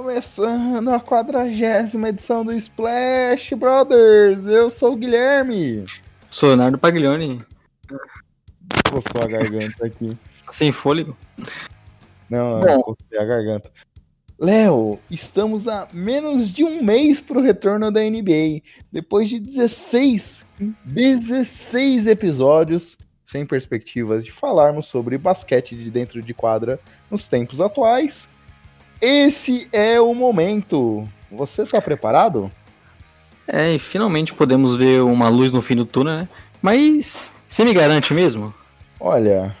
Começando a quadragésima edição do Splash Brothers. Eu sou o Guilherme. Sou Leonardo Paglioni. Coçou a garganta aqui. Sem fôlego? Não, não, coçei a garganta. Léo, estamos a menos de um mês para o retorno da NBA. Depois de 16, 16 episódios sem perspectivas de falarmos sobre basquete de dentro de quadra nos tempos atuais. Esse é o momento. Você está preparado? É, e finalmente podemos ver uma luz no fim do túnel, né? Mas você me garante mesmo? Olha,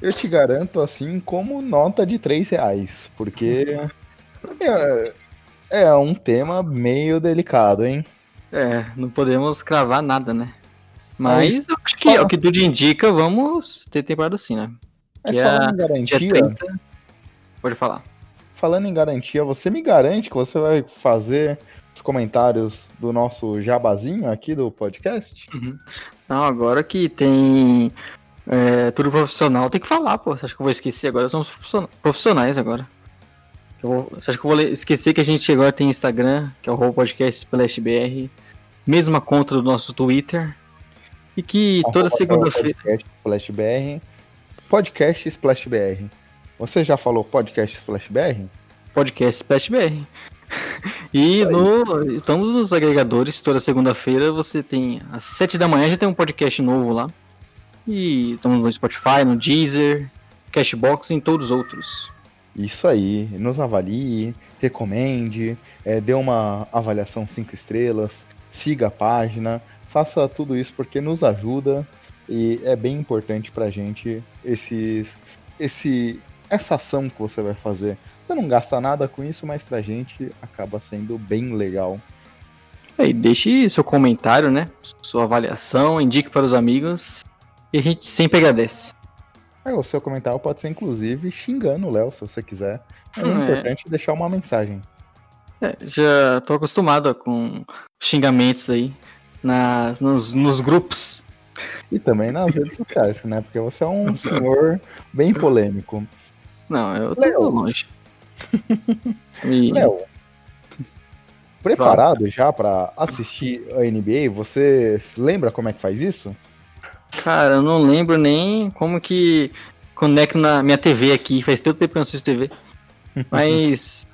eu te garanto assim como nota de 3 reais, porque é, é um tema meio delicado, hein? É, não podemos cravar nada, né? Mas, Mas acho que é o que tudo indica, vamos ter temporada assim, né? Mas que falando é em garantia. 30... Pode falar. Falando em garantia, você me garante que você vai fazer os comentários do nosso jabazinho aqui do podcast? Uhum. Não, agora que tem é, tudo profissional, tem que falar, pô. Você acha que eu vou esquecer agora? Somos profissionais agora. Vou, você acha que eu vou esquecer que a gente agora tem Instagram, que é o podcast SplashBR, mesma conta do nosso Twitter, e que toda segunda-feira. Podcast Splash BR. Podcast Splash BR. Você já falou podcast Splash BR? Podcast Splash BR. e no, estamos nos agregadores, toda segunda-feira você tem. Às 7 da manhã já tem um podcast novo lá. E estamos no Spotify, no Deezer, Cashbox e em todos os outros. Isso aí, nos avalie, recomende, é, dê uma avaliação 5 estrelas, siga a página, faça tudo isso porque nos ajuda e é bem importante pra gente esses, esse, essa ação que você vai fazer. Você não gasta nada com isso, mas pra gente acaba sendo bem legal. É, e deixe seu comentário, né? Sua avaliação, indique para os amigos e a gente sempre agradece. É, o seu comentário pode ser inclusive xingando o Léo, se você quiser. É, hum, é importante deixar uma mensagem. É, já tô acostumado com xingamentos aí nas, nos, nos grupos. E também nas redes sociais, né? Porque você é um senhor bem polêmico. Não, eu tô Léo. longe. e... Léo, preparado já para assistir a NBA? Você lembra como é que faz isso? Cara, eu não lembro nem como que conecto na minha TV aqui. Faz tanto tempo que eu não assisto TV. Mas,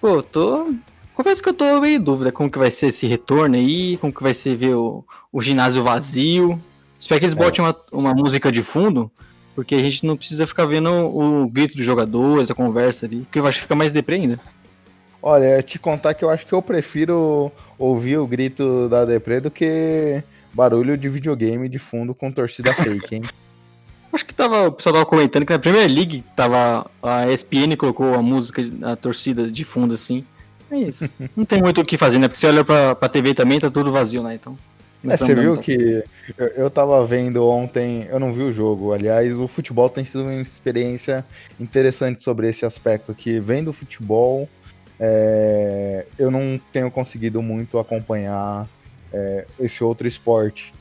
pô, tô Confesso que eu tô meio em dúvida como que vai ser esse retorno aí, como que vai ser ver o, o ginásio vazio. Espero que eles é. botem uma, uma música de fundo, porque a gente não precisa ficar vendo o, o grito dos jogadores, a conversa ali, porque eu acho que fica mais deprê ainda. Olha, te contar que eu acho que eu prefiro ouvir o grito da Depre do que barulho de videogame de fundo com torcida fake, hein? Acho que tava, o pessoal tava comentando que na Premier League tava a ESPN colocou a música, a torcida de fundo assim. É isso. Não tem muito o que fazer, né? Porque você olha pra, pra TV também, tá tudo vazio, né? Então. É, você viu que eu, eu tava vendo ontem, eu não vi o jogo, aliás, o futebol tem sido uma experiência interessante sobre esse aspecto, que vendo futebol, é, eu não tenho conseguido muito acompanhar é, esse outro esporte.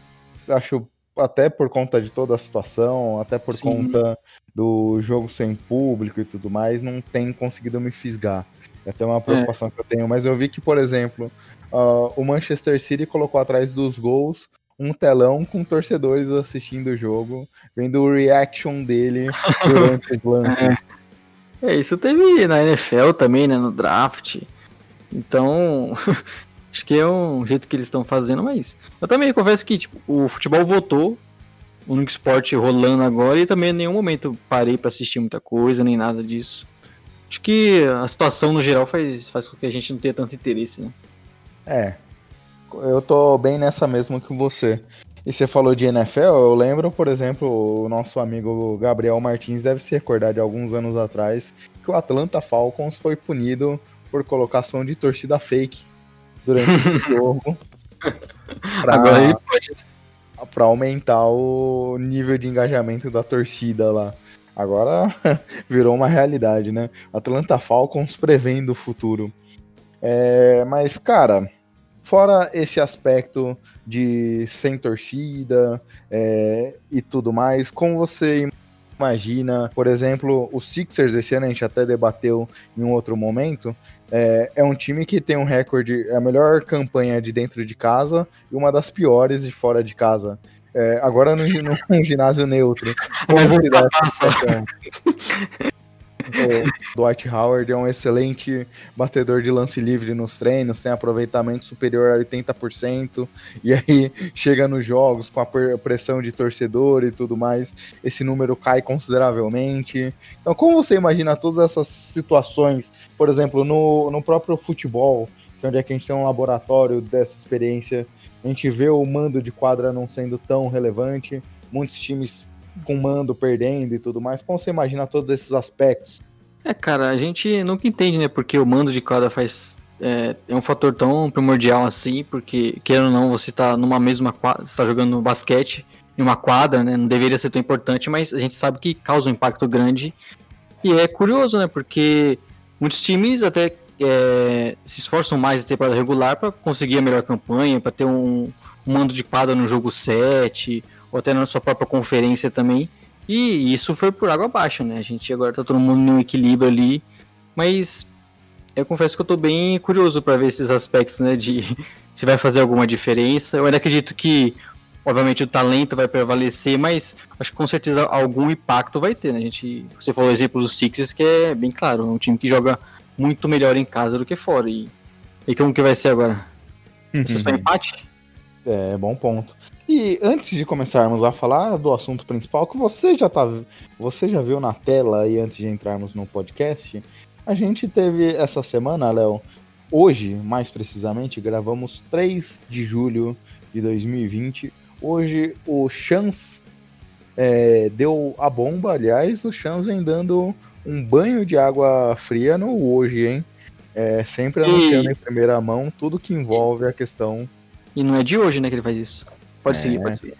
Acho até por conta de toda a situação, até por Sim. conta do jogo sem público e tudo mais, não tem conseguido me fisgar. É até uma preocupação é. que eu tenho. Mas eu vi que, por exemplo, uh, o Manchester City colocou atrás dos gols um telão com torcedores assistindo o jogo, vendo o reaction dele durante os lances. É. é, isso teve na NFL também, né? No draft. Então, acho que é um jeito que eles estão fazendo, mas eu também confesso que tipo, o futebol voltou, o único esporte rolando agora, e também em nenhum momento parei para assistir muita coisa, nem nada disso. Acho que a situação no geral faz, faz com que a gente não tenha tanto interesse, né? É. Eu tô bem nessa mesmo que você. E você falou de NFL, eu lembro, por exemplo, o nosso amigo Gabriel Martins deve se recordar de alguns anos atrás que o Atlanta Falcons foi punido por colocação de torcida fake durante o jogo. Pra, Agora ele pode. Pra aumentar o nível de engajamento da torcida lá. Agora virou uma realidade, né? Atlanta Falcons prevendo o futuro. É, mas, cara, fora esse aspecto de sem torcida é, e tudo mais, como você imagina, por exemplo, o Sixers esse ano a gente até debateu em um outro momento. É, é um time que tem um recorde, é a melhor campanha de dentro de casa e uma das piores de fora de casa. É, agora no, no, ginásio neutro. Mas eu o Dwight Howard é um excelente batedor de lance livre nos treinos, tem aproveitamento superior a 80%, e aí chega nos jogos com a pressão de torcedor e tudo mais, esse número cai consideravelmente. Então, como você imagina todas essas situações, por exemplo, no, no próprio futebol, é onde é que a gente tem um laboratório dessa experiência, a gente vê o mando de quadra não sendo tão relevante, muitos times com mando perdendo e tudo mais. Como você imagina todos esses aspectos? É, cara, a gente nunca entende, né? Porque o mando de quadra faz. É, é um fator tão primordial assim, porque, querendo ou não, você está numa mesma quadra, você está jogando basquete em uma quadra, né? Não deveria ser tão importante, mas a gente sabe que causa um impacto grande. E é curioso, né? Porque muitos times até é, se esforçam mais em temporada regular para conseguir a melhor campanha, para ter um, um mando de quadra no jogo 7 ou até na sua própria conferência também. E isso foi por água abaixo, né? A gente agora tá todo mundo no equilíbrio ali, mas eu confesso que eu tô bem curioso para ver esses aspectos, né? De se vai fazer alguma diferença. Eu ainda acredito que, obviamente, o talento vai prevalecer, mas acho que com certeza algum impacto vai ter, né? A gente, você falou o exemplo dos Sixers, que é bem claro, é um time que joga muito melhor em casa do que fora. E, e como que vai ser agora? Uhum. Isso é empate? É, bom ponto. E antes de começarmos a falar do assunto principal, que você já tá, você já viu na tela aí antes de entrarmos no podcast, a gente teve essa semana, Léo, hoje, mais precisamente, gravamos 3 de julho de 2020. Hoje o Chance é, deu a bomba, aliás, o Chance vem dando um banho de água fria no hoje, hein? É, sempre anunciando e... em primeira mão tudo que envolve a questão. E não é de hoje, né, que ele faz isso. Pode é. seguir, pode seguir.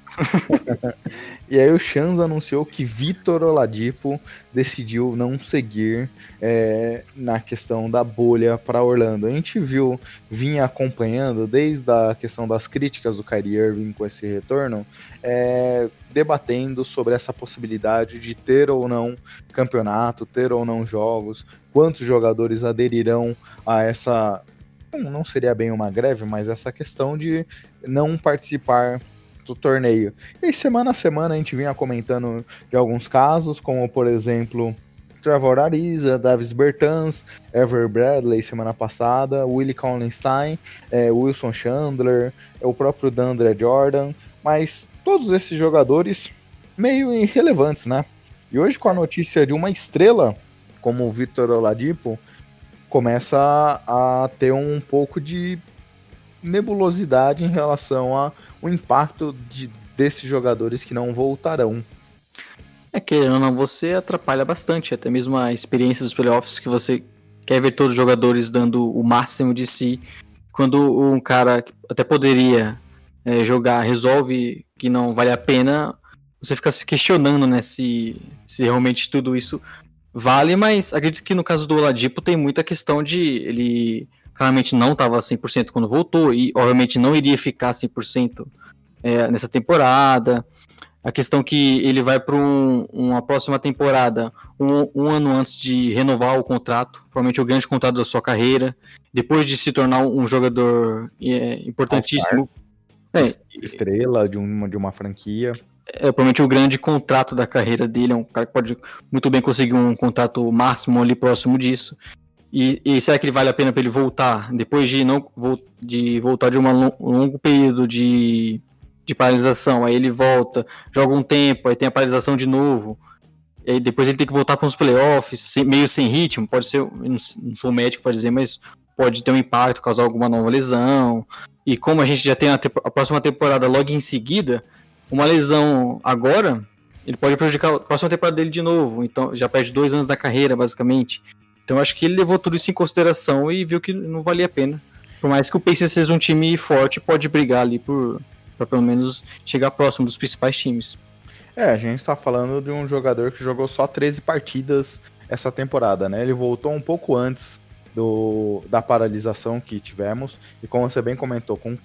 e aí o Chans anunciou que Vitor Oladipo decidiu não seguir é, na questão da bolha para Orlando. A gente viu, vinha acompanhando desde a questão das críticas do Kyrie Irving com esse retorno, é, debatendo sobre essa possibilidade de ter ou não campeonato, ter ou não jogos, quantos jogadores aderirão a essa não seria bem uma greve, mas essa questão de não participar do torneio. E semana a semana a gente vinha comentando de alguns casos, como por exemplo Trevor Ariza, Davis Bertans, Ever Bradley semana passada, Willie Conlenstein, é, Wilson Chandler, é, o próprio Dandre Jordan, mas todos esses jogadores meio irrelevantes, né? E hoje com a notícia de uma estrela como o Victor Oladipo, começa a, a ter um pouco de nebulosidade em relação ao impacto de, desses jogadores que não voltarão. É que não, você atrapalha bastante, até mesmo a experiência dos playoffs que você quer ver todos os jogadores dando o máximo de si. Quando um cara que até poderia é, jogar resolve que não vale a pena, você fica se questionando né, se, se realmente tudo isso vale, mas acredito que no caso do Oladipo tem muita questão de ele claramente não estava 100% quando voltou e obviamente não iria ficar 100% é, nessa temporada. A questão que ele vai para um, uma próxima temporada um, um, ano antes de renovar o contrato, provavelmente o grande contrato da sua carreira, depois de se tornar um jogador é, importantíssimo. É, Estrela de uma, de uma franquia é provavelmente o grande contrato da carreira dele. É um cara que pode muito bem conseguir um contrato máximo ali próximo disso. E, e será que ele vale a pena para ele voltar depois de não de voltar de um longo período de, de paralisação? Aí ele volta, joga um tempo, aí tem a paralisação de novo. E depois ele tem que voltar com os playoffs, sem, meio sem ritmo. Pode ser, não sou médico para dizer, mas pode ter um impacto, causar alguma nova lesão. E como a gente já tem a, a próxima temporada logo em seguida, uma lesão agora, ele pode prejudicar a próxima temporada dele de novo. Então já perde dois anos da carreira, basicamente. Então acho que ele levou tudo isso em consideração e viu que não valia a pena. Por mais que o Pacers seja um time forte, pode brigar ali por para pelo menos chegar próximo dos principais times. É, a gente está falando de um jogador que jogou só 13 partidas essa temporada, né? Ele voltou um pouco antes do, da paralisação que tivemos e como você bem comentou, com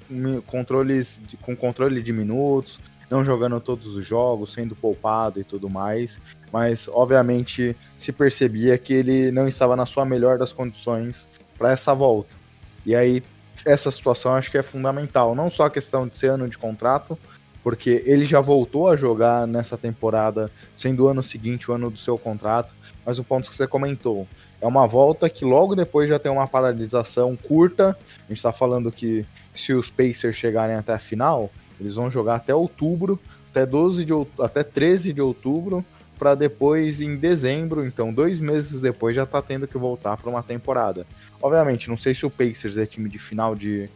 controles com controle de minutos, não jogando todos os jogos, sendo poupado e tudo mais, mas obviamente se percebia que ele não estava na sua melhor das condições para essa volta. E aí essa situação acho que é fundamental, não só a questão de ser ano de contrato, porque ele já voltou a jogar nessa temporada, sendo o ano seguinte o ano do seu contrato, mas o ponto que você comentou, é uma volta que logo depois já tem uma paralisação curta. A gente está falando que se os Pacers chegarem até a final, eles vão jogar até outubro, até 12 de até 13 de outubro, para depois em dezembro, então dois meses depois já tá tendo que voltar para uma temporada. Obviamente, não sei se o Pacers é time de final de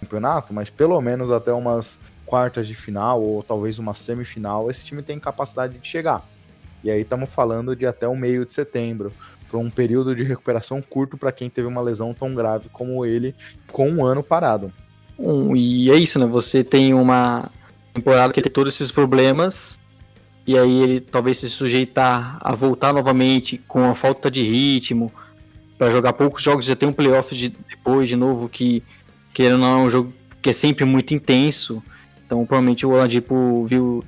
campeonato, mas pelo menos até umas quartas de final ou talvez uma semifinal, esse time tem capacidade de chegar. E aí estamos falando de até o meio de setembro para um período de recuperação curto para quem teve uma lesão tão grave como ele, com um ano parado. Um, e é isso, né? Você tem uma temporada que tem todos esses problemas, e aí ele talvez se sujeitar a voltar novamente com a falta de ritmo, para jogar poucos jogos, já tem um playoff de, depois de novo que, querendo não, é um jogo que é sempre muito intenso. Então, provavelmente o Oladipo viu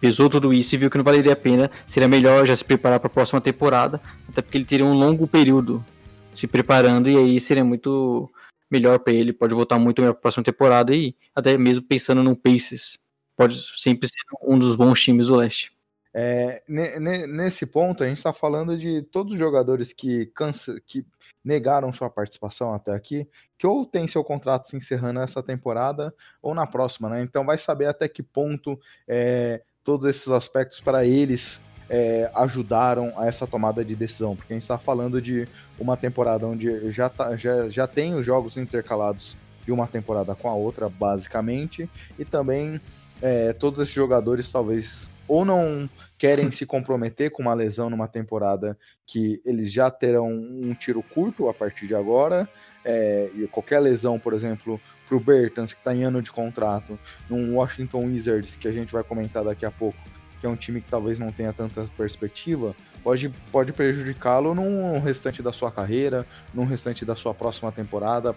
pesou tudo isso e viu que não valeria a pena, seria melhor já se preparar para a próxima temporada, até porque ele teria um longo período se preparando e aí seria muito melhor para ele, pode voltar muito melhor para a próxima temporada e até mesmo pensando no Pacers, pode sempre ser um dos bons times do leste. É, nesse ponto, a gente está falando de todos os jogadores que, cansa, que negaram sua participação até aqui, que ou tem seu contrato se encerrando nessa temporada ou na próxima, né? Então vai saber até que ponto é, todos esses aspectos para eles é, ajudaram a essa tomada de decisão, porque a gente está falando de uma temporada onde já, tá, já, já tem os jogos intercalados de uma temporada com a outra, basicamente, e também é, todos esses jogadores talvez ou não querem se comprometer com uma lesão numa temporada que eles já terão um tiro curto a partir de agora, é, e qualquer lesão, por exemplo, para o Bertans, que está em ano de contrato, num Washington Wizards, que a gente vai comentar daqui a pouco, que é um time que talvez não tenha tanta perspectiva, pode, pode prejudicá-lo no restante da sua carreira, no restante da sua próxima temporada,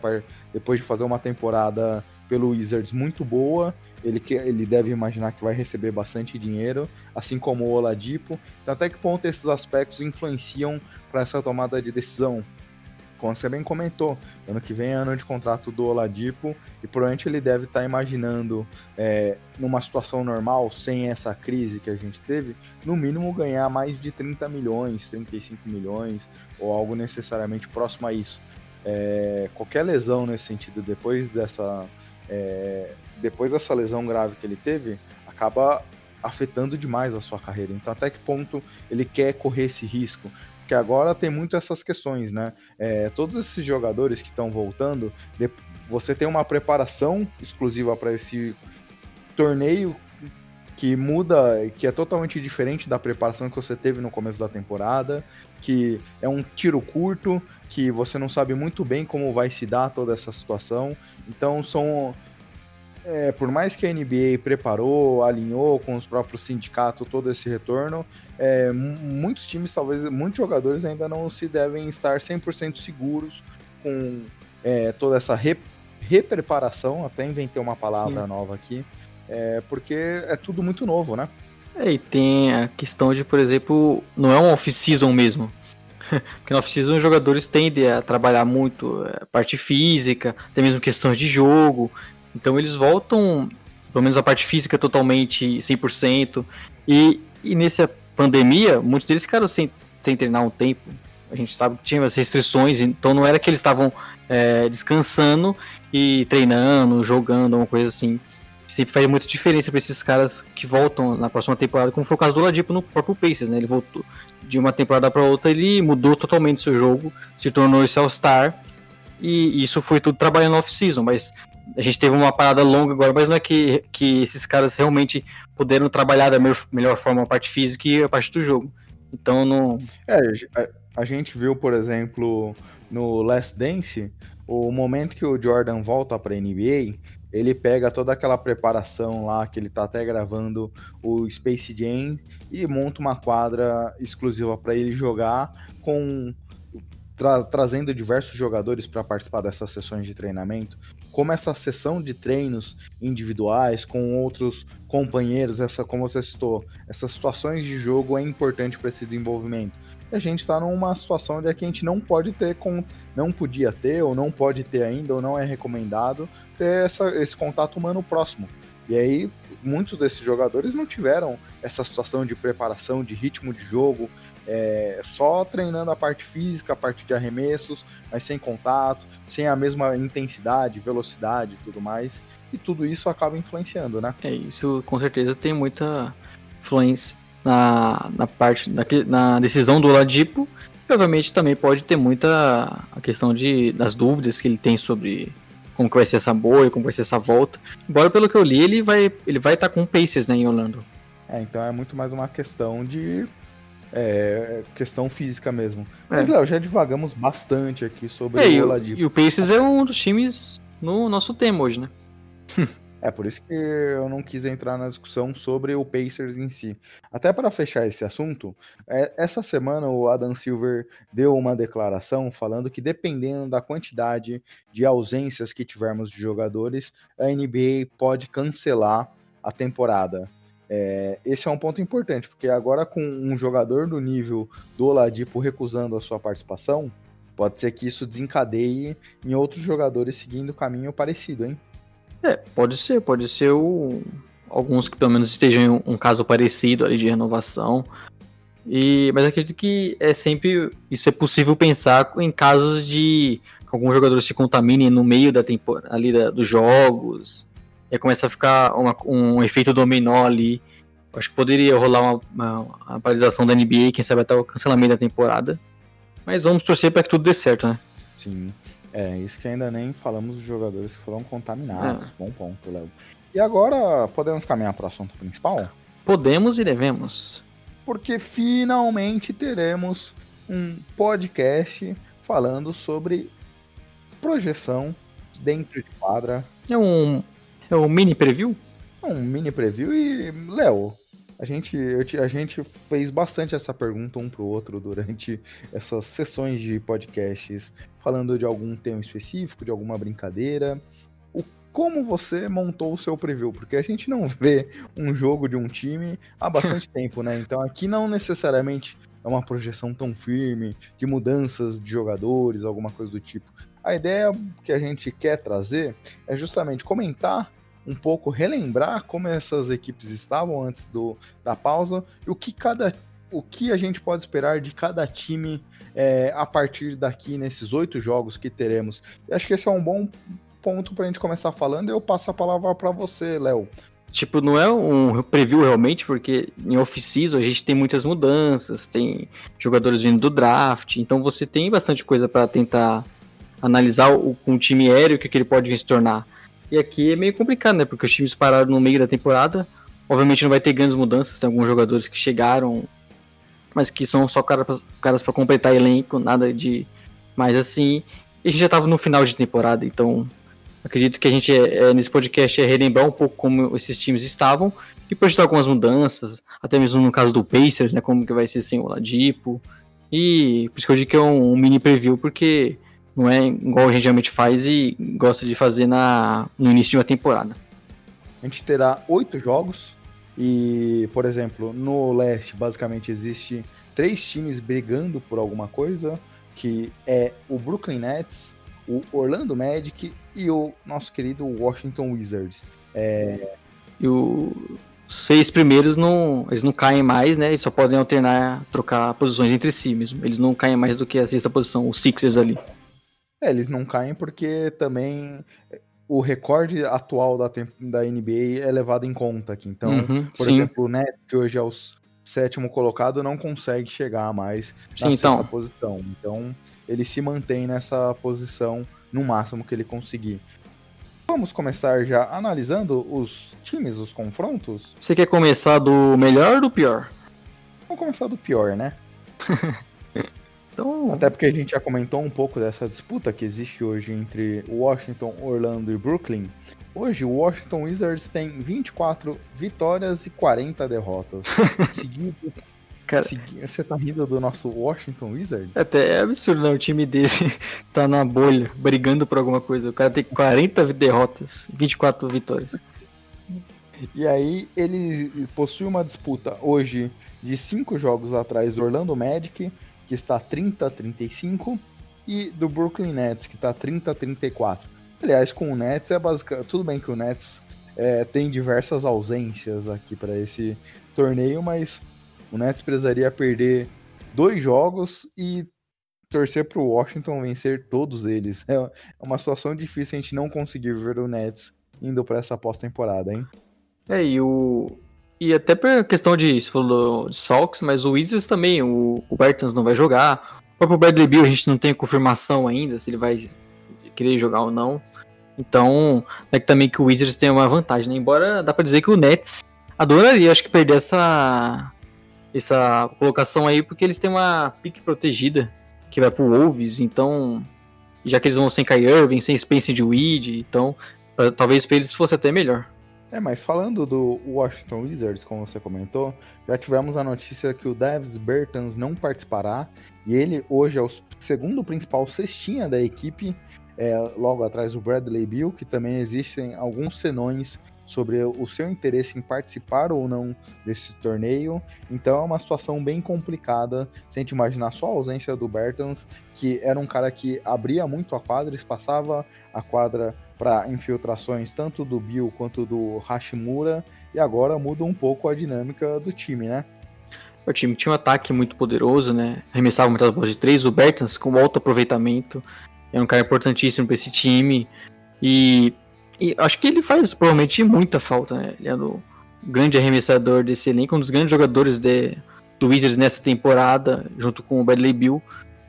depois de fazer uma temporada pelo Wizards muito boa, ele, que, ele deve imaginar que vai receber bastante dinheiro, assim como o Oladipo. Então, até que ponto esses aspectos influenciam para essa tomada de decisão? Como você bem comentou, ano que vem é ano de contrato do Oladipo e provavelmente ele deve estar tá imaginando, é, numa situação normal, sem essa crise que a gente teve, no mínimo ganhar mais de 30 milhões, 35 milhões, ou algo necessariamente próximo a isso. É, qualquer lesão nesse sentido, depois dessa, é, depois dessa lesão grave que ele teve, acaba afetando demais a sua carreira. Então, até que ponto ele quer correr esse risco? Porque agora tem muito essas questões, né? É, todos esses jogadores que estão voltando, você tem uma preparação exclusiva para esse torneio que muda, que é totalmente diferente da preparação que você teve no começo da temporada, que é um tiro curto, que você não sabe muito bem como vai se dar toda essa situação. Então são é, por mais que a NBA preparou, alinhou com os próprios sindicatos todo esse retorno, é, muitos times, talvez muitos jogadores ainda não se devem estar 100% seguros com é, toda essa re, repreparação, até inventei uma palavra Sim. nova aqui, é, porque é tudo muito novo, né? É, e tem a questão de, por exemplo, não é um off-season mesmo. Porque no off-season os jogadores tendem a trabalhar muito a é, parte física, até mesmo questões de jogo, então eles voltam, pelo menos a parte física, totalmente 100%. E, e nessa pandemia, muitos deles ficaram sem, sem treinar um tempo. A gente sabe que tinha as restrições, então não era que eles estavam é, descansando e treinando, jogando, uma coisa assim. Sempre faz muita diferença para esses caras que voltam na próxima temporada, como foi o caso do Ladipo no próprio Pacers, né? Ele voltou de uma temporada para outra, ele mudou totalmente seu jogo, se tornou esse All-Star, e isso foi tudo trabalhando off-season, mas a gente teve uma parada longa agora, mas não é que, que esses caras realmente puderam trabalhar da melhor, forma a parte física e a parte do jogo. Então não. É, a, a gente viu, por exemplo, no Last Dance, o momento que o Jordan volta para NBA, ele pega toda aquela preparação lá, que ele tá até gravando o Space Jam, e monta uma quadra exclusiva para ele jogar com tra trazendo diversos jogadores para participar dessas sessões de treinamento. Como essa sessão de treinos individuais com outros companheiros, essa como você citou, essas situações de jogo é importante para esse desenvolvimento. E a gente está numa situação onde a gente não pode ter, com, não podia ter, ou não pode ter ainda, ou não é recomendado ter essa, esse contato humano próximo. E aí, muitos desses jogadores não tiveram essa situação de preparação, de ritmo de jogo, é, só treinando a parte física, a parte de arremessos, mas sem contato, sem a mesma intensidade, velocidade e tudo mais. E tudo isso acaba influenciando, né? É, isso com certeza tem muita influência na, na parte, na, na decisão do Oladipo. Provavelmente também pode ter muita a questão de, das dúvidas que ele tem sobre como que vai ser essa boa e como vai ser essa volta. Embora pelo que eu li, ele vai ele vai estar tá com o Pacers né, em Orlando. É, então é muito mais uma questão de é, questão física mesmo. É. Mas, Léo, já divagamos bastante aqui sobre é, o Oladipo. E o Pacers é um dos times no nosso tema hoje, né? É por isso que eu não quis entrar na discussão sobre o Pacers em si. Até para fechar esse assunto, é, essa semana o Adam Silver deu uma declaração falando que dependendo da quantidade de ausências que tivermos de jogadores, a NBA pode cancelar a temporada. É, esse é um ponto importante, porque agora com um jogador do nível do Oladipo recusando a sua participação, pode ser que isso desencadeie em outros jogadores seguindo caminho parecido, hein? É, pode ser, pode ser o, alguns que pelo menos estejam em um, caso parecido ali de renovação. E, mas acredito que é sempre isso é possível pensar em casos de alguns jogadores se contaminem no meio da temporada ali da, dos jogos e começa a ficar uma, um efeito dominó ali. Acho que poderia rolar uma, uma, uma paralisação da NBA, quem sabe até o cancelamento da temporada. Mas vamos torcer para que tudo dê certo, né? Sim. É, isso que ainda nem falamos dos jogadores que foram contaminados. É. Bom ponto, Léo. E agora, podemos caminhar para o assunto principal? Podemos e devemos. Porque finalmente teremos um podcast falando sobre projeção dentro de quadra. É um é um mini preview? Um mini preview e, Léo, a gente, a gente fez bastante essa pergunta um pro outro durante essas sessões de podcasts, falando de algum tema específico, de alguma brincadeira. O, como você montou o seu preview? Porque a gente não vê um jogo de um time há bastante tempo, né? Então aqui não necessariamente é uma projeção tão firme de mudanças de jogadores, alguma coisa do tipo. A ideia que a gente quer trazer é justamente comentar um pouco relembrar como essas equipes estavam antes do, da pausa e o que cada o que a gente pode esperar de cada time é, a partir daqui nesses oito jogos que teremos. Eu acho que esse é um bom ponto para a gente começar falando. Eu passo a palavra para você, Léo. Tipo, não é um preview realmente, porque em off-season a gente tem muitas mudanças, tem jogadores vindo do draft, então você tem bastante coisa para tentar analisar o, um time aéreo que, que ele pode vir se tornar. E aqui é meio complicado, né? Porque os times pararam no meio da temporada. Obviamente não vai ter grandes mudanças, tem alguns jogadores que chegaram, mas que são só caras para completar elenco, nada de mais assim. E a gente já estava no final de temporada, então acredito que a gente é, é, nesse podcast é relembrar um pouco como esses times estavam e projetar algumas mudanças, até mesmo no caso do Pacers, né? Como que vai ser sem o Ladipo. E por isso que eu digo que é um, um mini preview, porque não é igual a gente geralmente faz e gosta de fazer na, no início de uma temporada. A gente terá oito jogos e, por exemplo, no leste basicamente existe três times brigando por alguma coisa, que é o Brooklyn Nets, o Orlando Magic e o nosso querido Washington Wizards. É... E os seis primeiros não, eles não caem mais, né? Eles só podem alternar, trocar posições entre si mesmo. Eles não caem mais do que a sexta posição, os Sixers ali. É, eles não caem porque também o recorde atual da, da NBA é levado em conta aqui. Então, uhum, por sim. exemplo, o Nets, que hoje é o sétimo colocado, não consegue chegar mais na sim, sexta então. posição. Então, ele se mantém nessa posição no máximo que ele conseguir. Vamos começar já analisando os times, os confrontos? Você quer começar do melhor ou do pior? Vamos começar do pior, né? Então... Até porque a gente já comentou um pouco dessa disputa que existe hoje entre Washington, Orlando e Brooklyn. Hoje, o Washington Wizards tem 24 vitórias e 40 derrotas. seguido, Cara, você tá rindo do nosso Washington Wizards? Até é absurdo, né? O time desse tá na bolha, brigando por alguma coisa. O cara tem 40 derrotas, 24 vitórias. E aí ele possui uma disputa hoje de cinco jogos atrás do Orlando Magic, que está 30 a 35, e do Brooklyn Nets, que está 30 a 34. Aliás, com o Nets é basicamente. Tudo bem que o Nets é, tem diversas ausências aqui para esse torneio, mas o Nets precisaria perder dois jogos e torcer para o Washington vencer todos eles. É uma situação difícil a gente não conseguir ver o Nets indo para essa pós-temporada, hein? É, e o. E até por questão de. Você falou de Sox, mas o Wizards também, o, o Bertans não vai jogar. O próprio Bradley Bill a gente não tem confirmação ainda se ele vai querer jogar ou não. Então, é que também que o Wizards tem uma vantagem, né? Embora dá pra dizer que o Nets adoraria, acho que perder essa essa colocação aí, porque eles têm uma pique protegida que vai pro Wolves, então já que eles vão sem Kai Irving, sem Spencer de Weed, então pra, talvez para eles fosse até melhor. É, mas falando do Washington Wizards, como você comentou, já tivemos a notícia que o Davis Bertans não participará, e ele hoje é o segundo principal cestinha da equipe, é, logo atrás do Bradley Bill, que também existem alguns senões sobre o seu interesse em participar ou não desse torneio. Então é uma situação bem complicada, se a gente imaginar só a ausência do Bertans, que era um cara que abria muito a quadra, espaçava a quadra para infiltrações tanto do Bill quanto do Hashimura, e agora muda um pouco a dinâmica do time, né? O time tinha um ataque muito poderoso, né? Arremessava muitas bolas de três. O Bertans, com alto aproveitamento, é um cara importantíssimo para esse time. E, e, acho que ele faz provavelmente muita falta, né? Ele é o grande arremessador desse elenco, um dos grandes jogadores de, do Wizards nessa temporada, junto com o Bradley Bill.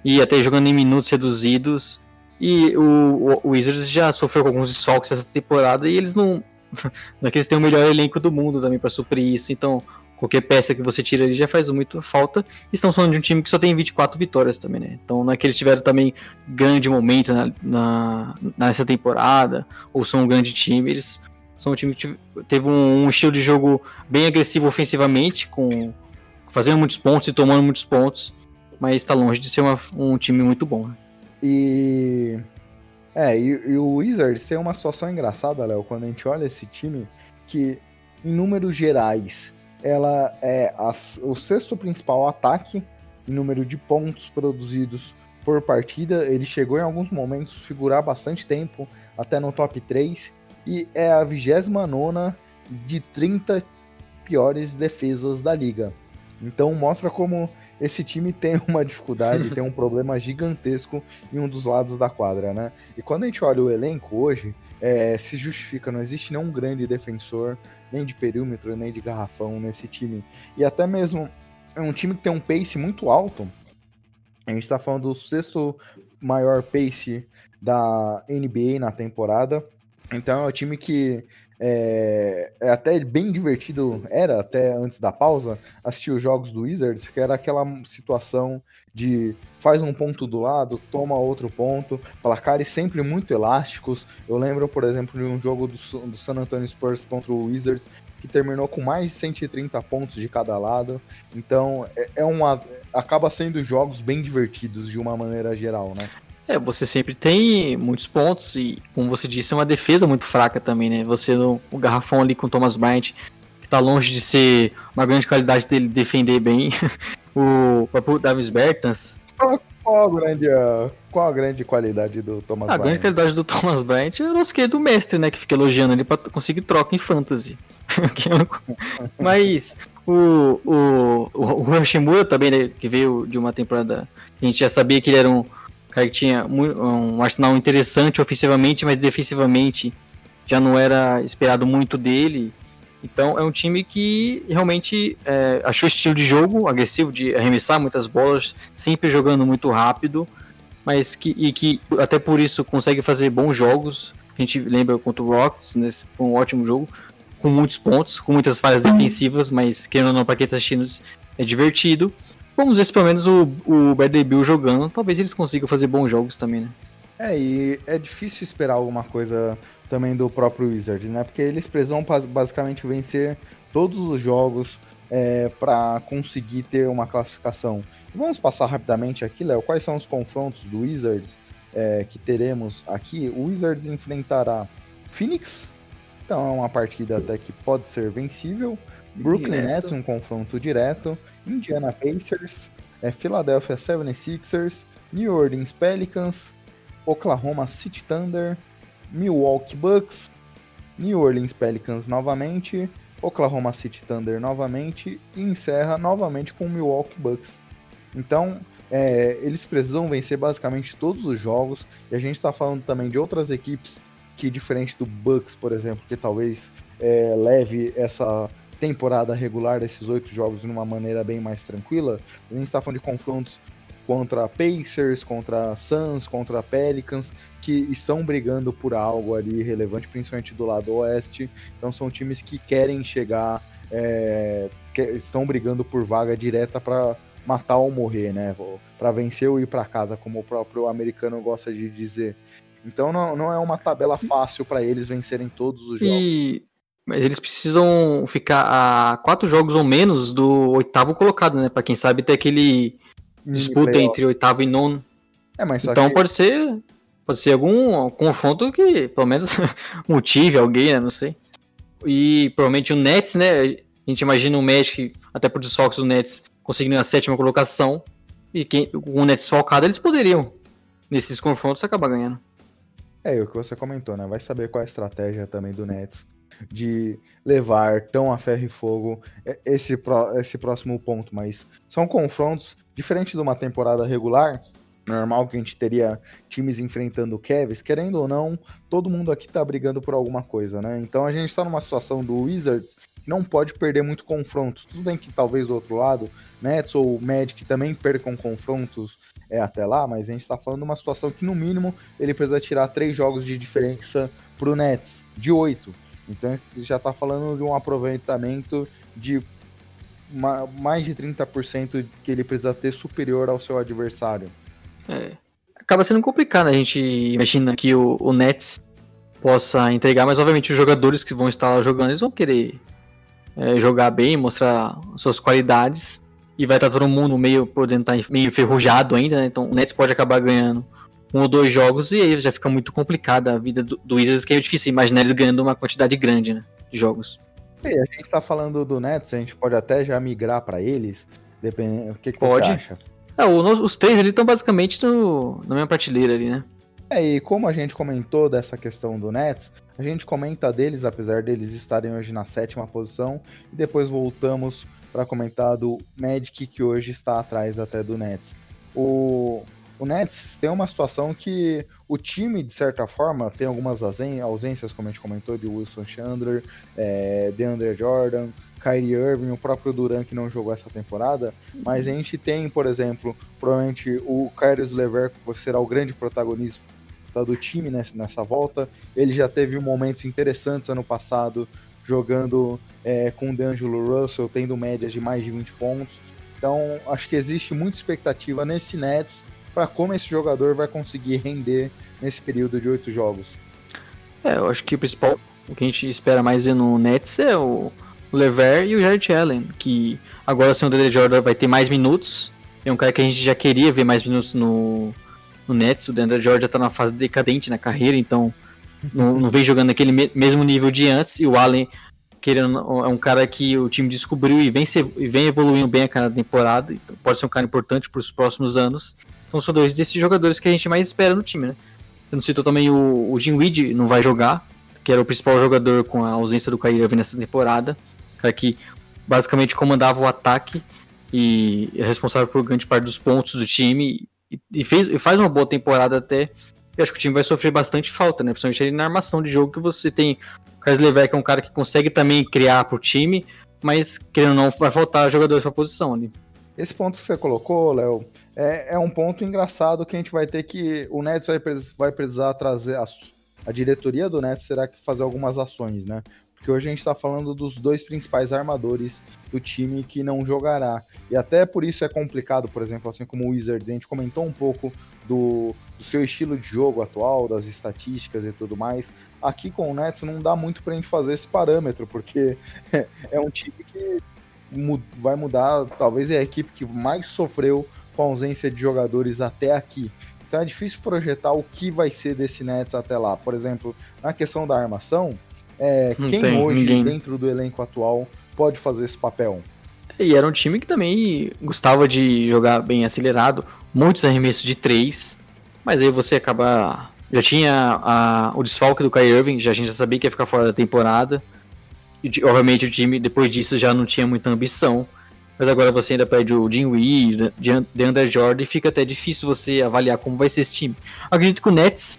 E até jogando em minutos reduzidos. E o, o, Wizards já sofreu com alguns desfalques essa temporada e eles não. Não é que eles têm o melhor elenco do mundo também para suprir isso. Então, qualquer peça que você tira ali já faz muito falta. Estamos falando de um time que só tem 24 vitórias também, né? Então não é que eles tiveram também grande momento na, na nessa temporada, ou são um grande time, eles são um time que teve um, um estilo de jogo bem agressivo ofensivamente, com fazendo muitos pontos e tomando muitos pontos, mas está longe de ser uma, um time muito bom. Né? E é, e, e, o Wizards tem uma situação engraçada, Léo, quando a gente olha esse time que, em números gerais, ela é a, o sexto principal ataque em número de pontos produzidos por partida. Ele chegou em alguns momentos figurar bastante tempo, até no top 3, e é a 29 de 30 piores defesas da liga. Então mostra como esse time tem uma dificuldade, tem um problema gigantesco em um dos lados da quadra, né? E quando a gente olha o elenco hoje, é, se justifica, não existe nenhum grande defensor, nem de perímetro, nem de garrafão nesse time. E até mesmo é um time que tem um pace muito alto. A gente está falando do sexto maior pace da NBA na temporada. Então é um time que é, é, até bem divertido, era até antes da pausa, assistir os jogos do Wizards, porque era aquela situação de faz um ponto do lado, toma outro ponto, placares sempre muito elásticos. Eu lembro, por exemplo, de um jogo do, do San Antonio Spurs contra o Wizards que terminou com mais de 130 pontos de cada lado. Então, é, é uma acaba sendo jogos bem divertidos de uma maneira geral, né? É, você sempre tem muitos pontos e, como você disse, é uma defesa muito fraca também, né? Você no o garrafão ali com o Thomas Bryant, que tá longe de ser uma grande qualidade dele defender bem. o próprio Davis Bertans. Qual, a grande, qual a grande qualidade do Thomas a Bryant? A grande qualidade do Thomas Bryant é o nosso querido mestre, né? Que fica elogiando ele pra conseguir troca em fantasy. É Mas o, o, o Hashimura também, né, que veio de uma temporada. A gente já sabia que ele era um cara que tinha um arsenal interessante ofensivamente, mas defensivamente já não era esperado muito dele. Então é um time que realmente é, achou estilo de jogo agressivo, de arremessar muitas bolas, sempre jogando muito rápido, mas que, e que até por isso consegue fazer bons jogos. A gente lembra contra o Rocks, né, foi um ótimo jogo, com muitos pontos, com muitas falhas defensivas, mas querendo ou não, para quem está assistindo, é divertido. Vamos ver se pelo menos o, o Bradley Bill jogando, talvez eles consigam fazer bons jogos também, né? É, e é difícil esperar alguma coisa também do próprio Wizards, né? Porque eles precisam basicamente vencer todos os jogos é, para conseguir ter uma classificação. Vamos passar rapidamente aqui, Léo, quais são os confrontos do Wizards é, que teremos aqui? O Wizards enfrentará Phoenix, então é uma partida até que pode ser vencível. Brooklyn direto. Nets, um confronto direto. Indiana Pacers, é, Philadelphia 76ers, New Orleans Pelicans, Oklahoma City Thunder, Milwaukee Bucks, New Orleans Pelicans novamente, Oklahoma City Thunder novamente e encerra novamente com o Milwaukee Bucks. Então, é, eles precisam vencer basicamente todos os jogos e a gente está falando também de outras equipes que, diferente do Bucks, por exemplo, que talvez é, leve essa temporada regular desses oito jogos de uma maneira bem mais tranquila, a gente está falando de confrontos contra Pacers, contra Suns, contra Pelicans, que estão brigando por algo ali relevante, principalmente do lado oeste. Então são times que querem chegar, é, que estão brigando por vaga direta para matar ou morrer, né? Para vencer ou ir para casa, como o próprio americano gosta de dizer. Então não, não é uma tabela fácil para eles vencerem todos os jogos. E eles precisam ficar a quatro jogos ou menos do oitavo colocado, né? Para quem sabe ter aquele disputa entre oitavo e nono. É, mas então que... pode ser pode ser algum confronto que pelo menos motive alguém, né? Não sei. E provavelmente o Nets, né? A gente imagina o Magic, até por desfalques do Nets, conseguindo a sétima colocação. E quem, com o Nets focado, eles poderiam, nesses confrontos, acabar ganhando. É, o que você comentou, né? Vai saber qual é a estratégia também do Nets de levar tão a ferro e fogo esse, esse próximo ponto, mas são confrontos diferente de uma temporada regular, normal que a gente teria times enfrentando o Cavs, querendo ou não, todo mundo aqui tá brigando por alguma coisa, né? Então a gente tá numa situação do Wizards que não pode perder muito confronto. Tudo bem que talvez do outro lado, Nets ou Magic também percam confrontos é, até lá, mas a gente tá falando de uma situação que no mínimo ele precisa tirar três jogos de diferença pro Nets, de oito. Então você já está falando de um aproveitamento de mais de 30% que ele precisa ter superior ao seu adversário. É. Acaba sendo complicado, né? a gente imagina que o, o Nets possa entregar, mas obviamente os jogadores que vão estar jogando, eles vão querer é, jogar bem, mostrar suas qualidades, e vai estar todo mundo meio podendo estar meio enferrujado ainda, né? Então o Nets pode acabar ganhando um ou dois jogos e aí já fica muito complicada a vida do, do Wizards, que é difícil imaginar eles ganhando uma quantidade grande né, de jogos. E a gente está falando do Nets, a gente pode até já migrar para eles, dependendo. O que, que pode. você acha? É, o, os três ali estão basicamente no, na mesma prateleira ali, né? É, e como a gente comentou dessa questão do Nets, a gente comenta deles, apesar deles estarem hoje na sétima posição, e depois voltamos para comentar do Magic, que hoje está atrás até do Nets. O, o Nets tem uma situação que o time, de certa forma, tem algumas ausências, como a gente comentou, de Wilson Chandler, é, DeAndre Jordan, Kyrie Irving, o próprio Duran que não jogou essa temporada, mas a gente tem, por exemplo, provavelmente o Kyrie Lever que será o grande protagonista do time nessa, nessa volta. Ele já teve momentos interessantes ano passado, jogando é, com o D'Angelo Russell, tendo médias de mais de 20 pontos. Então, acho que existe muita expectativa nesse Nets para como esse jogador vai conseguir render nesse período de oito jogos. É, eu acho que o principal, o que a gente espera mais ver no Nets é o Lever e o Jared Allen, que agora sim o Dede Jordan vai ter mais minutos. É um cara que a gente já queria ver mais minutos no, no Nets. O Deandre Jordan está na fase decadente na carreira, então não, não vem jogando naquele mesmo nível de antes. E o Allen querendo, é um cara que o time descobriu e vem, se, e vem evoluindo bem a cada temporada. Então pode ser um cara importante para os próximos anos. Então são dois desses jogadores que a gente mais espera no time, né? Eu não citou também o, o Weed, não vai jogar, que era o principal jogador com a ausência do Kyrie Irving nessa temporada. Cara que basicamente comandava o ataque e é responsável por grande parte dos pontos do time e, e, fez, e faz uma boa temporada até. Eu acho que o time vai sofrer bastante falta, né? Principalmente na armação de jogo que você tem o Carlos Lever, que é um cara que consegue também criar pro time, mas querendo ou não, vai faltar jogadores pra posição ali. Esse ponto que você colocou, Léo, é, é, um ponto engraçado que a gente vai ter que. O Nets vai, vai precisar trazer. A, a diretoria do Nets será que fazer algumas ações, né? Porque hoje a gente está falando dos dois principais armadores do time que não jogará. E até por isso é complicado, por exemplo, assim como o Wizards, a gente comentou um pouco do, do seu estilo de jogo atual, das estatísticas e tudo mais. Aqui com o Nets não dá muito para a gente fazer esse parâmetro, porque é um time que vai mudar, talvez é a equipe que mais sofreu com a ausência de jogadores até aqui. Então é difícil projetar o que vai ser desse Nets até lá. Por exemplo, na questão da armação, é, quem hoje, ninguém. dentro do elenco atual, pode fazer esse papel? E era um time que também gostava de jogar bem acelerado, muitos arremessos de três, mas aí você acaba. Já tinha a, o desfalque do Kai Irving, já, a gente já sabia que ia ficar fora da temporada. E, obviamente o time, depois disso, já não tinha muita ambição. Mas agora você ainda perde o Jim Wee, DeAndre Jordan, e fica até difícil você avaliar como vai ser esse time. Acredito que o Nets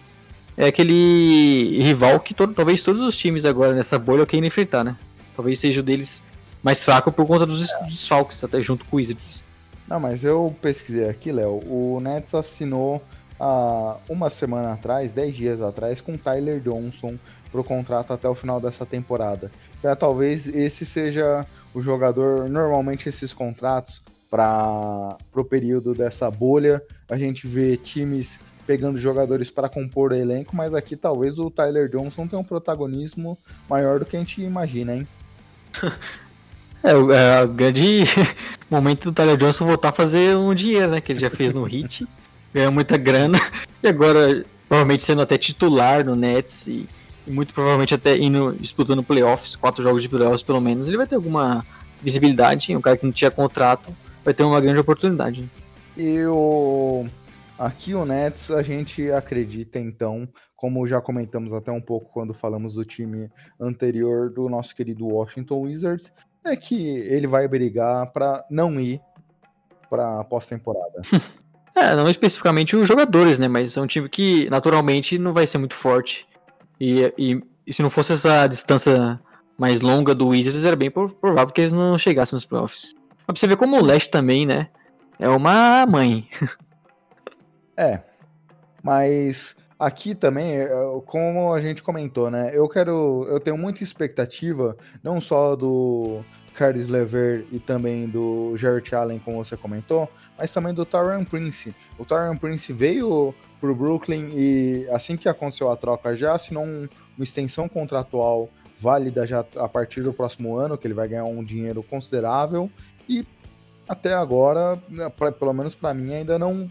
é aquele rival que todo, talvez todos os times agora nessa bolha queiram enfrentar, né? Talvez seja o deles mais fraco por conta dos é. desfalques, até junto com o Wizards. Não, mas eu pesquisei aqui, Léo. O Nets assinou há uma semana atrás, dez dias atrás, com Tyler Johnson para o contrato até o final dessa temporada. Então, talvez esse seja o jogador. Normalmente, esses contratos para o período dessa bolha, a gente vê times pegando jogadores para compor o elenco, mas aqui talvez o Tyler Johnson tenha um protagonismo maior do que a gente imagina, hein? É, é o grande momento do Tyler Johnson voltar a fazer um dinheiro, né? Que ele já fez no Hit, ganhou muita grana, e agora provavelmente sendo até titular no Nets e, e muito provavelmente até indo disputando playoffs, quatro jogos de playoffs pelo menos, ele vai ter alguma visibilidade, um cara que não tinha contrato vai ter uma grande oportunidade. E o... aqui o Nets a gente acredita então, como já comentamos até um pouco quando falamos do time anterior do nosso querido Washington Wizards, é que ele vai brigar para não ir para pós-temporada. é, não especificamente os jogadores, né? Mas é um time que naturalmente não vai ser muito forte. E, e, e se não fosse essa distância mais longa do Wizards, era bem provável que eles não chegassem nos playoffs. Mas pra você ver como o Leste também, né? É uma mãe. é. Mas aqui também, é, como a gente comentou, né? Eu quero. Eu tenho muita expectativa, não só do Caris Lever e também do Jarrett Allen, como você comentou, mas também do Tyron Prince. O Tyron Prince veio pro Brooklyn e assim que aconteceu a troca já assinou um, uma extensão contratual válida já a partir do próximo ano, que ele vai ganhar um dinheiro considerável e até agora, né, pra, pelo menos para mim, ainda não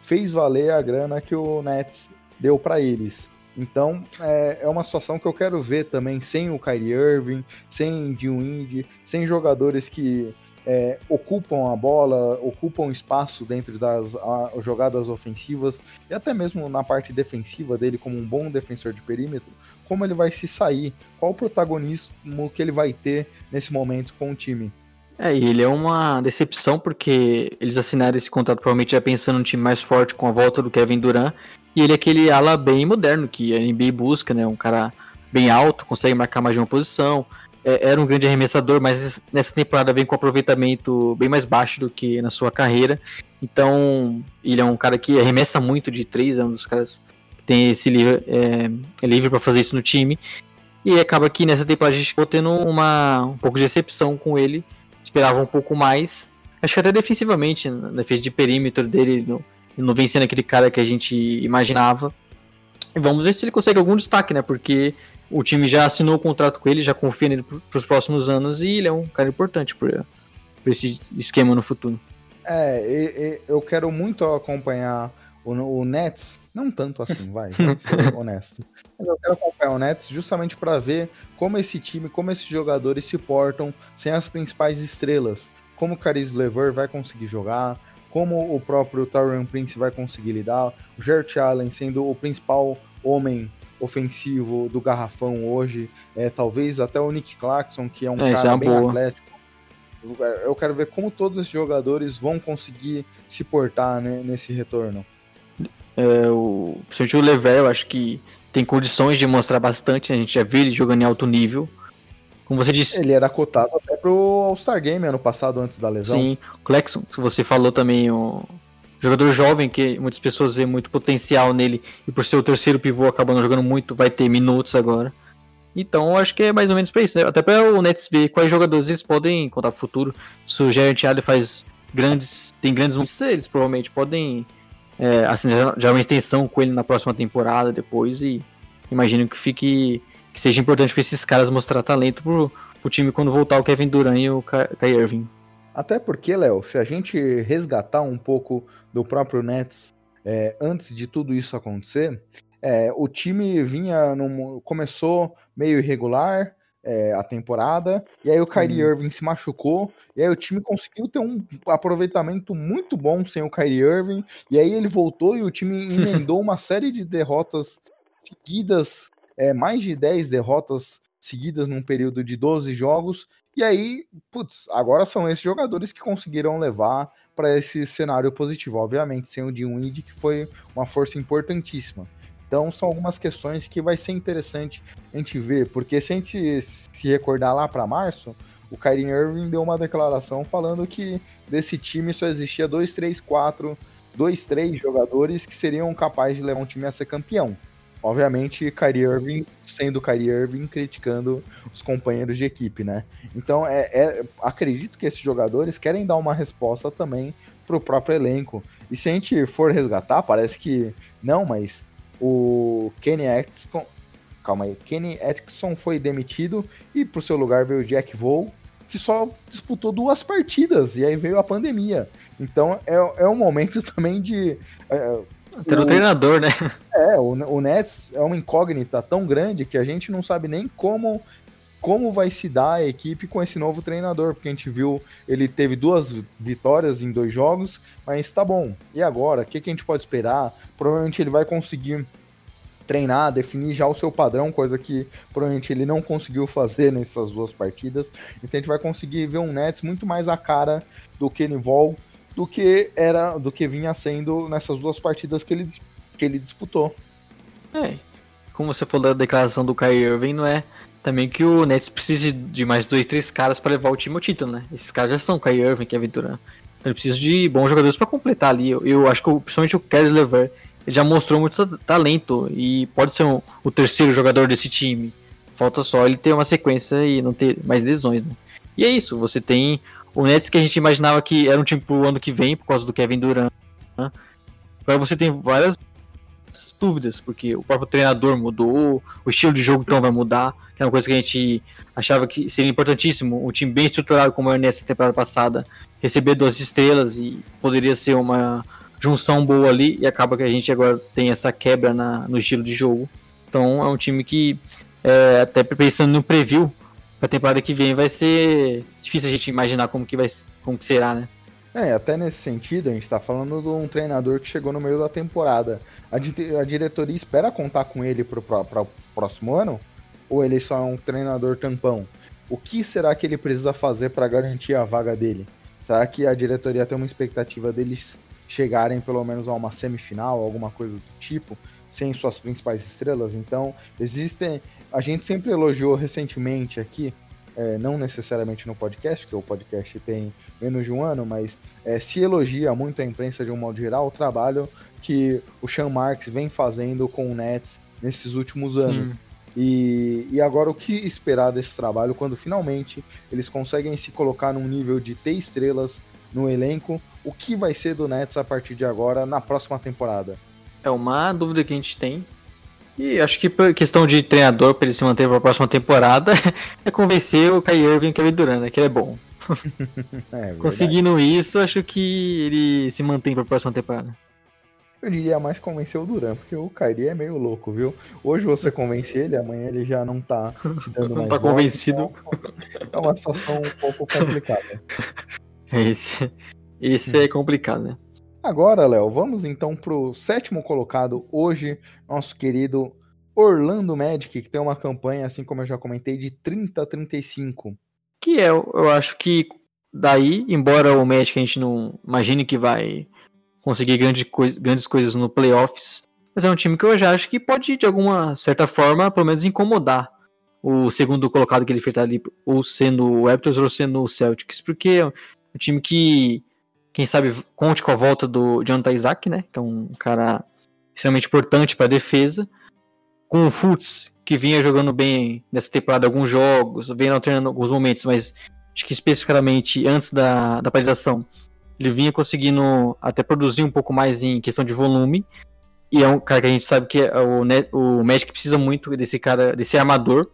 fez valer a grana que o Nets deu para eles. Então é, é, uma situação que eu quero ver também sem o Kyrie Irving, sem Indy, sem jogadores que é, ocupam a bola, ocupam espaço dentro das a, jogadas ofensivas e até mesmo na parte defensiva dele como um bom defensor de perímetro, como ele vai se sair, qual o protagonismo que ele vai ter nesse momento com o time. É, e ele é uma decepção porque eles assinaram esse contrato provavelmente já pensando num time mais forte com a volta do Kevin Durant e ele é aquele ala bem moderno que a NBA busca, né? Um cara bem alto, consegue marcar mais de uma posição. É, era um grande arremessador, mas nessa temporada vem com aproveitamento bem mais baixo do que na sua carreira. Então, ele é um cara que arremessa muito de três, é um dos caras que tem esse livre, é, é livre para fazer isso no time. E acaba que nessa temporada a gente ficou tendo uma, um pouco de decepção com ele. Esperava um pouco mais. Acho que até defensivamente, na defesa de perímetro dele, no, não vem sendo aquele cara que a gente imaginava. E vamos ver se ele consegue algum destaque, né? Porque o time já assinou o contrato com ele, já confia nele para os próximos anos e ele é um cara importante para esse esquema no futuro. É, e, e, eu quero muito acompanhar o, o Nets, não tanto assim, vai, ser honesto. Mas eu quero acompanhar o Nets justamente para ver como esse time, como esses jogadores se portam sem as principais estrelas. Como o Caris Lever vai conseguir jogar, como o próprio Tyron Prince vai conseguir lidar, o Jarrett Allen sendo o principal homem ofensivo do garrafão hoje, é, talvez até o Nick Clarkson, que é um é, cara é bem boa. atlético. Eu quero ver como todos esses jogadores vão conseguir se portar né, nesse retorno. É, o, principalmente o Level, eu acho que tem condições de mostrar bastante, né? a gente já viu ele jogando em alto nível. Como você disse. Ele era cotado até pro All-Star Game ano passado, antes da lesão. Sim, o Clexon, que você falou também, o jogador jovem, que muitas pessoas veem muito potencial nele, e por ser o terceiro pivô acabando jogando muito, vai ter minutos agora. Então, acho que é mais ou menos para isso, né? Até para o Nets ver quais jogadores eles podem contar pro futuro. Se o Gerard Allen faz grandes, tem grandes números, eles provavelmente podem é, assinar já uma extensão com ele na próxima temporada depois e imagino que fique que seja importante para esses caras mostrar talento pro, pro time quando voltar o Kevin Durant e o Kyrie Irving. Até porque, Léo, se a gente resgatar um pouco do próprio Nets é, antes de tudo isso acontecer, é, o time vinha num, começou meio irregular é, a temporada, e aí o Sim. Kyrie Irving se machucou, e aí o time conseguiu ter um aproveitamento muito bom sem o Kyrie Irving, e aí ele voltou e o time emendou uma série de derrotas seguidas, é, mais de 10 derrotas seguidas num período de 12 jogos, e aí, putz, agora são esses jogadores que conseguiram levar para esse cenário positivo, obviamente, sem o Dinwiddie, que foi uma força importantíssima. Então são algumas questões que vai ser interessante a gente ver, porque se a gente se recordar lá para março, o Kyrie Irving deu uma declaração falando que desse time só existia dois, três, quatro, dois, três jogadores que seriam capazes de levar um time a ser campeão. Obviamente, Kyrie Irving sendo Kyrie Irving criticando os companheiros de equipe, né? Então, é, é, acredito que esses jogadores querem dar uma resposta também para o próprio elenco. E se a gente for resgatar, parece que não, mas o Kenny Atkinson, calma aí, Kenny Atkinson foi demitido e pro seu lugar veio o Jack Vole, que só disputou duas partidas e aí veio a pandemia. Então é, é um momento também de. É, Ter um treinador, né? É, o, o Nets é uma incógnita tão grande que a gente não sabe nem como como vai se dar a equipe com esse novo treinador, porque a gente viu ele teve duas vitórias em dois jogos, mas tá bom. E agora, o que, que a gente pode esperar? Provavelmente ele vai conseguir treinar, definir já o seu padrão, coisa que provavelmente ele não conseguiu fazer nessas duas partidas. Então a gente vai conseguir ver um Nets muito mais a cara do Kenny Vol do que era, do que vinha sendo nessas duas partidas que ele, que ele disputou. É, como você falou da declaração do Kyrie Irving, não é também que o Nets precisa de mais dois, três caras para levar o time ao título, né? Esses caras já são Kyrie Irving, Kevin Durant. Então ele precisa de bons jogadores para completar ali. Eu, eu, acho que principalmente o Caris Lever ele já mostrou muito talento e pode ser um, o terceiro jogador desse time. Falta só ele ter uma sequência e não ter mais lesões, né? E é isso, você tem o Nets que a gente imaginava que era um time pro ano que vem por causa do Kevin Durant. Né? Agora você tem várias dúvidas, porque o próprio treinador mudou, o estilo de jogo então vai mudar, que é uma coisa que a gente achava que seria importantíssimo, um time bem estruturado como era nessa temporada passada, receber duas estrelas e poderia ser uma junção boa ali, e acaba que a gente agora tem essa quebra na, no estilo de jogo. Então é um time que, é, até pensando no preview, para a temporada que vem vai ser difícil a gente imaginar como que vai como que será, né? É, até nesse sentido, a gente está falando de um treinador que chegou no meio da temporada. A, di a diretoria espera contar com ele para o próximo ano? Ou ele só é um treinador tampão? O que será que ele precisa fazer para garantir a vaga dele? Será que a diretoria tem uma expectativa deles chegarem pelo menos a uma semifinal, alguma coisa do tipo, sem suas principais estrelas? Então, existem. A gente sempre elogiou recentemente aqui é, não necessariamente no podcast, que o podcast tem menos de um ano, mas é, se elogia muito a imprensa de um modo geral o trabalho que o Sean Marks vem fazendo com o Nets nesses últimos anos. E, e agora o que esperar desse trabalho quando finalmente eles conseguem se colocar num nível de ter estrelas no elenco? O que vai ser do Nets a partir de agora na próxima temporada? É uma dúvida que a gente tem e acho que por questão de treinador para ele se manter para a próxima temporada é convencer o Kai Irving e o Kevin Durant, né, que ele é bom. é, Conseguindo isso, acho que ele se mantém para a próxima temporada. Eu diria mais convencer o Duran, porque o Kyrie é meio louco, viu? Hoje você convence ele, amanhã ele já não tá te dando não mais. Não tá convencido. Então é uma situação um pouco complicada. Esse, esse é complicado, né? Agora, Léo, vamos então para o sétimo colocado hoje, nosso querido Orlando Magic, que tem uma campanha, assim como eu já comentei, de 30 a 35. Que é, eu acho que daí, embora o Magic a gente não imagine que vai conseguir grande coi grandes coisas no playoffs, mas é um time que eu já acho que pode, de alguma certa forma, pelo menos incomodar o segundo colocado que ele fez ali, ou sendo o Raptors ou sendo o Celtics, porque é um time que quem sabe conte com a volta do Jonathan Isaac, né? Que é um cara extremamente importante para a defesa. Com o Fultz, que vinha jogando bem nessa temporada alguns jogos, vem alternando alguns momentos, mas acho que especificamente antes da, da paralisação, ele vinha conseguindo até produzir um pouco mais em questão de volume. E é um cara que a gente sabe que é o, o Magic precisa muito desse cara, desse armador.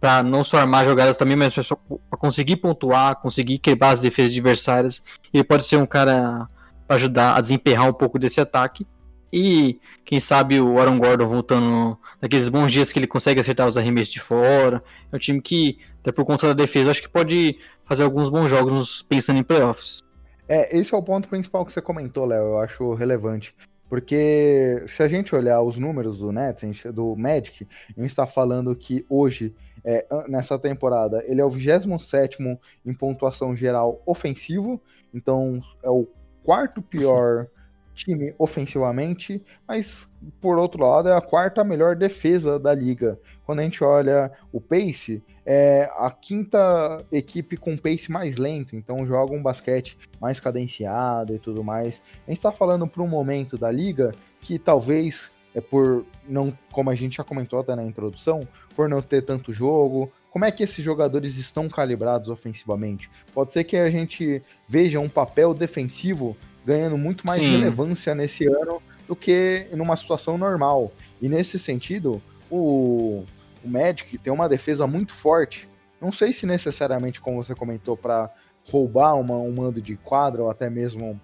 Para não só armar jogadas também, mas para conseguir pontuar, conseguir quebrar as defesas adversárias. Ele pode ser um cara para ajudar a desemperrar um pouco desse ataque. E quem sabe o Aaron Gordon voltando naqueles bons dias que ele consegue acertar os arremessos de fora. É um time que, até por conta da defesa, acho que pode fazer alguns bons jogos pensando em playoffs. É, esse é o ponto principal que você comentou, Léo. Eu acho relevante. Porque se a gente olhar os números do Nets, do Magic, a gente está falando que hoje, é, nessa temporada, ele é o 27 em pontuação geral ofensivo, então é o quarto pior time ofensivamente, mas por outro lado é a quarta melhor defesa da liga. Quando a gente olha o pace, é a quinta equipe com pace mais lento, então joga um basquete mais cadenciado e tudo mais. A gente está falando para um momento da liga que talvez é por não, como a gente já comentou até na introdução, por não ter tanto jogo, como é que esses jogadores estão calibrados ofensivamente? Pode ser que a gente veja um papel defensivo ganhando muito mais Sim. relevância nesse ano do que numa situação normal. E nesse sentido, o, o Magic tem uma defesa muito forte. Não sei se necessariamente, como você comentou, para roubar uma, um mando de quadra ou até mesmo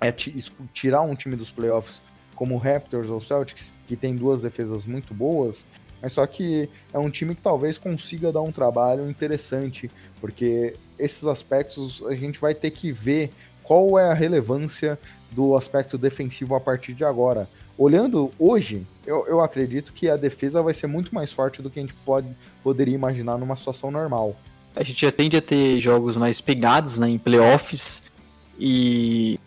é, tirar um time dos playoffs como Raptors ou Celtics, que tem duas defesas muito boas, mas só que é um time que talvez consiga dar um trabalho interessante, porque esses aspectos a gente vai ter que ver qual é a relevância do aspecto defensivo a partir de agora. Olhando hoje, eu, eu acredito que a defesa vai ser muito mais forte do que a gente pode, poderia imaginar numa situação normal. A gente já tende a ter jogos mais pegados né, em playoffs e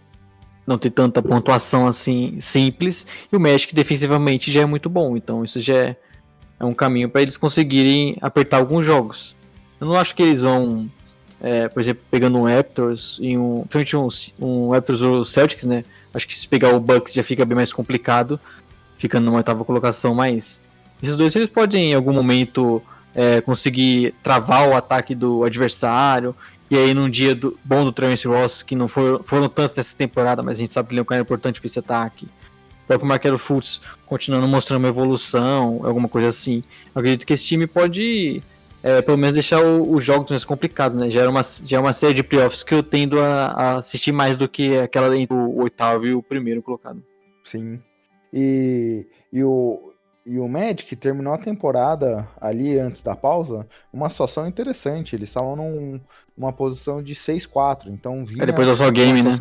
não ter tanta pontuação assim simples. E o Magic defensivamente já é muito bom, então isso já é, é um caminho para eles conseguirem apertar alguns jogos. Eu não acho que eles vão é, por exemplo, pegando um Raptors e um. Principalmente um, um Raptors ou Celtics, né? Acho que se pegar o Bucks já fica bem mais complicado, ficando numa oitava colocação, mas esses dois eles podem em algum momento é, conseguir travar o ataque do adversário. E aí, num dia do, bom do Travis Ross, que não for, foram tantos nessa temporada, mas a gente sabe que ele é um cara importante para esse ataque. O próprio Marquero Fultz continuando mostrando uma evolução, alguma coisa assim. Eu acredito que esse time pode é, pelo menos deixar os jogos mais complicados, né? Já é, uma, já é uma série de playoffs que eu tendo a, a assistir mais do que aquela entre o oitavo e o primeiro colocado. Sim. E, e, o, e o Magic terminou a temporada ali antes da pausa uma situação interessante. Eles estavam num, numa posição de 6-4, então vinha. É depois da sua game, né?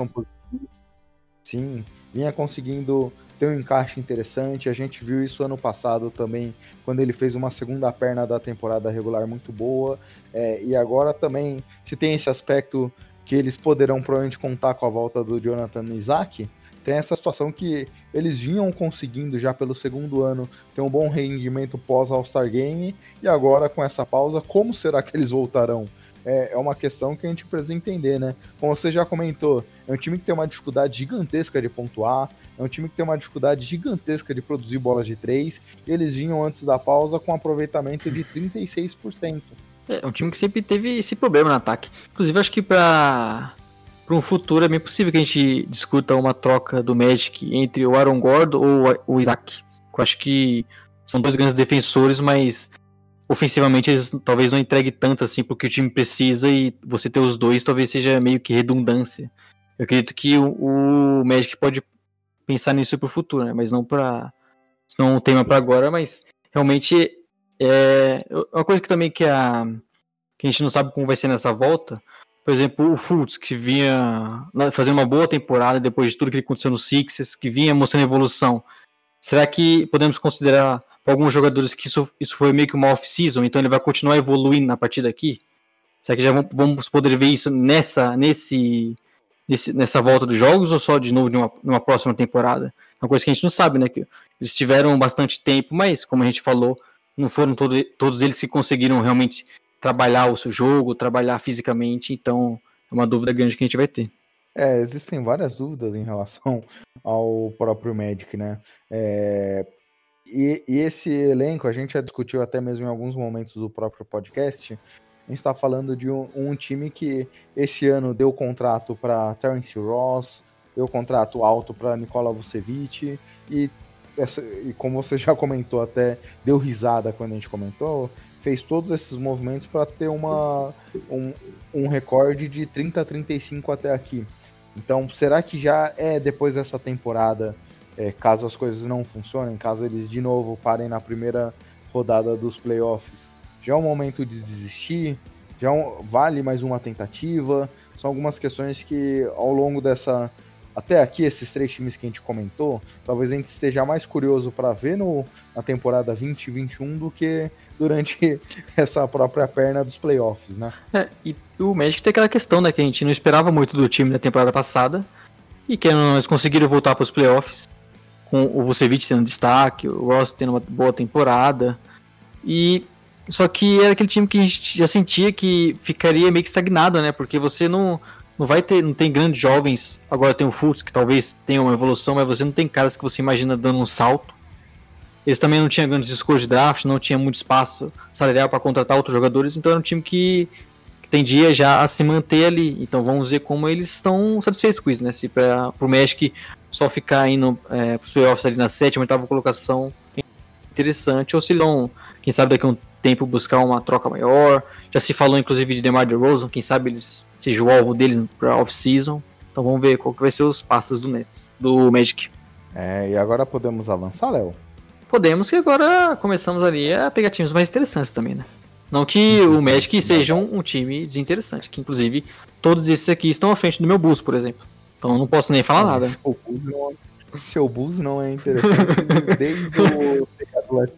Sim, vinha conseguindo tem um encaixe interessante. A gente viu isso ano passado também, quando ele fez uma segunda perna da temporada regular muito boa. É, e agora também, se tem esse aspecto que eles poderão provavelmente contar com a volta do Jonathan Isaac, tem essa situação que eles vinham conseguindo já pelo segundo ano ter um bom rendimento pós All-Star Game, e agora com essa pausa, como será que eles voltarão? É, é uma questão que a gente precisa entender, né? Como você já comentou, é um time que tem uma dificuldade gigantesca de pontuar, é um time que tem uma dificuldade gigantesca de produzir bolas de três, e eles vinham antes da pausa com um aproveitamento de 36%. É, é um time que sempre teve esse problema no ataque. Inclusive, acho que para para um futuro é bem possível que a gente discuta uma troca do Magic entre o Aaron Gordon ou o Isaac. Eu acho que são dois grandes defensores, mas ofensivamente eles talvez não entregue tanto assim porque o time precisa e você ter os dois talvez seja meio que redundância. Eu acredito que o, o Magic pode pensar nisso para o futuro, né? Mas não para não é um tema para agora, mas realmente é uma coisa que também que a que a gente não sabe como vai ser nessa volta. Por exemplo, o Fultz, que vinha fazendo uma boa temporada depois de tudo que aconteceu no Sixers, que vinha mostrando evolução. Será que podemos considerar alguns jogadores que isso, isso foi meio que uma off-season, então ele vai continuar evoluindo na partir daqui? Será que já vamos poder ver isso nessa, nesse, nesse, nessa volta dos jogos ou só de novo numa próxima temporada? Uma coisa que a gente não sabe, né? Que eles tiveram bastante tempo, mas como a gente falou, não foram todo, todos eles que conseguiram realmente trabalhar o seu jogo, trabalhar fisicamente, então é uma dúvida grande que a gente vai ter. É, existem várias dúvidas em relação ao próprio Magic, né? É, e, e, esse elenco, a gente já discutiu até mesmo em alguns momentos do próprio podcast. A gente está falando de um, um, time que esse ano deu contrato para Terence Ross, deu contrato alto para Nikola Vucevic e, essa, e como você já comentou até, deu risada quando a gente comentou, fez todos esses movimentos para ter uma, um, um recorde de 30 a 35 até aqui. Então, será que já é depois dessa temporada, é, caso as coisas não funcionem, caso eles de novo parem na primeira rodada dos playoffs, já é o momento de desistir? Já é vale mais uma tentativa? São algumas questões que ao longo dessa até aqui, esses três times que a gente comentou, talvez a gente esteja mais curioso para ver no, na temporada 2021 do que durante essa própria perna dos playoffs, né? É, e o Magic tem aquela questão, né, que a gente não esperava muito do time da temporada passada, e que eles conseguiram voltar para os playoffs, com o Vucevic tendo destaque, o Ross tendo uma boa temporada, e só que era aquele time que a gente já sentia que ficaria meio que estagnado, né, porque você não não vai ter, não tem grandes jovens. Agora tem o Fultz, que talvez tenha uma evolução, mas você não tem caras que você imagina dando um salto. Eles também não tinham grandes escolhas de draft, não tinha muito espaço salarial para contratar outros jogadores, então era um time que, tendia já a se manter ali. Então vamos ver como eles estão satisfeitos com isso, né? Se para o Magic só ficar indo é, para os playoffs ali na sétima, oitava colocação, interessante, ou se eles vão, quem sabe daqui a um tempo buscar uma troca maior. Já se falou inclusive de DeMar DeRozan, quem sabe eles seja o alvo deles para off-season. Então vamos ver qual que vai ser os passos do Nets, do Magic. É, e agora podemos avançar, Léo? Podemos, que agora começamos ali a pegar times mais interessantes também, né? Não que o Magic seja um, um, time desinteressante, que inclusive todos esses aqui estão à frente do meu Bulls, por exemplo. Então não posso nem falar nada. Seu Bulls não, é, seu Bulls não é interessante desde o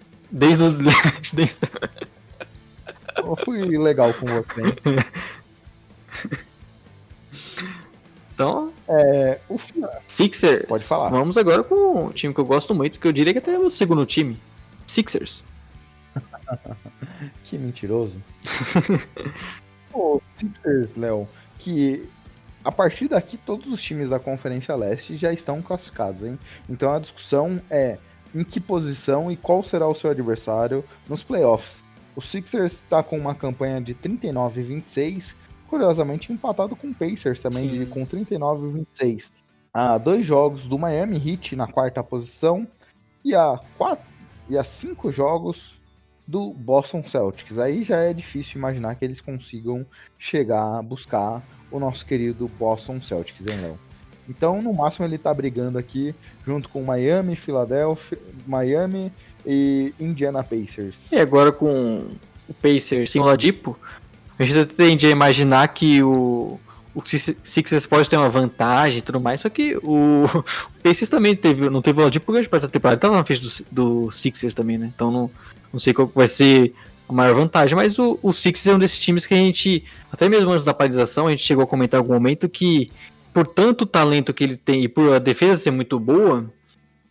Desde o. Desde... Eu fui legal com você. Então. É, o Sixers. Pode falar. Vamos agora com um time que eu gosto muito, que eu diria que até é o segundo time. Sixers. que mentiroso. o Sixers, Léo, que a partir daqui todos os times da Conferência Leste já estão classificados, hein? Então a discussão é em que posição e qual será o seu adversário nos playoffs. O Sixers está com uma campanha de 39 e 26, curiosamente empatado com o Pacers também, de, com 39 e 26. Há dois jogos do Miami Heat na quarta posição e há, quatro, e há cinco jogos do Boston Celtics. Aí já é difícil imaginar que eles consigam chegar a buscar o nosso querido Boston Celtics, hein, Léo? Então, no máximo, ele está brigando aqui junto com Miami, Philadelphia, Miami e Indiana Pacers. E agora com o Pacers sem o Ladipo, a gente tende a imaginar que o, o Sixers pode ter uma vantagem e tudo mais, só que o, o Pacers também teve, não teve o Ladipo porque a temporada estava na frente do, do Sixers também, né? Então não, não sei qual vai ser a maior vantagem, mas o, o Sixers é um desses times que a gente, até mesmo antes da paralisação, a gente chegou a comentar em algum momento que por tanto talento que ele tem e por a defesa ser muito boa,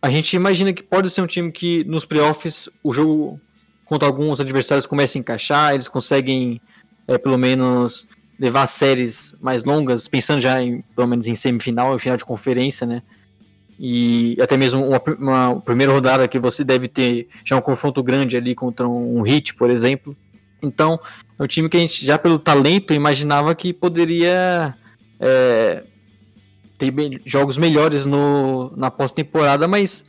a gente imagina que pode ser um time que nos playoffs o jogo contra alguns adversários começa a encaixar, eles conseguem é, pelo menos levar séries mais longas, pensando já em pelo menos em semifinal e final de conferência, né? E até mesmo uma, uma primeira rodada que você deve ter já um confronto grande ali contra um Hit, por exemplo. Então, é um time que a gente já pelo talento imaginava que poderia é, tem jogos melhores no, na pós-temporada, mas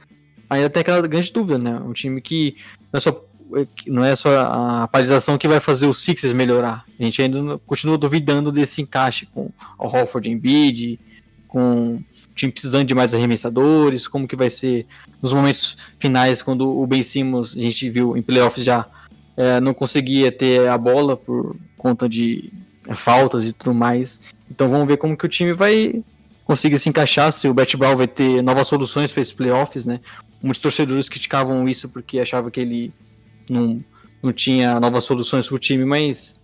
ainda tem aquela grande dúvida, né? Um time que não é só, não é só a paralisação que vai fazer o Sixers melhorar. A gente ainda continua duvidando desse encaixe com o Holford Embiid, com o time precisando de mais arremessadores, como que vai ser nos momentos finais, quando o Ben Simmons, a gente viu em playoffs já, é, não conseguia ter a bola por conta de é, faltas e tudo mais. Então vamos ver como que o time vai consiga se encaixar, se o Bet Brown vai ter novas soluções para esses playoffs, né? Muitos torcedores criticavam isso porque achavam que ele não, não tinha novas soluções para o time, mas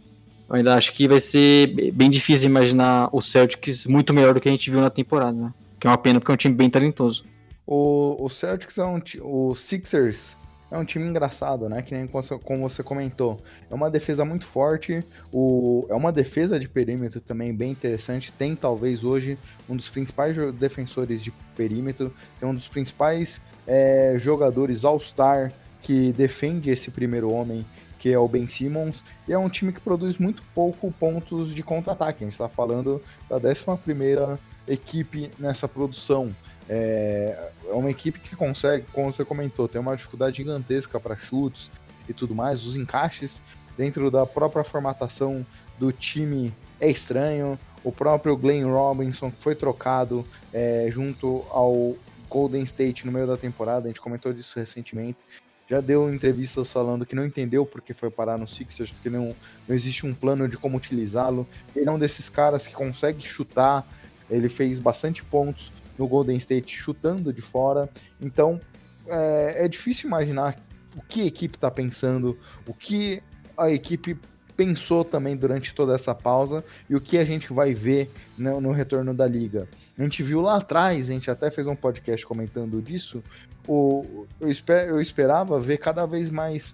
eu ainda acho que vai ser bem difícil imaginar o Celtics muito melhor do que a gente viu na temporada, né? Que é uma pena porque é um time bem talentoso. O, o Celtics é um o Sixers é um time engraçado, né? Que nem como você comentou. É uma defesa muito forte, o, é uma defesa de perímetro também bem interessante. Tem talvez hoje um dos principais defensores de perímetro, tem um dos principais é, jogadores All-Star que defende esse primeiro homem, que é o Ben Simmons. E é um time que produz muito pouco pontos de contra-ataque. A gente está falando da 11 equipe nessa produção. É, é uma equipe que consegue, como você comentou, tem uma dificuldade gigantesca para chutes e tudo mais. Os encaixes dentro da própria formatação do time é estranho. O próprio Glenn Robinson foi trocado é, junto ao Golden State no meio da temporada, a gente comentou disso recentemente. Já deu entrevistas falando que não entendeu porque foi parar no Sixers, porque não, não existe um plano de como utilizá-lo. Ele é um desses caras que consegue chutar, ele fez bastante pontos no Golden State chutando de fora. Então é, é difícil imaginar o que a equipe está pensando, o que a equipe pensou também durante toda essa pausa e o que a gente vai ver no, no retorno da liga. A gente viu lá atrás, a gente até fez um podcast comentando disso. O, eu, esper, eu esperava ver cada vez mais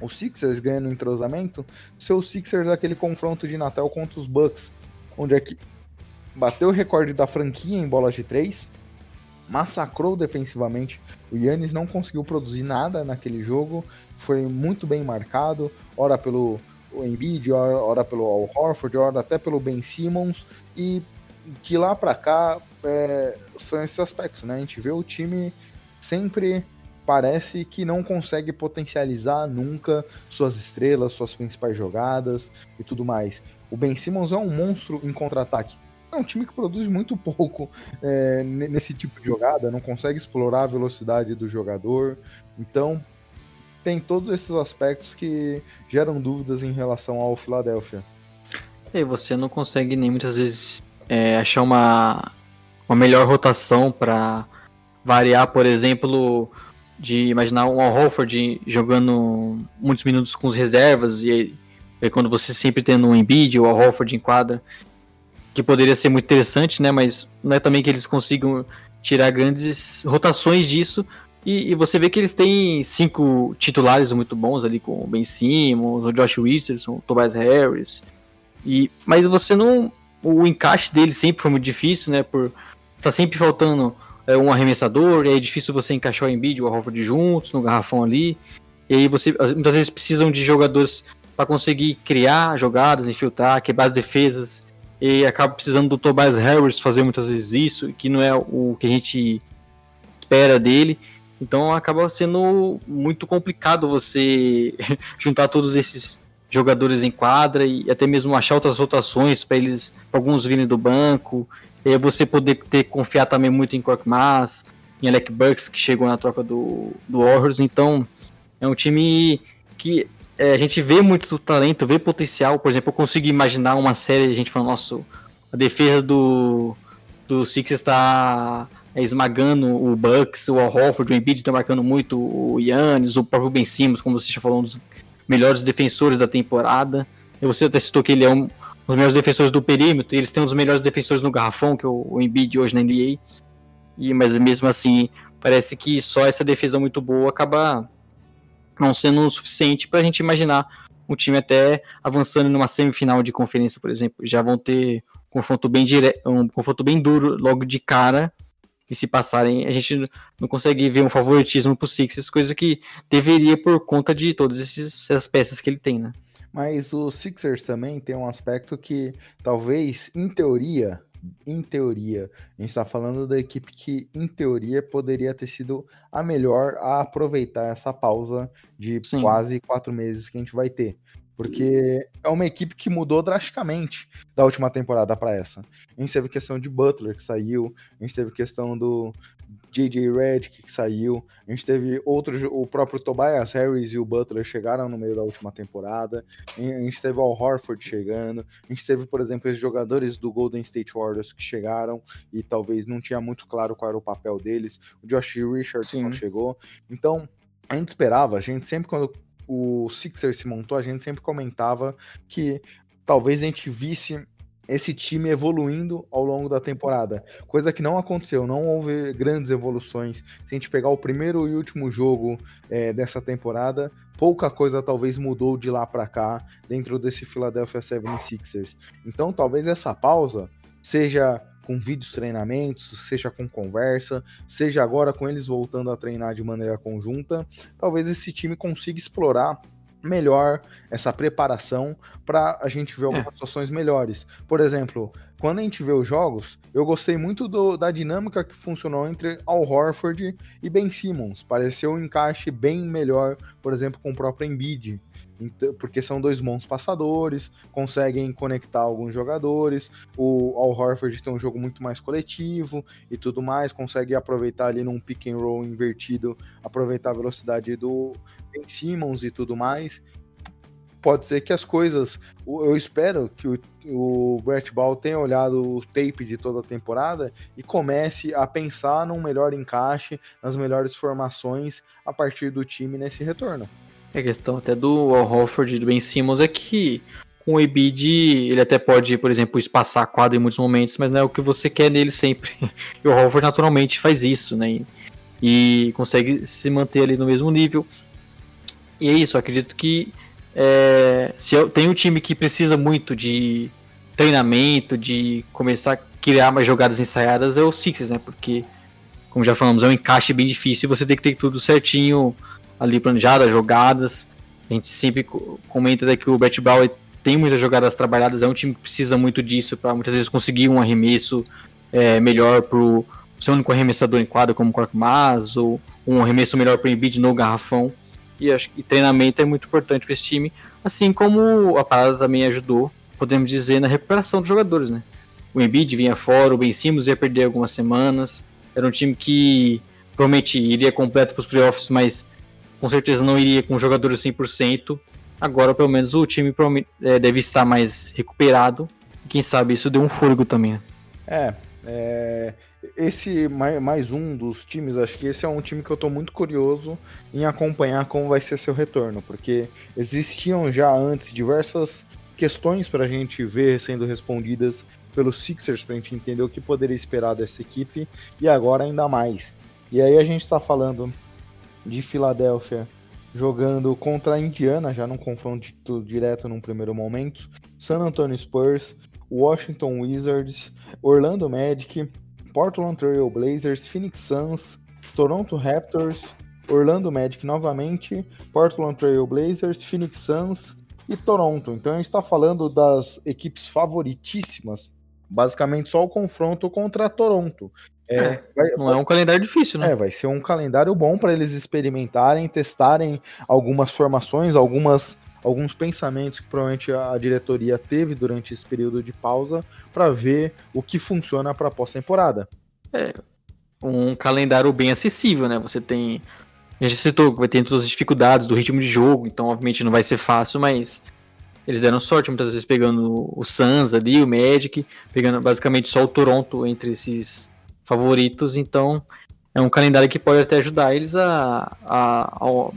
os Sixers ganhando entrosamento, ser os Sixers aquele confronto de Natal contra os Bucks, onde é que bateu o recorde da franquia em bolas de três, massacrou defensivamente. O Yannis não conseguiu produzir nada naquele jogo, foi muito bem marcado, ora pelo Embiid, ora, ora pelo Al Horford, ora até pelo Ben Simmons, e de lá para cá é, são esses aspectos, né? A gente vê o time sempre parece que não consegue potencializar nunca suas estrelas, suas principais jogadas e tudo mais. O Ben Simmons é um monstro em contra-ataque. É um time que produz muito pouco é, nesse tipo de jogada, não consegue explorar a velocidade do jogador. Então, tem todos esses aspectos que geram dúvidas em relação ao Philadelphia. E você não consegue nem muitas vezes é, achar uma, uma melhor rotação para variar, por exemplo, de imaginar um Al Holford jogando muitos minutos com os reservas e aí, quando você sempre tendo um Embiid ou Al Holford em quadra, que poderia ser muito interessante, né? Mas não é também que eles consigam tirar grandes rotações disso. E, e você vê que eles têm cinco titulares muito bons ali com o Ben Simmons, o Josh Richardson, o Tobias Harris. E, mas você não o encaixe dele sempre foi muito difícil, né? Por tá sempre faltando é, um arremessador, e é difícil você encaixar o Embiid e o Horford juntos no garrafão ali. E aí você muitas vezes precisam de jogadores para conseguir criar jogadas, infiltrar, quebrar as defesas. E acaba precisando do Tobias Harris fazer muitas vezes isso, que não é o que a gente espera dele. Então acaba sendo muito complicado você juntar todos esses jogadores em quadra e até mesmo achar outras rotações para eles, pra alguns virem do banco. E você poder ter confiar também muito em Korkmaz, em Alec Burks, que chegou na troca do, do Warriors. Então, é um time que é, a gente vê muito talento, vê potencial. Por exemplo, eu consigo imaginar uma série, a gente falando, nossa, a defesa do, do Sixers está é, esmagando o Bucks, o Horford, o Embiid está marcando muito o Yannis, o próprio Ben Simmons, como você já falou, um dos melhores defensores da temporada. E você até citou que ele é um, dos melhores defensores do perímetro, e eles têm um dos melhores defensores no garrafão, que é o, o Embiid hoje na NBA. E, mas mesmo assim, parece que só essa defesa muito boa acaba não sendo o suficiente para a gente imaginar um time até avançando numa semifinal de conferência, por exemplo. Já vão ter um confronto bem direto, um confronto bem duro logo de cara e se passarem, a gente não consegue ver um favoritismo pro Sixers, coisa que deveria por conta de todas essas peças que ele tem, né? Mas o Sixers também tem um aspecto que talvez, em teoria, em teoria, a gente está falando da equipe que, em teoria, poderia ter sido a melhor a aproveitar essa pausa de Sim. quase quatro meses que a gente vai ter. Porque é uma equipe que mudou drasticamente da última temporada para essa. A gente teve questão de Butler que saiu, a gente teve questão do JJ Redick que saiu, a gente teve outros, o próprio Tobias Harris e o Butler chegaram no meio da última temporada, a gente teve o Al Horford chegando, a gente teve, por exemplo, os jogadores do Golden State Warriors que chegaram e talvez não tinha muito claro qual era o papel deles, o Josh Richardson chegou, então a gente esperava, a gente sempre quando o Sixers se montou, a gente sempre comentava que talvez a gente visse esse time evoluindo ao longo da temporada, coisa que não aconteceu, não houve grandes evoluções. Se a gente pegar o primeiro e último jogo é, dessa temporada, pouca coisa talvez mudou de lá para cá dentro desse Philadelphia 76ers. Então, talvez essa pausa seja com vídeos treinamentos, seja com conversa, seja agora com eles voltando a treinar de maneira conjunta, talvez esse time consiga explorar melhor essa preparação para a gente ver algumas é. situações melhores. Por exemplo, quando a gente vê os jogos, eu gostei muito do, da dinâmica que funcionou entre Al Horford e Ben Simmons. Pareceu um encaixe bem melhor, por exemplo, com o próprio Embiid. Então, porque são dois bons passadores, conseguem conectar alguns jogadores. O Al Horford tem um jogo muito mais coletivo e tudo mais, consegue aproveitar ali num pick and roll invertido, aproveitar a velocidade do Ben Simmons e tudo mais pode ser que as coisas. Eu espero que o, o Brett Ball tenha olhado o tape de toda a temporada e comece a pensar num melhor encaixe, nas melhores formações a partir do time nesse retorno. A questão até do Al Horford e do Ben Simmons é que com o Embiid ele até pode, por exemplo, espaçar a quadra em muitos momentos, mas não é o que você quer nele sempre. E o Horford naturalmente faz isso, né? E, e consegue se manter ali no mesmo nível. E é isso, acredito que é, se eu, tem um time que precisa muito de treinamento, de começar a criar mais jogadas ensaiadas, é o Sixers, né? Porque, como já falamos, é um encaixe bem difícil e você tem que ter tudo certinho ali planejado, as jogadas. A gente sempre comenta que o Brett Brown tem muitas jogadas trabalhadas, é um time que precisa muito disso para muitas vezes conseguir um arremesso é, melhor pro seu único arremessador em quadra, como o Korkmaz, ou um arremesso melhor para o Embiid no garrafão. E acho que treinamento é muito importante para esse time, assim como a parada também ajudou, podemos dizer, na recuperação dos jogadores, né? O Embiid vinha fora, o Ben Simmons ia perder algumas semanas. Era um time que promete iria completo para os playoffs, mas com certeza não iria com jogadores 100%. Agora, pelo menos, o time é, deve estar mais recuperado. Quem sabe isso deu um fôlego também. Né? É, é, esse mais, mais um dos times, acho que esse é um time que eu estou muito curioso em acompanhar como vai ser seu retorno, porque existiam já antes diversas questões para a gente ver sendo respondidas pelos Sixers, para a gente entender o que poderia esperar dessa equipe, e agora ainda mais. E aí a gente está falando de Filadélfia jogando contra a Indiana, já num confronto direto num primeiro momento, San Antonio Spurs, Washington Wizards, Orlando Magic, Portland Trail Blazers, Phoenix Suns, Toronto Raptors, Orlando Magic novamente, Portland Trail Blazers, Phoenix Suns e Toronto. Então a gente está falando das equipes favoritíssimas, basicamente só o confronto contra Toronto. É, é, vai, não é um calendário difícil, né? É, vai ser um calendário bom para eles experimentarem, testarem algumas formações, algumas alguns pensamentos que provavelmente a diretoria teve durante esse período de pausa para ver o que funciona para a pós-temporada. É, um calendário bem acessível, né? Você tem. A gente citou que vai ter todas as dificuldades do ritmo de jogo, então obviamente não vai ser fácil, mas eles deram sorte muitas vezes pegando o Suns ali, o Magic, pegando basicamente só o Toronto entre esses favoritos, então é um calendário que pode até ajudar eles a, a, a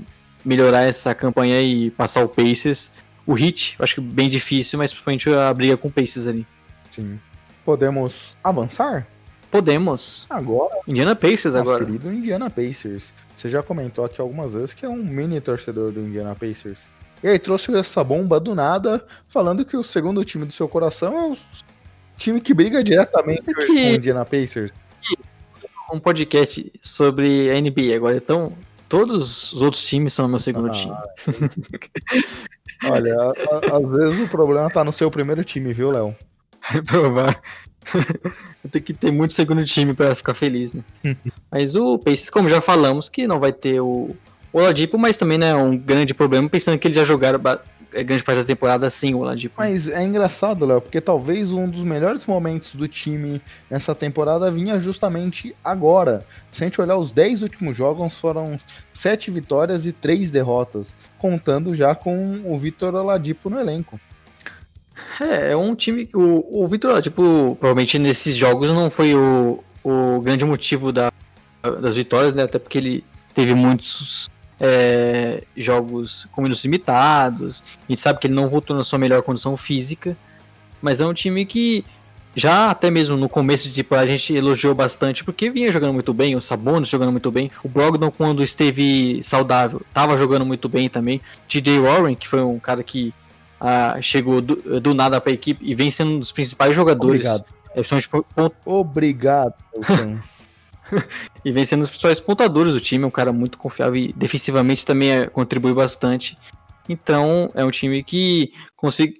melhorar essa campanha e passar o Pacers. O Hit, acho que bem difícil, mas principalmente a briga com o Pacers ali. Sim. Podemos avançar? Podemos. Agora. Indiana Pacers agora. querido Indiana Pacers. Você já comentou aqui algumas vezes que é um mini torcedor do Indiana Pacers. E aí trouxe essa bomba do nada, falando que o segundo time do seu coração é o time que briga diretamente é que... com o Indiana Pacers. Um podcast sobre a NBA agora, então Todos os outros times são meu segundo ah, time. Olha, a, a, às vezes o problema tá no seu primeiro time, viu, Léo? É provável. Tem que ter muito segundo time para ficar feliz, né? mas o Pacers, como já falamos, que não vai ter o Oladipo, mas também não é um grande problema, pensando que eles já jogaram grande parte da temporada sem o Oladipo. Mas é engraçado, Léo, porque talvez um dos melhores momentos do time nessa temporada vinha justamente agora. Se a gente olhar os 10 últimos jogos, foram 7 vitórias e 3 derrotas, contando já com o Vitor Oladipo no elenco. É, é um time. O, o Vitor Oladipo, provavelmente nesses jogos, não foi o, o grande motivo da, das vitórias, né? Até porque ele teve muitos é, jogos com minutos limitados. A gente sabe que ele não voltou na sua melhor condição física, mas é um time que já até mesmo no começo de temporada a gente elogiou bastante porque vinha jogando muito bem, o Sabonis jogando muito bem, o Brogdon quando esteve saudável estava jogando muito bem também, TJ Warren que foi um cara que ah, chegou do, do nada para a equipe e vem sendo um dos principais jogadores. Obrigado. É, Obrigado, e vem sendo os principais pontadores do time, é um cara muito confiável e defensivamente também é, contribui bastante. Então é um time que,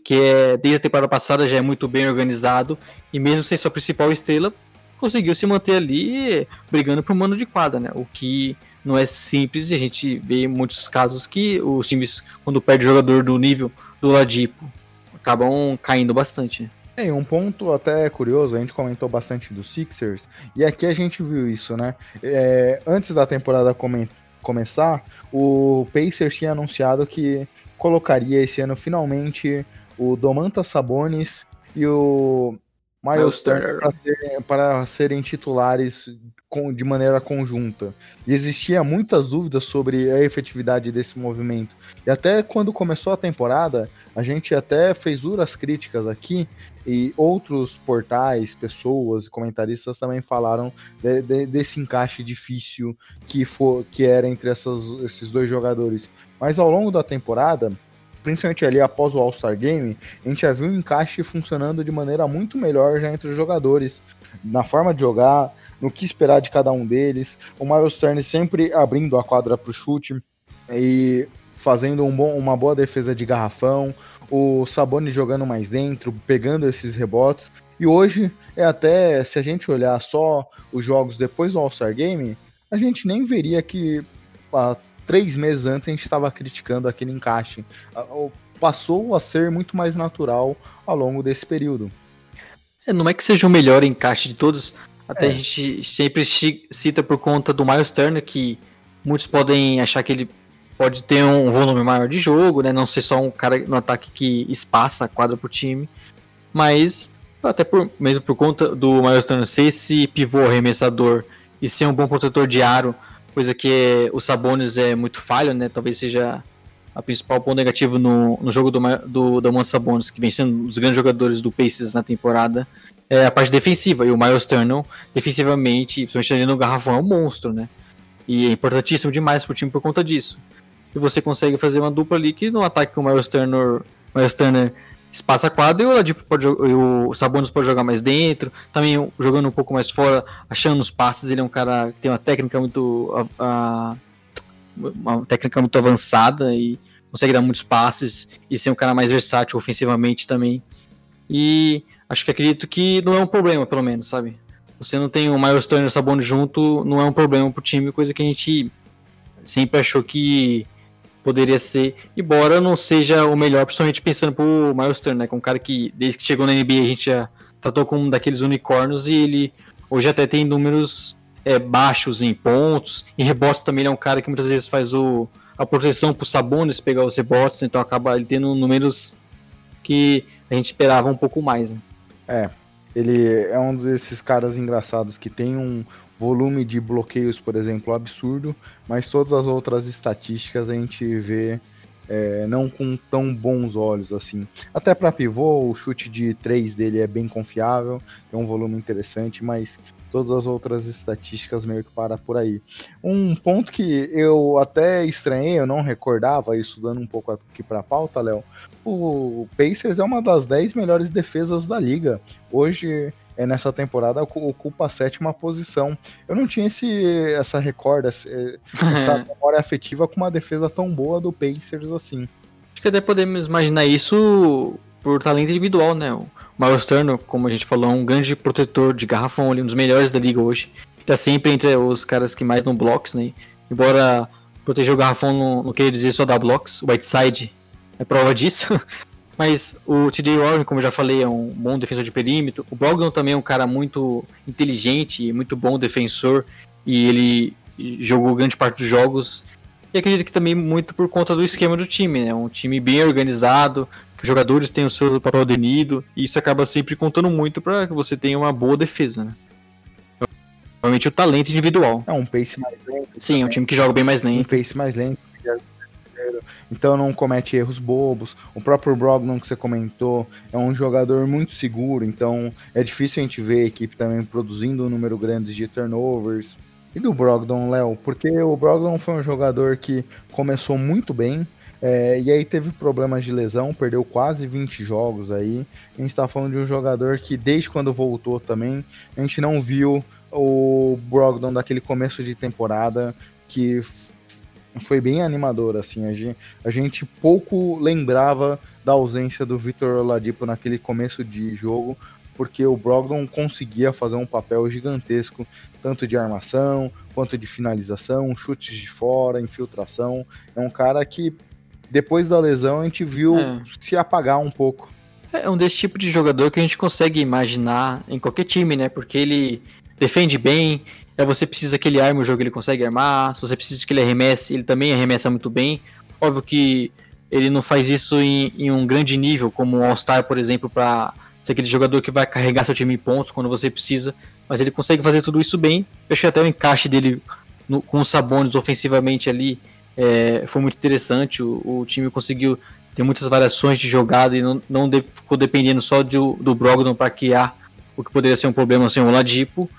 que é, desde a temporada passada já é muito bem organizado e mesmo sem sua principal estrela, conseguiu se manter ali brigando por mano de quadra, né? O que não é simples e a gente vê muitos casos que os times, quando perde jogador do nível do Ladipo, acabam caindo bastante. É, um ponto até curioso, a gente comentou bastante dos Sixers, e aqui a gente viu isso, né? É, antes da temporada come começar, o Pacers tinha anunciado que colocaria esse ano finalmente o Domantas Sabonis e o Miles Turner para, ser, para serem titulares com, de maneira conjunta. E existia muitas dúvidas sobre a efetividade desse movimento. E até quando começou a temporada, a gente até fez duras críticas aqui, e outros portais, pessoas comentaristas também falaram de, de, desse encaixe difícil que, for, que era entre essas, esses dois jogadores. Mas ao longo da temporada, principalmente ali após o All-Star Game, a gente já viu o encaixe funcionando de maneira muito melhor já entre os jogadores, na forma de jogar, no que esperar de cada um deles. O Miles Turner sempre abrindo a quadra para o chute e fazendo um bom, uma boa defesa de garrafão. O Sabonis jogando mais dentro, pegando esses rebotes. E hoje é até, se a gente olhar só os jogos depois do All-Star Game, a gente nem veria que há três meses antes a gente estava criticando aquele encaixe. Passou a ser muito mais natural ao longo desse período. É, não é que seja o melhor encaixe de todos, até é. a gente sempre cita por conta do Miles Turner, que muitos podem achar que ele pode ter um volume maior de jogo, né? Não ser só um cara no ataque que espaça a quadra pro time. Mas, até por, mesmo por conta do Miles Turner ser esse pivô arremessador e ser um bom protetor de aro, coisa que o Sabonis é muito falho, né? Talvez seja a principal ponto negativo no, no jogo do, do, do Monte Sabonis, que vem sendo um dos grandes jogadores do Pacers na temporada é a parte defensiva. E o Miles Turner, defensivamente, principalmente ali no garrafão, é um monstro, né? E é importantíssimo demais pro time por conta disso. E você consegue fazer uma dupla ali que no ataque com o Miles Turner, Miles Turner espaça a quadra e o Oladipo pode e o Sabonis pode jogar mais dentro, também jogando um pouco mais fora, achando os passes, ele é um cara que tem uma técnica muito a, uma técnica muito avançada e consegue dar muitos passes e ser um cara mais versátil ofensivamente também. E acho que acredito que não é um problema, pelo menos, sabe? Você não tem o Miles Turner e o Sabonis junto, não é um problema pro time, coisa que a gente sempre achou que poderia ser, embora não seja o melhor, principalmente pensando pro Miles Turner, né? Que é um cara que, desde que chegou na NBA, a gente já tratou como um daqueles unicórnios e ele hoje até tem números é, baixos em pontos, em rebotes também ele é um cara que muitas vezes faz o, a proteção pro Sabonis pegar os rebotes, então acaba ele tendo números que a gente esperava um pouco mais. Né? É, ele é um desses caras engraçados que tem um volume de bloqueios, por exemplo, absurdo, mas todas as outras estatísticas a gente vê é, não com tão bons olhos assim. Até para pivô, o chute de 3 dele é bem confiável, tem um volume interessante, mas todas as outras estatísticas meio que para por aí. Um ponto que eu até estranhei, eu não recordava, estudando um pouco aqui para a pauta, Léo, o Pacers é uma das 10 melhores defesas da liga. Hoje, é, nessa temporada, ocupa a sétima posição. Eu não tinha esse, essa recorda, essa memória afetiva com uma defesa tão boa do Pacers assim. Acho que até podemos imaginar isso por talento individual, né? Miles Turner, como a gente falou, é um grande protetor de garrafão, ali, um dos melhores da liga hoje. Tá sempre entre os caras que mais dão blocos, né? Embora proteger o garrafão não, não queria dizer só dar blocos, o Whiteside é prova disso. Mas o TJ Warren, como eu já falei, é um bom defensor de perímetro. O Brogdon também é um cara muito inteligente, muito bom defensor. E ele jogou grande parte dos jogos. E acredito que também muito por conta do esquema do time, né? Um time bem organizado, os jogadores têm o seu papel definido, e isso acaba sempre contando muito para que você tenha uma boa defesa, né? Realmente o talento individual. É um pace mais lento. Sim, é um time que joga bem mais lento. Um pace mais lento. Então não comete erros bobos. O próprio Brogdon que você comentou é um jogador muito seguro, então é difícil a gente ver a equipe também produzindo um número grande de turnovers. E do Brogdon, Léo, porque o Brogdon foi um jogador que começou muito bem, é, e aí teve problemas de lesão, perdeu quase 20 jogos aí. A gente está falando de um jogador que desde quando voltou também, a gente não viu o Brogdon daquele começo de temporada que foi bem animador, assim, a gente, a gente pouco lembrava da ausência do Vitor Oladipo naquele começo de jogo, porque o Brogdon conseguia fazer um papel gigantesco, tanto de armação, quanto de finalização, chutes de fora, infiltração. É um cara que, depois da lesão, a gente viu é. se apagar um pouco. É um desse tipo de jogador que a gente consegue imaginar em qualquer time, né? Porque ele defende bem, é você precisa que ele arme o jogo, ele consegue armar. Se você precisa que ele arremesse, ele também arremessa muito bem. Óbvio que ele não faz isso em, em um grande nível, como o All-Star, por exemplo, para ser aquele jogador que vai carregar seu time em pontos quando você precisa. Mas ele consegue fazer tudo isso bem. Eu achei até o encaixe dele no, com os Sabones ofensivamente ali é, foi muito interessante. O, o, time conseguiu ter muitas variações de jogada e não, não de, ficou dependendo só de, do Brogdon para criar o que poderia ser um problema sem assim, o Ladipo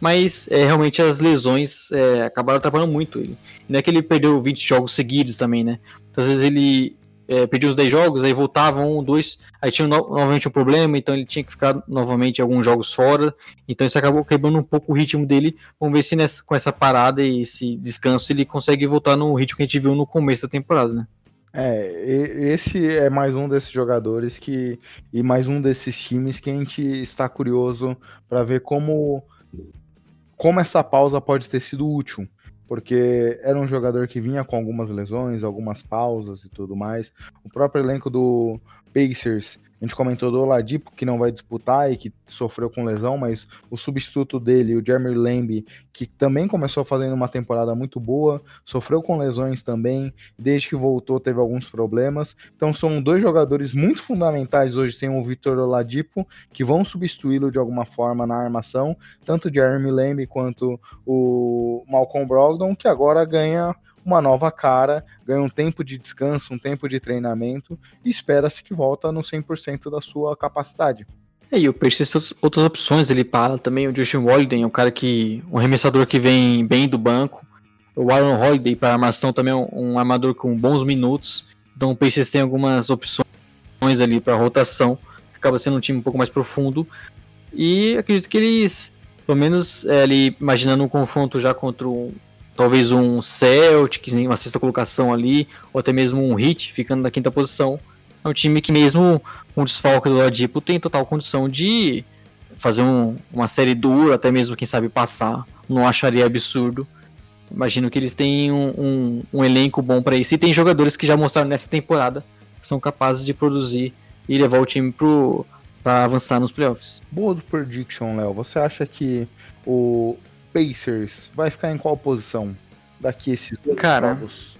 mas é, realmente as lesões é, acabaram atrapalhando muito ele. Não é que ele perdeu 20 jogos seguidos também, né? Às vezes ele é, perdia os 10 jogos, aí voltava um, dois, aí tinha no, novamente um problema, então ele tinha que ficar novamente alguns jogos fora, então isso acabou quebrando um pouco o ritmo dele. Vamos ver se nessa, com essa parada e esse descanso ele consegue voltar no ritmo que a gente viu no começo da temporada, né? É, esse é mais um desses jogadores que e mais um desses times que a gente está curioso para ver como como essa pausa pode ter sido útil, porque era um jogador que vinha com algumas lesões, algumas pausas e tudo mais. O próprio elenco do Pacers a gente comentou do Oladipo, que não vai disputar e que sofreu com lesão, mas o substituto dele, o Jeremy Lamb, que também começou fazendo uma temporada muito boa, sofreu com lesões também, desde que voltou teve alguns problemas. Então são dois jogadores muito fundamentais hoje sem o Vitor Oladipo, que vão substituí-lo de alguma forma na armação, tanto o Jeremy Lamb quanto o Malcolm Brogdon, que agora ganha uma nova cara, ganha um tempo de descanso, um tempo de treinamento e espera-se que volta no 100% da sua capacidade. É, e o Peixe tem outras opções ele para também. O Justin Holiday é um cara que. um arremessador que vem bem do banco. O Aaron Holiday para armação também é um, armador com bons minutos. Então o Pacers tem algumas opções ali para rotação. Acaba sendo um time um pouco mais profundo. E acredito que eles, pelo menos é, ali, imaginando um confronto já contra um, talvez um Celtics em uma sexta colocação ali, ou até mesmo um Heat ficando na quinta posição. É um time que mesmo com o desfalque do Ladipo tem total condição de fazer um, uma série dura, até mesmo quem sabe passar. Não acharia absurdo. Imagino que eles têm um, um, um elenco bom para isso. E tem jogadores que já mostraram nessa temporada que são capazes de produzir e levar o time para avançar nos playoffs. Boa do prediction, Léo. Você acha que o, Pacers vai ficar em qual posição daqui esses dois Cara, jogos?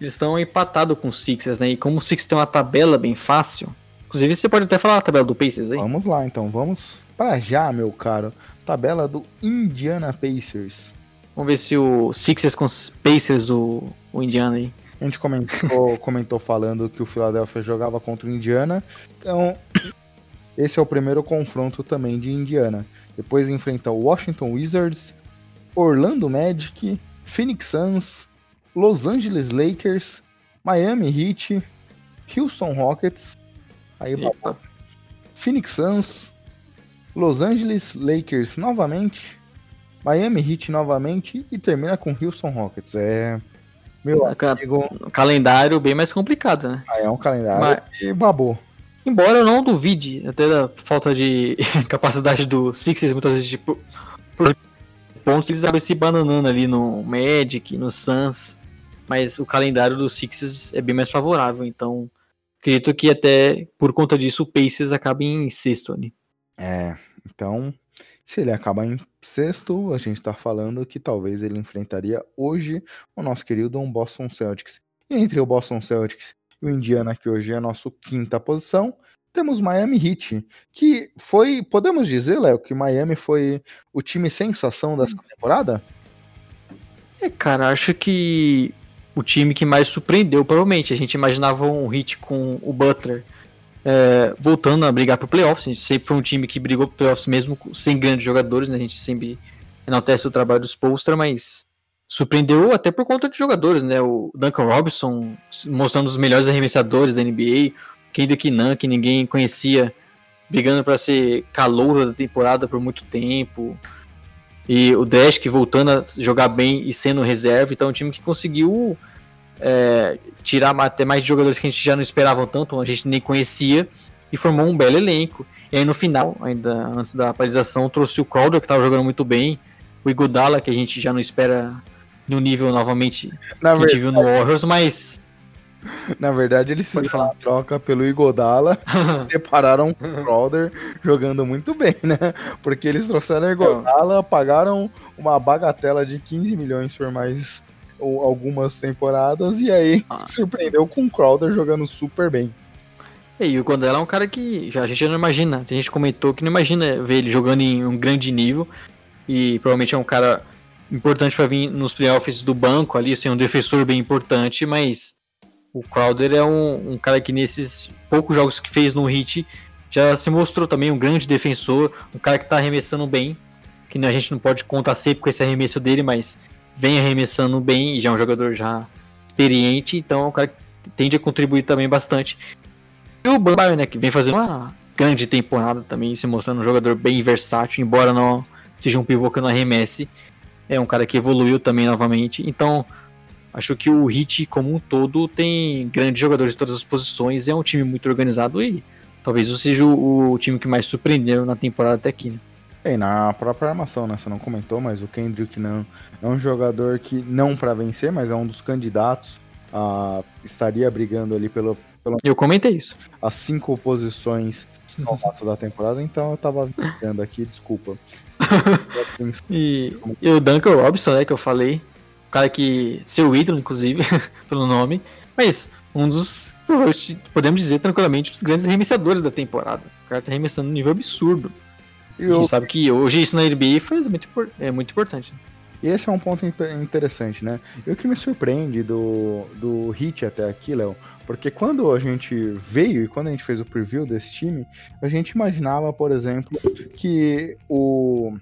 Eles estão empatados com o Sixers, né? E como o Sixers tem uma tabela bem fácil, inclusive você pode até falar a tabela do Pacers aí. Vamos lá então, vamos para já, meu caro. Tabela do Indiana Pacers. Vamos ver se o Sixers com os Pacers, o, o Indiana aí. A gente comentou, comentou falando que o Philadelphia jogava contra o Indiana. Então, esse é o primeiro confronto também de Indiana. Depois enfrenta o Washington Wizards, Orlando Magic, Phoenix Suns, Los Angeles Lakers, Miami Heat, Houston Rockets, aí Phoenix Suns, Los Angeles Lakers novamente, Miami Heat novamente e termina com Houston Rockets. É meu amigo, calendário bem mais complicado, né? Ah, é um calendário Mas... e babou. Embora eu não duvide até da falta de capacidade do Sixers, muitas vezes, de por, pontos, eles acabam se bananando ali no Magic, no Suns. Mas o calendário do Sixers é bem mais favorável, então acredito que até por conta disso o Pacers acaba em sexto ali. É, então se ele acaba em sexto, a gente está falando que talvez ele enfrentaria hoje o nosso querido Boston Celtics. E entre o Boston Celtics o Indiana, que hoje é a nossa quinta posição. Temos Miami Heat, que foi, podemos dizer, Léo, que Miami foi o time sensação dessa temporada? É, cara, acho que o time que mais surpreendeu, provavelmente. A gente imaginava um Heat com o Butler é, voltando a brigar pro playoffs. A gente sempre foi um time que brigou pro playoffs mesmo sem grandes jogadores, né? A gente sempre enaltece o trabalho dos Polstra, mas surpreendeu até por conta de jogadores, né? O Duncan Robinson mostrando os melhores arremessadores da NBA, Kendrick Kinan, que ninguém conhecia, brigando para ser calouro da temporada por muito tempo. E o Dash voltando a jogar bem e sendo reserva, então é um time que conseguiu é, tirar até mais jogadores que a gente já não esperava tanto, a gente nem conhecia, e formou um belo elenco. E aí no final, ainda antes da paralisação, trouxe o Crowder, que estava jogando muito bem, o Igodala, que a gente já não espera no nível novamente Na que a gente viu no Warriors, mas na verdade eles se Pode deram falar. a troca pelo Igodala separaram o Crowder jogando muito bem, né? Porque eles trouxeram o Igodala, pagaram uma bagatela de 15 milhões por mais algumas temporadas e aí Ah. se surpreendeu com o Crowder jogando super bem. E o Gondela é um cara que já, a gente já não imagina. A gente comentou que não imagina ver ele jogando em um grande nível. E provavelmente é um cara importante para vir nos playoffs do banco ali, assim, um defensor bem importante, mas o Crowder é um, um cara que nesses poucos jogos que fez no Heat já se mostrou também um grande defensor, um cara que tá arremessando bem, que a gente não pode contar sempre com esse arremesso dele, mas vem arremessando bem e já é um jogador já experiente, então é um cara que tende a contribuir também bastante. E o Bambaio, né, que vem fazendo uma grande temporada também, se mostrando um jogador bem versátil, embora não seja um pivô que não arremesse. É um cara que evoluiu também novamente. Então, acho que o Heat como um todo tem grandes jogadores de todas as posições, é um time muito organizado e talvez isso seja o, o time que mais surpreendeu na temporada até aqui. Né? É, E na própria armação, né? Você não comentou, mas o Kendrick não é um jogador que não para vencer, mas é um dos candidatos a estaria brigando ali pelo, pelo Eu comentei isso. as cinco posições no novato da temporada, então eu tava vendo aqui, desculpa. E, e o Duncan Robinson, né, que eu falei, cara que seu ídolo, inclusive, pelo nome, mas um dos, podemos dizer tranquilamente, os grandes arremessadores da temporada. O cara tá arremessando num nível absurdo. E A gente sabe que hoje isso na NBA faz muito, é muito importante. né? E esse é um ponto interessante, né? E o que me surpreende do, do Hit até aqui, Léo, porque quando a gente veio e quando a gente fez o preview desse time, a gente imaginava, por exemplo, que o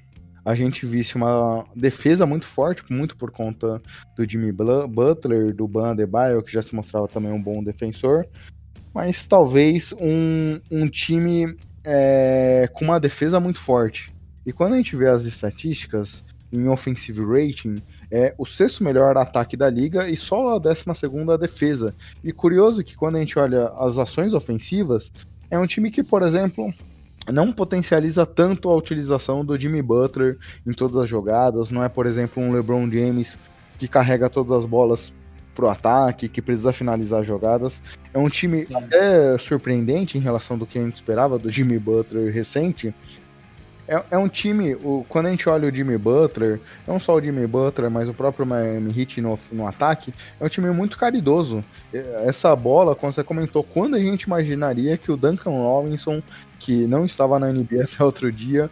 a gente visse uma defesa muito forte, muito por conta do Jimmy Butler, do Ban Adebayo, que já se mostrava também um bom defensor, mas talvez um, um time é, com uma defesa muito forte. E quando a gente vê as estatísticas, em offensive rating, é o sexto melhor ataque da liga e só a décima segunda defesa. E curioso que quando a gente olha as ações ofensivas, é um time que, por exemplo, não potencializa tanto a utilização do Jimmy Butler em todas as jogadas. Não é, por exemplo, um LeBron James que carrega todas as bolas pro ataque, que precisa finalizar jogadas. É um time Sim. até surpreendente em relação do que a gente esperava do Jimmy Butler recente. É, é um time, o, quando a gente olha o Jimmy Butler, não só o Jimmy Butler, mas o próprio Miami Heat no, no ataque, é um time muito caridoso. É, Essa bola, como você comentou, quando a gente imaginaria que o Duncan Robinson, que não estava na NBA até outro dia,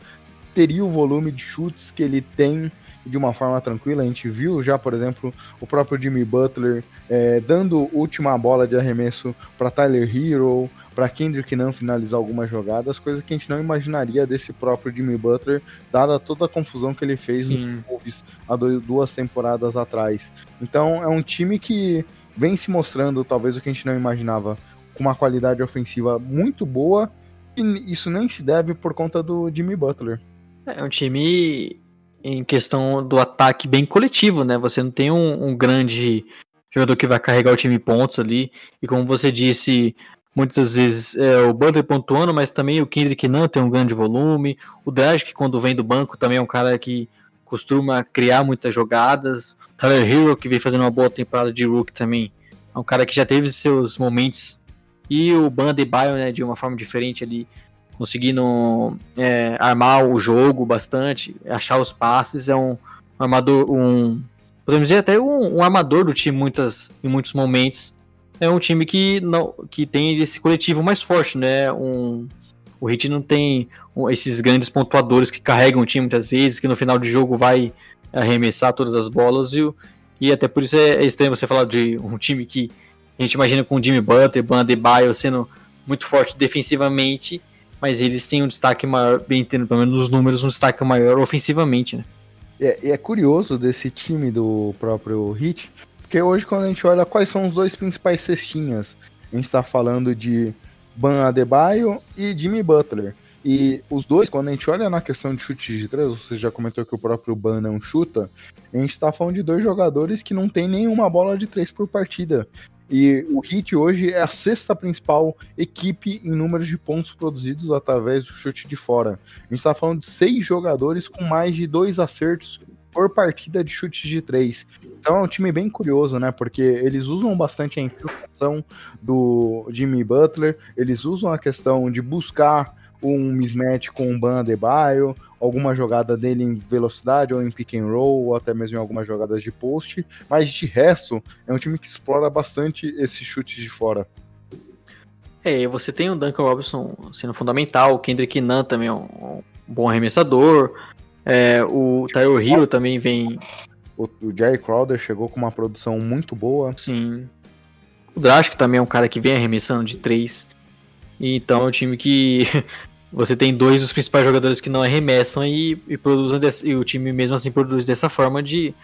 teria o volume de chutes que ele tem de uma forma tranquila. A gente viu já, por exemplo, o próprio Jimmy Butler é, dando última bola de arremesso para Tyler Hero, para Kendrick não finalizar algumas jogadas, coisa que a gente não imaginaria desse próprio Jimmy Butler, dada toda a confusão que ele fez Sim. nos Wolves há duas temporadas atrás. Então é um time que vem se mostrando, talvez o que a gente não imaginava, com uma qualidade ofensiva muito boa, e isso nem se deve por conta do Jimmy Butler. É um time em questão do ataque bem coletivo, né? Você não tem um, um grande jogador que vai carregar o time em pontos ali. E como você disse, muitas vezes é o Butler pontuando, mas também o Kendrick Nunn tem um grande volume. O Dragic, quando vem do banco, também é um cara que costuma criar muitas jogadas. Tyler Hero, que vem fazendo uma boa temporada de rookie também, é um cara que já teve seus momentos. E o Ban Adebayo, né, de uma forma diferente ali, conseguindo é, armar o jogo bastante, achar os passes, é um, um armador, um podemos dizer até um, um armador do time muitas, em muitos momentos. É um time que não que tem esse coletivo mais forte, né? Um, o Heat não tem esses grandes pontuadores que carregam o time muitas vezes, que no final de jogo vai arremessar todas as bolas e, e até por isso é, é estranho você falar de um time que a gente imagina com o Jimmy Butler, Ban Adebayo sendo muito forte defensivamente, mas eles têm um destaque maior, bem tendo pelo menos nos números, um destaque maior ofensivamente, né? É, é curioso desse time do próprio Heat, porque hoje quando a gente olha quais são os dois principais cestinhas, a gente está falando de Ban Adebayo e Jimmy Butler. E os dois, quando a gente olha na questão de chute de três, você já comentou que o próprio Ban não chuta, a gente está falando de dois jogadores que não tem nenhuma bola de três por partida. E o Heat hoje é a sexta principal equipe em número de pontos produzidos através do chute de fora. A gente está falando de seis jogadores com mais de dois acertos por partida de chutes de três. Então é um time bem curioso, né? Porque eles usam bastante a infiltração do Jimmy Butler, eles usam a questão de buscar um mismatch com o Ban Adebayo, alguma jogada dele em velocidade ou em pick and roll, ou até mesmo em algumas jogadas de post, mas de resto é um time que explora bastante esse chute de fora. É, você tem o Duncan Robinson sendo fundamental, o Kendrick Nunn também é um, bom arremessador, é, o Tyler Hill também vem... O, o Jerry Crowder chegou com uma produção muito boa. Sim. O Drask também é um cara que vem arremessando de três. Então é um time que você tem dois dos principais jogadores que não arremessam e, e produzem e o time mesmo assim produz dessa forma de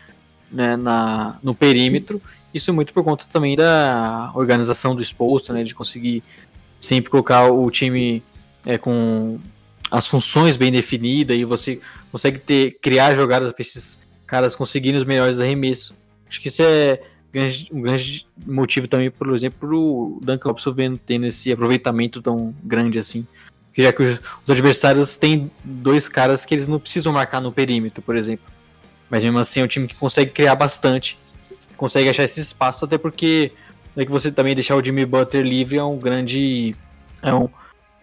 né, na, no perímetro. Isso é muito por conta também da organização do exposto, né, de conseguir sempre colocar o time é, com as funções bem definidas e você consegue ter criar jogadas para esses caras conseguirem os melhores arremessos. Acho que isso é um grande motivo também, por exemplo, o Duncan Robinson tendo esse aproveitamento tão grande assim já que os, os, adversários têm dois caras que eles não precisam marcar no perímetro, por exemplo. Mas mesmo assim é um time que consegue criar bastante, consegue achar esse espaço, até porque é que você também deixar o Jimmy Butler livre é um grande é um,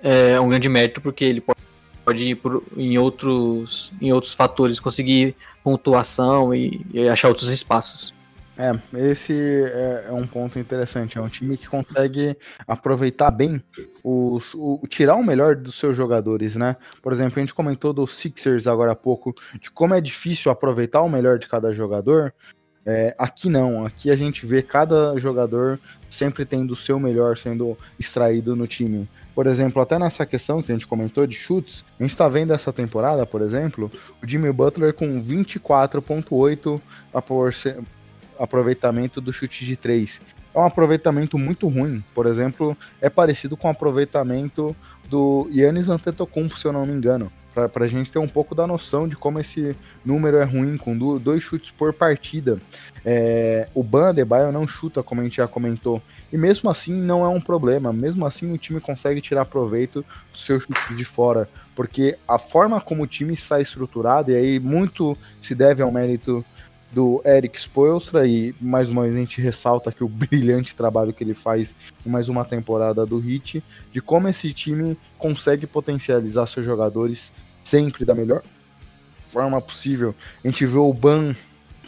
é um grande mérito, porque ele pode, pode ir por, em outros em outros fatores conseguir pontuação e, e achar outros espaços. É, esse é, é, um ponto interessante. É um time que consegue aproveitar bem os, o, tirar o melhor dos seus jogadores, né? Por exemplo, a gente comentou do Sixers agora há pouco, de como é difícil aproveitar o melhor de cada jogador. É, aqui não, aqui a gente vê cada jogador sempre tendo o seu melhor sendo extraído no time. Por exemplo, até nessa questão que a gente comentou de chutes, a gente está vendo essa temporada, por exemplo, o Jimmy Butler com 24,8 aproveitamento do chute de três. É um aproveitamento muito ruim. Por exemplo, é parecido com o aproveitamento do Yannis Antetokounmpo, se eu não me engano. Para a gente ter um pouco da noção de como esse número é ruim, com dois chutes por partida. É, o Ban Adebayo não chuta, como a gente já comentou. E mesmo assim não é um problema. Mesmo assim o time consegue tirar proveito do seu chute de fora. Porque a forma como o time está estruturado, e aí muito se deve ao mérito do Eric Spoelstra e mais uma vez a gente ressalta aqui o brilhante trabalho que ele faz em mais uma temporada do Heat, de como esse time consegue potencializar seus jogadores sempre da melhor forma possível. A gente vê o Ban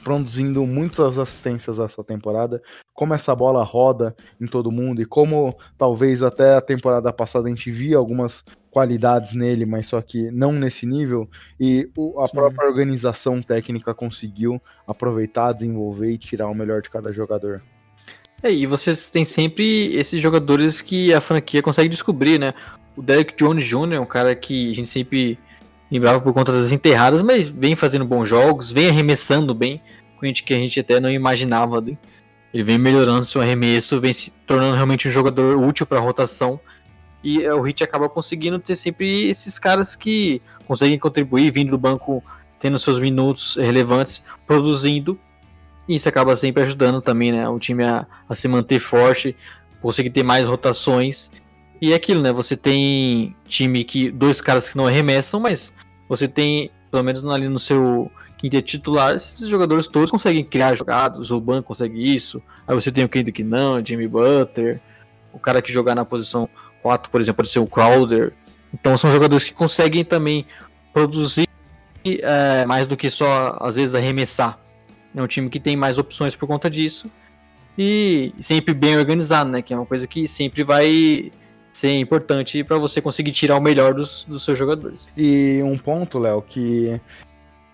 produzindo muitas assistências essa temporada, como essa bola roda em todo mundo e como talvez até a temporada passada a gente via algumas qualidades nele, mas só que não nesse nível. E o, a Sim. própria organização técnica conseguiu aproveitar, desenvolver e tirar o melhor de cada jogador. É, e vocês têm sempre esses jogadores que a franquia consegue descobrir, né? O Derek Jones Jr. é um cara que a gente sempre lembrava por conta das enterradas, mas vem fazendo bons jogos, vem arremessando bem, gente que a gente até não imaginava. Né? Ele vem melhorando seu arremesso, vem se tornando realmente um jogador útil para a rotação. E é, o Hit acaba conseguindo ter sempre esses caras que conseguem contribuir, vindo do banco, tendo seus minutos relevantes, produzindo. E isso acaba sempre ajudando também, né? O time a, a se manter forte, conseguir ter mais rotações. E é aquilo, né? Você tem time que. Dois caras que não arremessam, mas você tem, pelo menos ali no seu quinto titular, esses jogadores todos conseguem criar jogadas, o Ban consegue isso. Aí você tem o Kendrick não, Jimmy Butler, o cara que jogar na posição 4, por exemplo, pode ser o Crowder. Então são jogadores que conseguem também produzir é, mais do que só, às vezes, arremessar. É um time que tem mais opções por conta disso. E sempre bem organizado, né? Que é uma coisa que sempre vai ser importante para você conseguir tirar o melhor dos, dos seus jogadores. E um ponto, Léo, que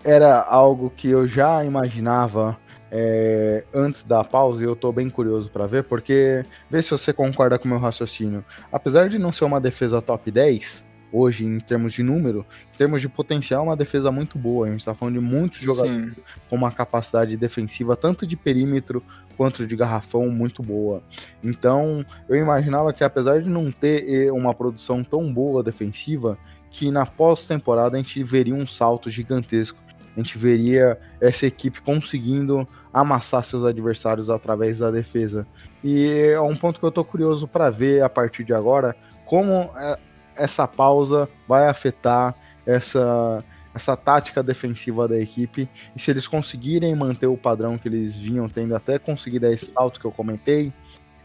era algo que eu já imaginava é, antes da pausa e eu tô bem curioso para ver, porque vê se você concorda com o meu raciocínio. Apesar de não ser uma defesa top 10, hoje, em termos de número, em termos de potencial, é uma defesa muito boa. A gente tá falando de muitos jogadores Sim. com uma capacidade defensiva, tanto de perímetro quanto de garrafão, muito boa. Então, eu imaginava que apesar de não ter uma produção tão boa defensiva, que na pós-temporada a gente veria um salto gigantesco a gente veria essa equipe conseguindo amassar seus adversários através da defesa. E é um ponto que eu tô curioso para ver a partir de agora como é, essa pausa vai afetar essa essa tática defensiva da equipe e se eles conseguirem manter o padrão que eles vinham tendo até conseguir dar esse salto que eu comentei,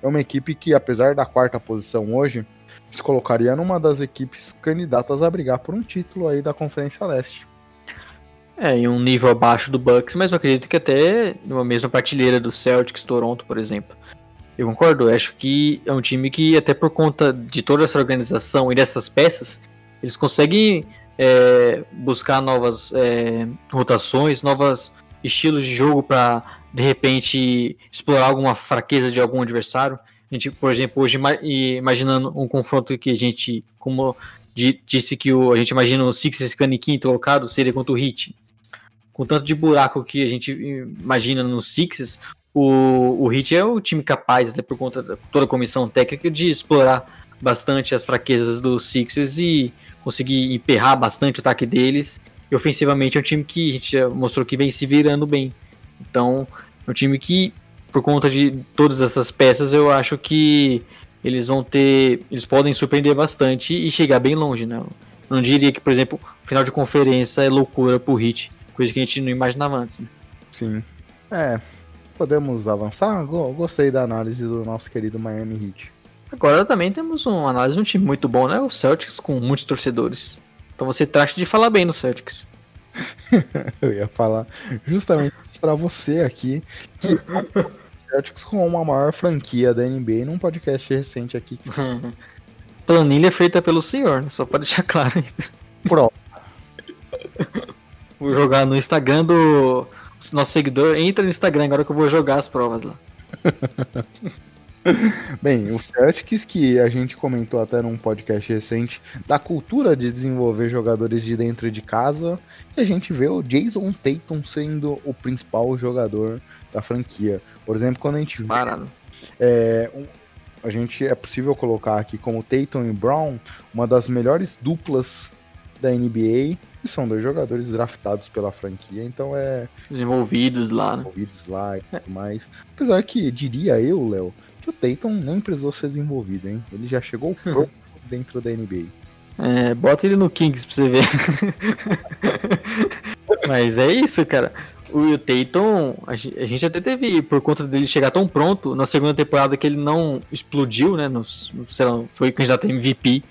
é uma equipe que apesar da quarta posição hoje, se colocaria numa das equipes candidatas a brigar por um título aí da Conferência Leste. É, em um nível abaixo do Bucks, mas eu acredito que até numa mesma partilheira do Celtics, Toronto, por exemplo. Eu concordo, eu acho que é um time que, até por conta de toda essa organização e dessas peças, eles conseguem é, buscar novas é, rotações, novos estilos de jogo para, de repente, explorar alguma fraqueza de algum adversário. A gente, por exemplo, hoje imaginando um confronto que a gente, como disse que o, a gente imagina o Sixers ficando em quinto colocado, seria contra o Heat com tanto de buraco que a gente imagina no Sixers, o, o Heat é o time capaz, até por conta de toda a comissão técnica, de explorar bastante as fraquezas dos Sixers e conseguir emperrar bastante o ataque deles. E ofensivamente é um time que a gente já mostrou que vem se virando bem. Então, é um time que, por conta de todas essas peças, eu acho que eles vão ter. Eles podem surpreender bastante e chegar bem longe, né? Não diria que, por exemplo, final de conferência é loucura pro Hit coisa que a gente não imaginava antes. Né? Sim. É. Podemos avançar? Gostei da análise do nosso querido Miami Heat. Agora também temos uma análise de um time muito bom, né? O Celtics com muitos torcedores. Então você trate de falar bem no Celtics. Eu ia falar justamente para você aqui que o Celtics com uma maior franquia da NBA num podcast recente aqui. Planilha feita pelo senhor, né? Só para deixar claro. Pronto. Vou jogar no Instagram do nosso seguidor. Entra no Instagram agora que eu vou jogar as provas lá. Bem, o Celtics que a gente comentou até num podcast recente da cultura de desenvolver jogadores de dentro de casa, e a gente vê o Jason Tatum sendo o principal jogador da franquia. Por exemplo, quando a gente Parado. É, um, a gente é possível colocar aqui como Tatum e Brown uma das melhores duplas da NBA e são dois jogadores draftados pela franquia, então é. Desenvolvidos lá, né? Desenvolvidos lá e tudo mais. Apesar que, diria eu, Léo, que o Tatum nem precisou ser desenvolvido, hein? Ele já chegou pronto dentro da NBA. É, bota ele no Kings pra você ver. Mas é isso, cara. O Tatum, a gente até teve, por conta dele chegar tão pronto, na segunda temporada que ele não explodiu, né? No, sei lá, foi candidato a MVP.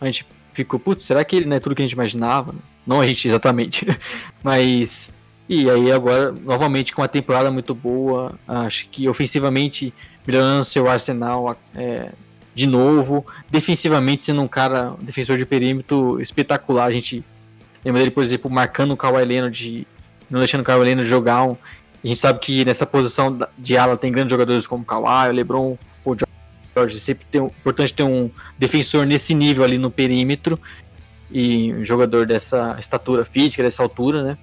A gente ficou, putz, será que ele não é tudo que a gente imaginava? Não a gente exatamente, mas. E aí agora, novamente, com uma temporada muito boa, acho que ofensivamente melhorando seu arsenal é, de novo, defensivamente sendo um cara, um defensor de perímetro espetacular. A gente lembra dele, por exemplo, marcando o Kawhi Leonard, não deixando o Kawhi Leonard jogar. Um, a gente sabe que nessa posição de ala tem grandes jogadores como o Kawhi, o LeBron, o George. Sempre tem, importante ter um defensor nesse nível ali no perímetro e um jogador dessa estatura física, dessa altura, né?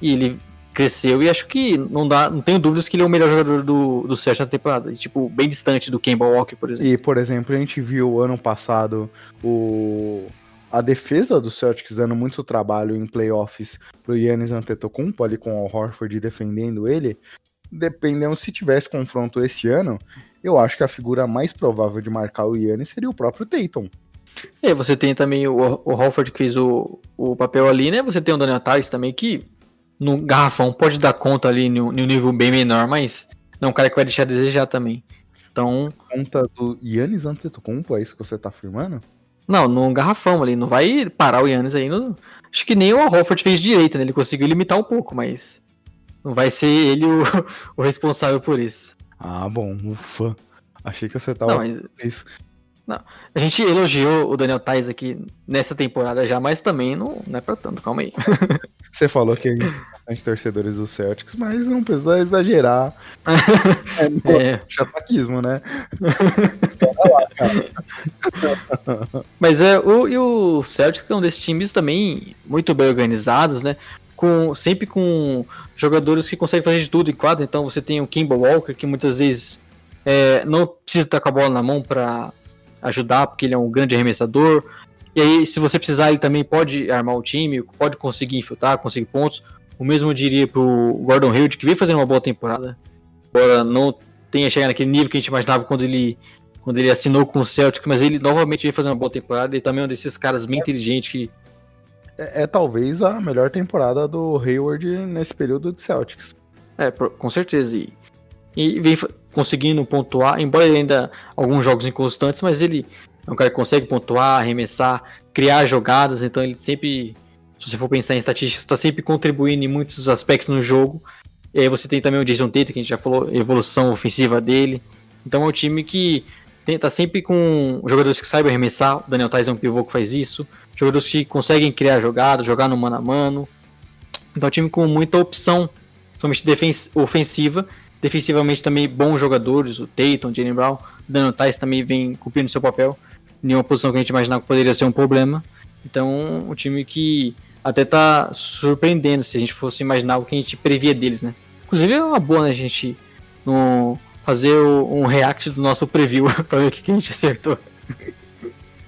E ele cresceu e acho que não dá, não tenho dúvidas que ele é o melhor jogador do, do Celtics na temporada, tipo, bem distante do Kemba Walker, por exemplo. E, por exemplo, a gente viu ano passado o a defesa do Celtics dando muito trabalho em playoffs pro Yannis Antetokounmpo ali com o Horford defendendo ele. Dependendo se tivesse confronto esse ano, eu acho que a figura mais provável de marcar o Yannis seria o próprio Tatum. E você tem também o, o Holford que fez o, o papel ali, né? Você tem o Daniel Tais também que no garrafão pode dar conta ali no, no nível bem menor, mas não é um cara que vai deixar a desejar também. Então. Conta do Yannis Antetokounmpo, é isso que você tá afirmando? Não, no garrafão ali, não vai parar o Yannis aí. No... Acho que nem o Holford fez direito, né? Ele conseguiu limitar um pouco, mas não vai ser ele o, o responsável por isso. Ah, bom, ufa. Achei que você tava. Não, mas... isso. Não. A gente elogiou o Daniel Tais aqui nessa temporada já, mas também não, não é pra tanto, calma aí. Você falou que a gente tem torcedores do Celtics, mas não precisa exagerar. é, é. chataquismo, né? mas é, o, e o Celtics é um desses times também muito bem organizados, né? Com, sempre com jogadores que conseguem fazer de tudo em quadro. Então você tem o Kimball Walker, que muitas vezes é, não precisa estar com a bola na mão para ajudar, porque ele é um grande arremessador. E aí, se você precisar, ele também pode armar o time, pode conseguir infiltrar, conseguir pontos. O mesmo eu diria pro Gordon Hill, que veio fazendo uma boa temporada. Embora não tenha chegado naquele nível que a gente imaginava quando ele, quando ele assinou com o Celtic, mas ele novamente veio fazer uma boa temporada. Ele também é um desses caras bem inteligentes que. É, é talvez a melhor temporada do Hayward nesse período de Celtics. É, com certeza. E, e vem conseguindo pontuar, embora ele ainda alguns jogos inconstantes, mas ele é um cara que consegue pontuar, arremessar, criar jogadas, então ele sempre, se você for pensar em estatísticas, está sempre contribuindo em muitos aspectos no jogo. E aí você tem também o Jason Tatum, que a gente já falou, evolução ofensiva dele. Então é um time que está sempre com jogadores que saibam arremessar, o Daniel Tais é um pivô que faz isso, jogadores que conseguem criar jogadas, jogar no mano a mano. Então é um time com muita opção, somente ofensiva, defensivamente também bons jogadores, o Tatum, o Jalen Brown, o Daniel Tais também vem cumprindo seu papel nenhuma posição que a gente imaginava que poderia ser um problema. Então, um time que até tá surpreendendo se a gente fosse imaginar o que a gente previa deles, né? Inclusive é uma boa, né, a gente no, fazer um react do nosso preview para ver o que, que a gente acertou.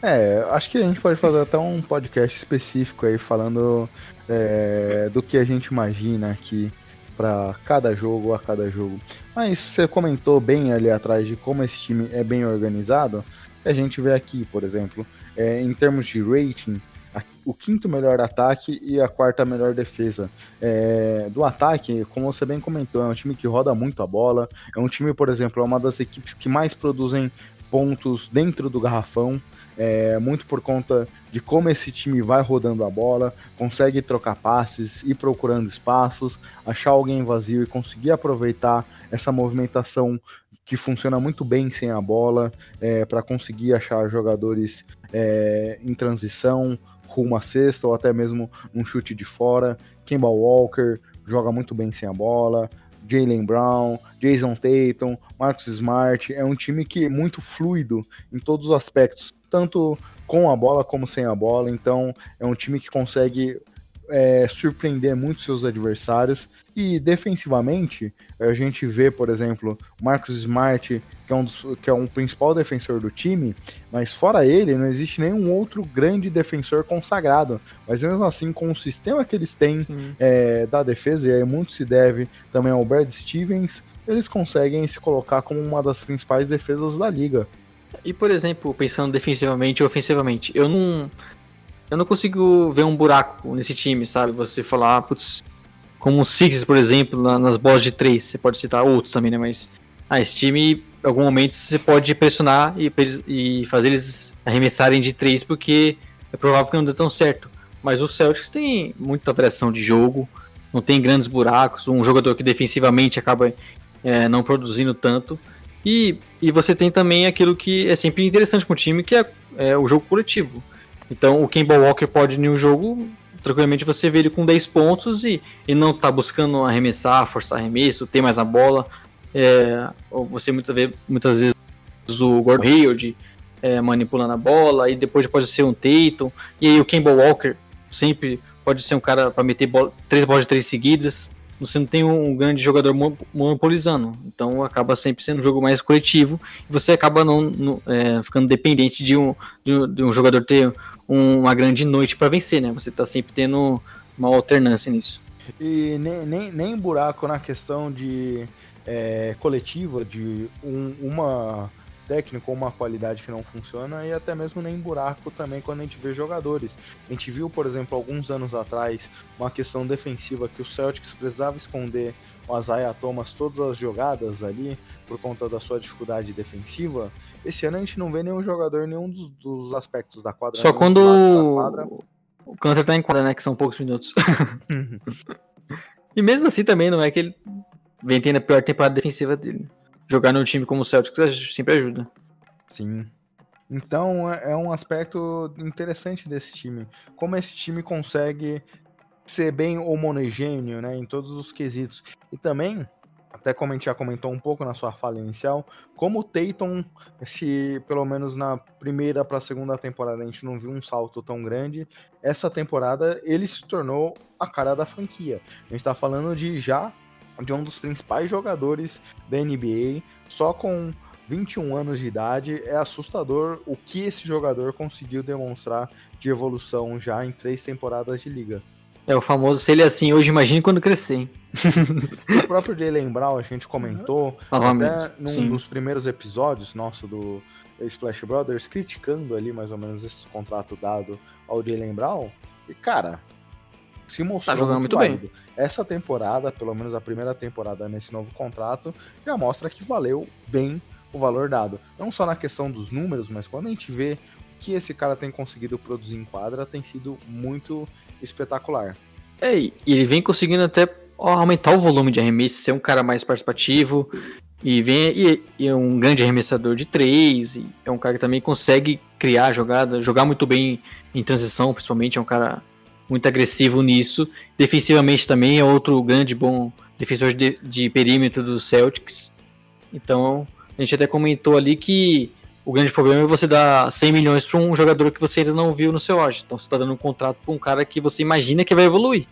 É, acho que a gente pode fazer até um podcast específico aí falando é, do que a gente imagina aqui para cada jogo a cada jogo. Mas você comentou bem ali atrás de como esse time é bem organizado a gente vê aqui, por exemplo, é, em termos de rating, a, o quinto melhor ataque e a quarta melhor defesa. É, do ataque, como você bem comentou, é um time que roda muito a bola, é um time, por exemplo, é uma das equipes que mais produzem pontos dentro do garrafão. É, muito por conta de como esse time vai rodando a bola, consegue trocar passes, ir procurando espaços, achar alguém vazio e conseguir aproveitar essa movimentação que funciona muito bem sem a bola, é, para conseguir achar jogadores é, em transição, rumo à cesta ou até mesmo um chute de fora. Kemba Walker joga muito bem sem a bola. Jalen Brown, Jason Tatum, Marcus Smart. É um time que é muito fluido em todos os aspectos, tanto com a bola como sem a bola. Então é um time que consegue é, surpreender muito seus adversários. E defensivamente, a gente vê, por exemplo, Marcos Smart, que é, um dos, que é um principal defensor do time, mas fora ele, não existe nenhum outro grande defensor consagrado. Mas mesmo assim, com o sistema que eles têm é, da defesa, e aí muito se deve também ao Brad Stevens, eles conseguem se colocar como uma das principais defesas da liga. E, por exemplo, pensando defensivamente e ofensivamente, eu não eu não consigo ver um buraco nesse time, sabe? Você falar, ah, putz, como o Sixers, por exemplo, na, nas bolas de três, você pode citar outros também, né? Mas, ah, esse time, em algum momento, você pode pressionar e, e fazer eles arremessarem de três, porque é provável que não dê tão certo. Mas o Celtics tem muita variação de jogo, não tem grandes buracos, um jogador que defensivamente acaba é, não produzindo tanto. E, e você tem também aquilo que é sempre interessante com o time, que é, é o jogo coletivo. Então o Kemba Walker pode em um jogo, tranquilamente você vê ele com 10 pontos e, e não tá buscando arremessar, forçar arremesso, ter mais a bola. É, você muitas vezes, muitas vezes o Gordon Hayward é, manipulando a bola, e depois pode ser um Tatum, e aí o Kemba Walker sempre pode ser um cara para meter bola, três bolas de três seguidas você não tem um grande jogador monopolizando. Então acaba sempre sendo um jogo mais coletivo e você acaba não, não é, ficando dependente de um, de um, de um jogador ter um, uma grande noite para vencer, né? Você está sempre tendo uma alternância nisso. E nem, nem, nem buraco na questão de é, coletiva, de um, uma técnico ou uma qualidade que não funciona e até mesmo nem buraco também quando a gente vê jogadores. A gente viu, por exemplo, alguns anos atrás, uma questão defensiva que o Celtics precisava esconder o Isaiah Thomas todas as jogadas ali por conta da sua dificuldade defensiva. Esse ano a gente não vê nenhum jogador nenhum dos, dos aspectos da quadra. Só quando o Cantor tá em quadra, né? Que são poucos minutos. E mesmo assim também não é que ele vem tendo a pior temporada defensiva dele jogar num time como o Celtics sempre ajuda. Sim. Então é, é um aspecto interessante desse time. Como esse time consegue ser bem homogêneo né, em todos os quesitos. E também, até como a gente já comentou um pouco na sua fala inicial, como o Tatum, se pelo menos na primeira para a segunda temporada a gente não viu um salto tão grande, essa temporada ele se tornou a cara da franquia. A gente está falando de já de um dos principais jogadores da NBA, só com 21 anos de idade. É assustador o que esse jogador conseguiu demonstrar de evolução já em três temporadas de liga. É o famoso, se ele é assim hoje, imagine quando crescer, hein? o próprio Jalen Brown, a gente comentou Novamente, até num sim. dos primeiros episódios nosso do Splash Brothers, criticando ali mais ou menos esse contrato dado ao Jalen Brown. E, cara, se mostrou tá jogando muito, muito bem. Essa temporada, pelo menos a primeira temporada nesse novo contrato, já mostra que valeu bem o valor dado. Não só na questão dos números, mas quando a gente vê o que esse cara tem conseguido produzir em quadra, tem sido muito espetacular. É, e ele vem conseguindo até aumentar o volume de arremesso, ser um cara mais participativo, e vem e, e, é um grande arremessador de três, é um cara que também consegue criar jogada, jogar muito bem em transição, principalmente, é um cara muito agressivo nisso. Defensivamente também é outro grande bom defensor de, de perímetro dos Celtics. Então, a gente até comentou ali que o grande problema é você dar 100 milhões para um jogador que você ainda não viu no seu auge. Então, você está dando um contrato para um cara que você imagina que vai evoluir.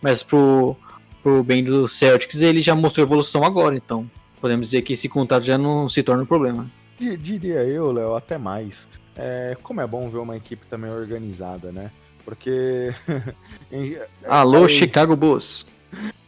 Mas pro, pro bem do Celtics, ele já mostrou evolução agora. Então, podemos dizer que esse contrato já não se torna um problema. Diria eu, Léo, até mais. É, como é bom ver uma equipe também organizada, né? Porque. Alô, aí, Chicago Bulls!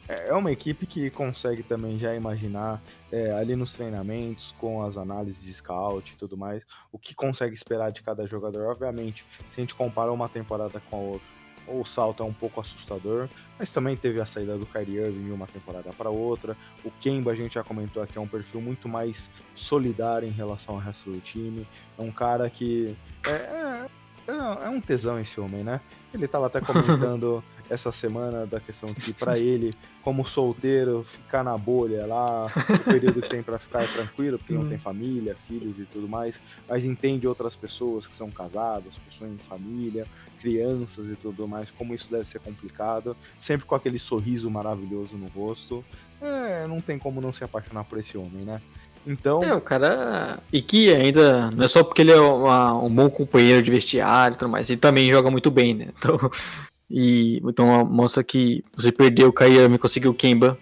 É uma equipe que consegue também já imaginar é, ali nos treinamentos, com as análises de scout e tudo mais, o que consegue esperar de cada jogador. Obviamente, se a gente compara uma temporada com a outra, o salto é um pouco assustador, mas também teve a saída do Kyrie Irving de uma temporada para outra. O Kemba, a gente já comentou aqui, é um perfil muito mais solidário em relação ao resto do time. É um cara que é, é é, um tesão esse homem, né? Ele tava até comentando essa semana da questão que para ele, como solteiro, ficar na bolha lá, o período que tem para ficar é tranquilo, porque não tem família, filhos e tudo mais, mas entende outras pessoas que são casadas, possuem família, crianças e tudo mais, como isso deve ser complicado, sempre com aquele sorriso maravilhoso no rosto. É, não tem como não se apaixonar por esse homem, né? Então. É, o cara. E que ainda. Não é só porque ele é uma, um bom companheiro de vestiário e tudo mais. Ele também joga muito bem, né? Então. E então mostra que você perdeu o Kayami conseguiu o Kemba.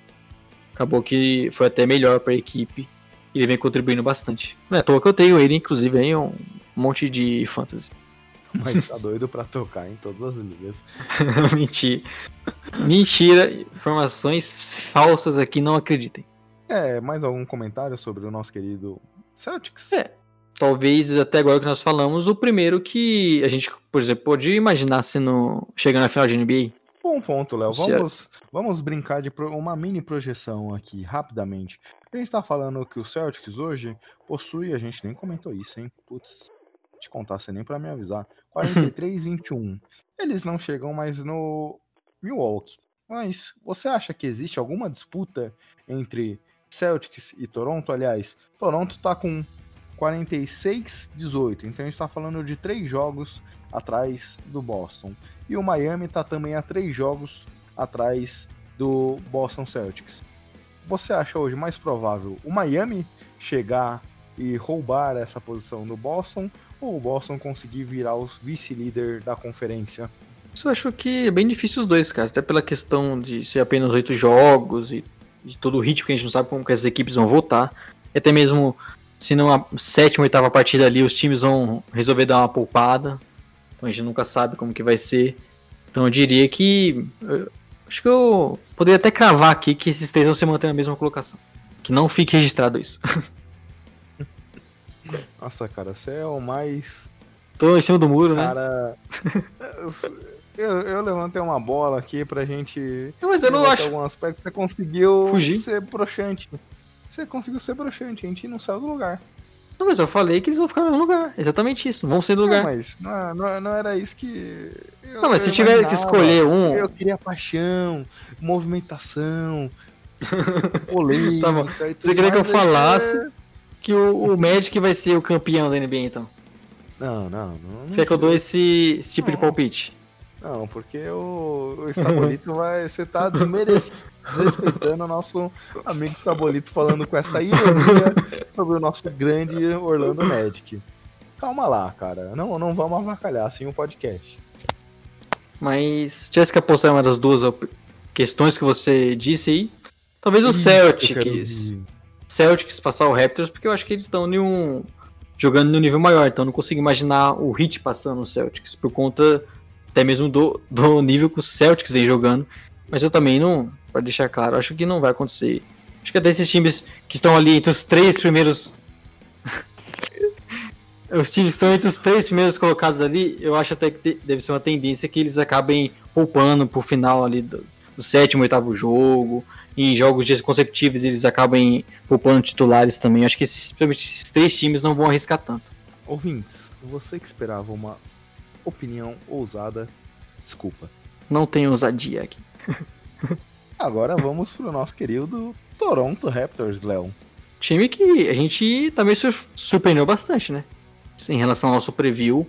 Acabou que foi até melhor para a equipe. E ele vem contribuindo bastante. Não é à toa que eu tenho ele, inclusive, aí um monte de fantasy. Mas tá doido pra tocar em todas as ligas. Mentira. Mentira. Informações falsas aqui, não acreditem. É, mais algum comentário sobre o nosso querido Celtics? É. Talvez até agora que nós falamos, o primeiro que a gente, por exemplo, pode imaginar sendo chegando na final de NBA. Bom ponto, Léo. Vamos, vamos brincar de uma mini projeção aqui, rapidamente. A gente tá falando que o Celtics hoje possui, a gente nem comentou isso, hein? Putz, te contar, você nem para me avisar. 43-21. Eles não chegam mais no Milwaukee. Mas você acha que existe alguma disputa entre Celtics e Toronto, aliás, Toronto está com 46-18, então a gente está falando de três jogos atrás do Boston. E o Miami está também a três jogos atrás do Boston Celtics. Você acha hoje mais provável o Miami chegar e roubar essa posição no Boston ou o Boston conseguir virar o vice-líder da conferência? Isso eu acho que é bem difícil os dois, cara. Até pela questão de ser apenas oito jogos e de todo o ritmo que a gente não sabe como que as equipes vão voltar. E até mesmo se numa sétima, oitava partida ali os times vão resolver dar uma poupada. Então a gente nunca sabe como que vai ser. Então eu diria que. Eu, acho que eu poderia até cravar aqui que esses três vão se manter na mesma colocação. Que não fique registrado isso. Nossa, cara, você é o mais. Tô em cima do muro, cara... né? Eu, eu levantei uma bola aqui pra gente. Mas eu não acho. algum aspecto você conseguiu Fugir? ser broxante. Você conseguiu ser broxante, a gente não saiu do lugar. Não, mas eu falei que eles vão ficar no lugar. Exatamente isso, vão sair do lugar. Não, mas não, é, não, é, não era isso que. Eu, não, mas se tiver que escolher um. Eu queria paixão, movimentação, polêmica. tá bom. Você queria que eu falasse é... que o, o Magic vai ser o campeão da NBA, então? Não, não. não Você quer que eu dou esse, esse tipo de palpite? Não, porque o, o Estabolito vai. Você tá desrespeitando o nosso amigo Estabolito falando com essa ironia sobre o nosso grande Orlando Magic. Calma lá, cara. Não, não vamos avacalhar assim o podcast. Mas apostar em uma das duas questões que você disse aí, talvez o Celtics. Celtics passar o Raptors, porque eu acho que eles estão em um, jogando no nível maior, então não consigo imaginar o Hit passando o Celtics por conta até mesmo do, do nível que o Celtics vem jogando. Mas eu também não, para deixar claro, acho que não vai acontecer. Acho que até esses times que estão ali entre os três primeiros. os times que estão entre os três primeiros colocados ali, eu acho até que deve ser uma tendência que eles acabem poupando pro final ali do, do sétimo, oitavo jogo. Em jogos consecutivos eles acabem poupando titulares também. Acho que esses, esses três times não vão arriscar tanto. Ouvintes, você que esperava uma opinião ousada, desculpa. Não tem ousadia aqui. Agora vamos pro nosso querido Toronto Raptors, Léo. Time que a gente também surpreendeu bastante, né? Em relação ao nosso preview.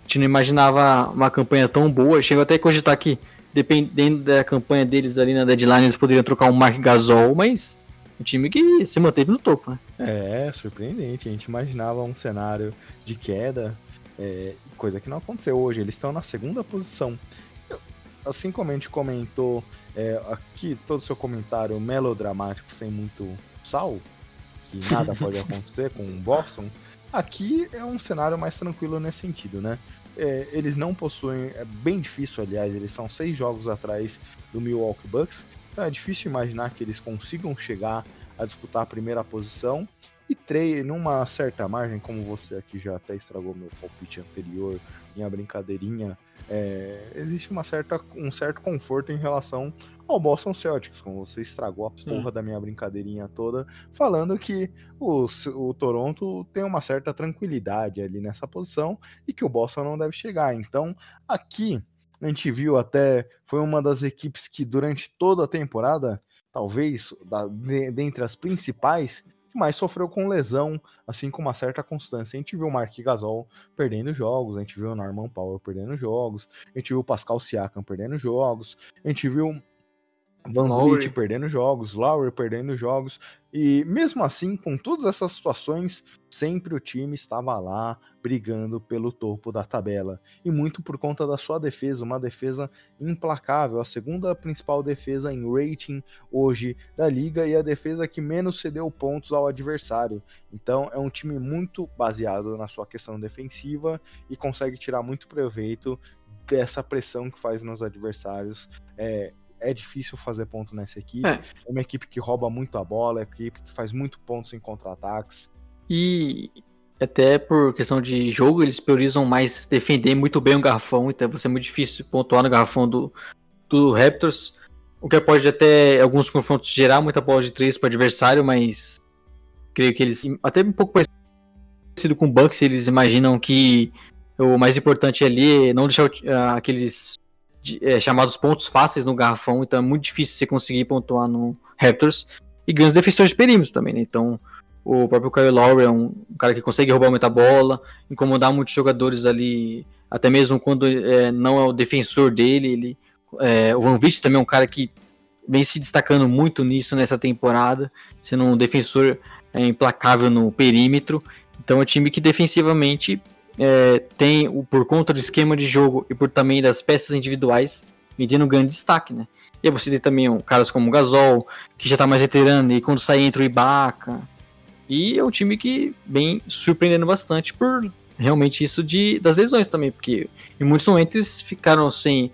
A gente não imaginava uma campanha tão boa. Chegou até a cogitar que, dependendo da campanha deles ali na deadline, eles poderiam trocar um Mark Gasol, mas um time que se manteve no topo, né? É, surpreendente. A gente imaginava um cenário de queda, é, coisa que não aconteceu hoje. Eles estão na segunda posição. Assim como a gente comentou é, aqui, todo o seu comentário melodramático, sem muito sal, que nada pode acontecer com o Boston, aqui é um cenário mais tranquilo nesse sentido, né? É, eles não possuem, é bem difícil, aliás, eles são seis jogos atrás do Milwaukee Bucks, então é difícil imaginar que eles consigam chegar a disputar a primeira posição e três, numa certa margem, como você aqui já até estragou meu palpite anterior, minha brincadeirinha, é, existe uma certa, um certo conforto em relação ao Boston Celtics, como você estragou a porra Sim. da minha brincadeirinha toda, falando que o, o Toronto tem uma certa tranquilidade ali nessa posição e que o Boston não deve chegar. Então, aqui a gente viu até, foi uma das equipes que durante toda a temporada, talvez da, de, dentre as principais, mais sofreu com lesão, assim com uma certa constância. A gente viu o Mark Gasol perdendo jogos, a gente viu o Norman Powell perdendo jogos, a gente viu o Pascal Siakam perdendo jogos, a gente viu Van Vliet perdendo jogos, Lowry perdendo jogos, e mesmo assim, com todas essas situações, sempre o time estava lá brigando pelo topo da tabela. E muito por conta da sua defesa, uma defesa implacável, a segunda principal defesa em rating hoje da liga e a defesa que menos cedeu pontos ao adversário. Então é um time muito baseado na sua questão defensiva e consegue tirar muito proveito dessa pressão que faz nos adversários. É, é difícil fazer ponto nessa equipe. É. é uma equipe que rouba muito a bola, é uma equipe que faz muito pontos em contra-ataques. E até por questão de jogo, eles priorizam mais defender muito bem o garrafão, então vai ser muito difícil pontuar no garrafão do, do Raptors. O que pode até alguns confrontos gerar muita bola de três para o adversário, mas creio que eles, até um pouco parecido com o Bucks, eles imaginam que o mais importante ali é não deixar uh, aqueles é, chamados pontos fáceis no garrafão, então é muito difícil você conseguir pontuar no Raptors. E grandes defensores de perímetro também, né? Então, o próprio Kyle Lowry é um, cara que consegue roubar muita bola, incomodar muitos jogadores ali, até mesmo quando é, não é o defensor dele. Ele, é, o Van Vliet também é um cara que vem se destacando muito nisso nessa temporada, sendo um defensor é, implacável no perímetro. Então é um time que defensivamente é, tem, por conta do esquema de jogo e por também das peças individuais, me tendo um grande destaque, né? E aí você tem também um, caras como o Gasol, que já tá mais veterano, e quando sai entra o Ibaka. E é um time que vem surpreendendo bastante por realmente isso de, das lesões também, porque em muitos momentos ficaram sem.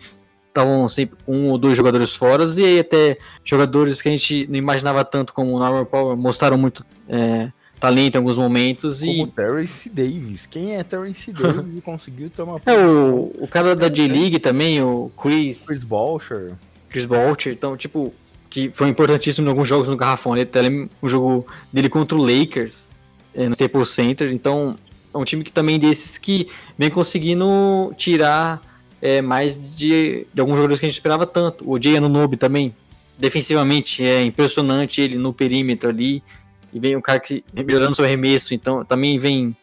Estavam sempre um ou dois jogadores fora, e aí até jogadores que a gente não imaginava tanto como o Norman Power mostraram muito é, talento em alguns momentos. Como e... Terrence Davis. Quem é Terrence Davis e conseguiu tomar. É o, o cara da J-League também, o Chris. Chris Bolcher. Chris Bolcher. Então, tipo, que foi importantíssimo em alguns jogos no Garrafão. Ele até um jogo dele contra o Lakers é, no Staples Center. Então, é um time que também desses que vem conseguindo tirar é, mais de, de alguns jogadores que a gente esperava tanto. O Jay Anunobi também, defensivamente, é impressionante ele no perímetro ali e vem um cara que melhorando seu arremesso, então também vem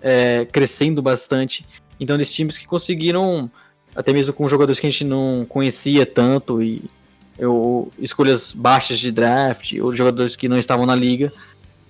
é, crescendo bastante. Então, desses times que conseguiram, até mesmo com jogadores que a gente não conhecia tanto, e eu, escolhas baixas de draft, ou jogadores que não estavam na liga,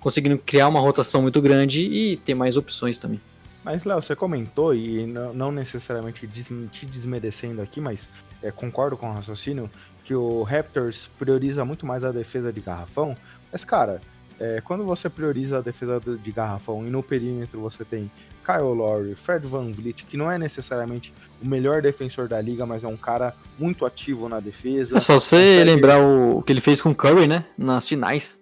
conseguindo criar uma rotação muito grande e ter mais opções também. Mas, Léo, você comentou, e não, necessariamente te desmerecendo aqui, mas é, concordo com o raciocínio, que o Raptors prioriza muito mais a defesa de garrafão. Mas, cara, é, quando você prioriza a defesa de garrafão e no perímetro você tem Kyle Lowry, Fred Van Vliet, que não é necessariamente o melhor defensor da liga, mas é um cara muito ativo na defesa. É só você lembrar o que ele fez com o Curry, né? Nas finais.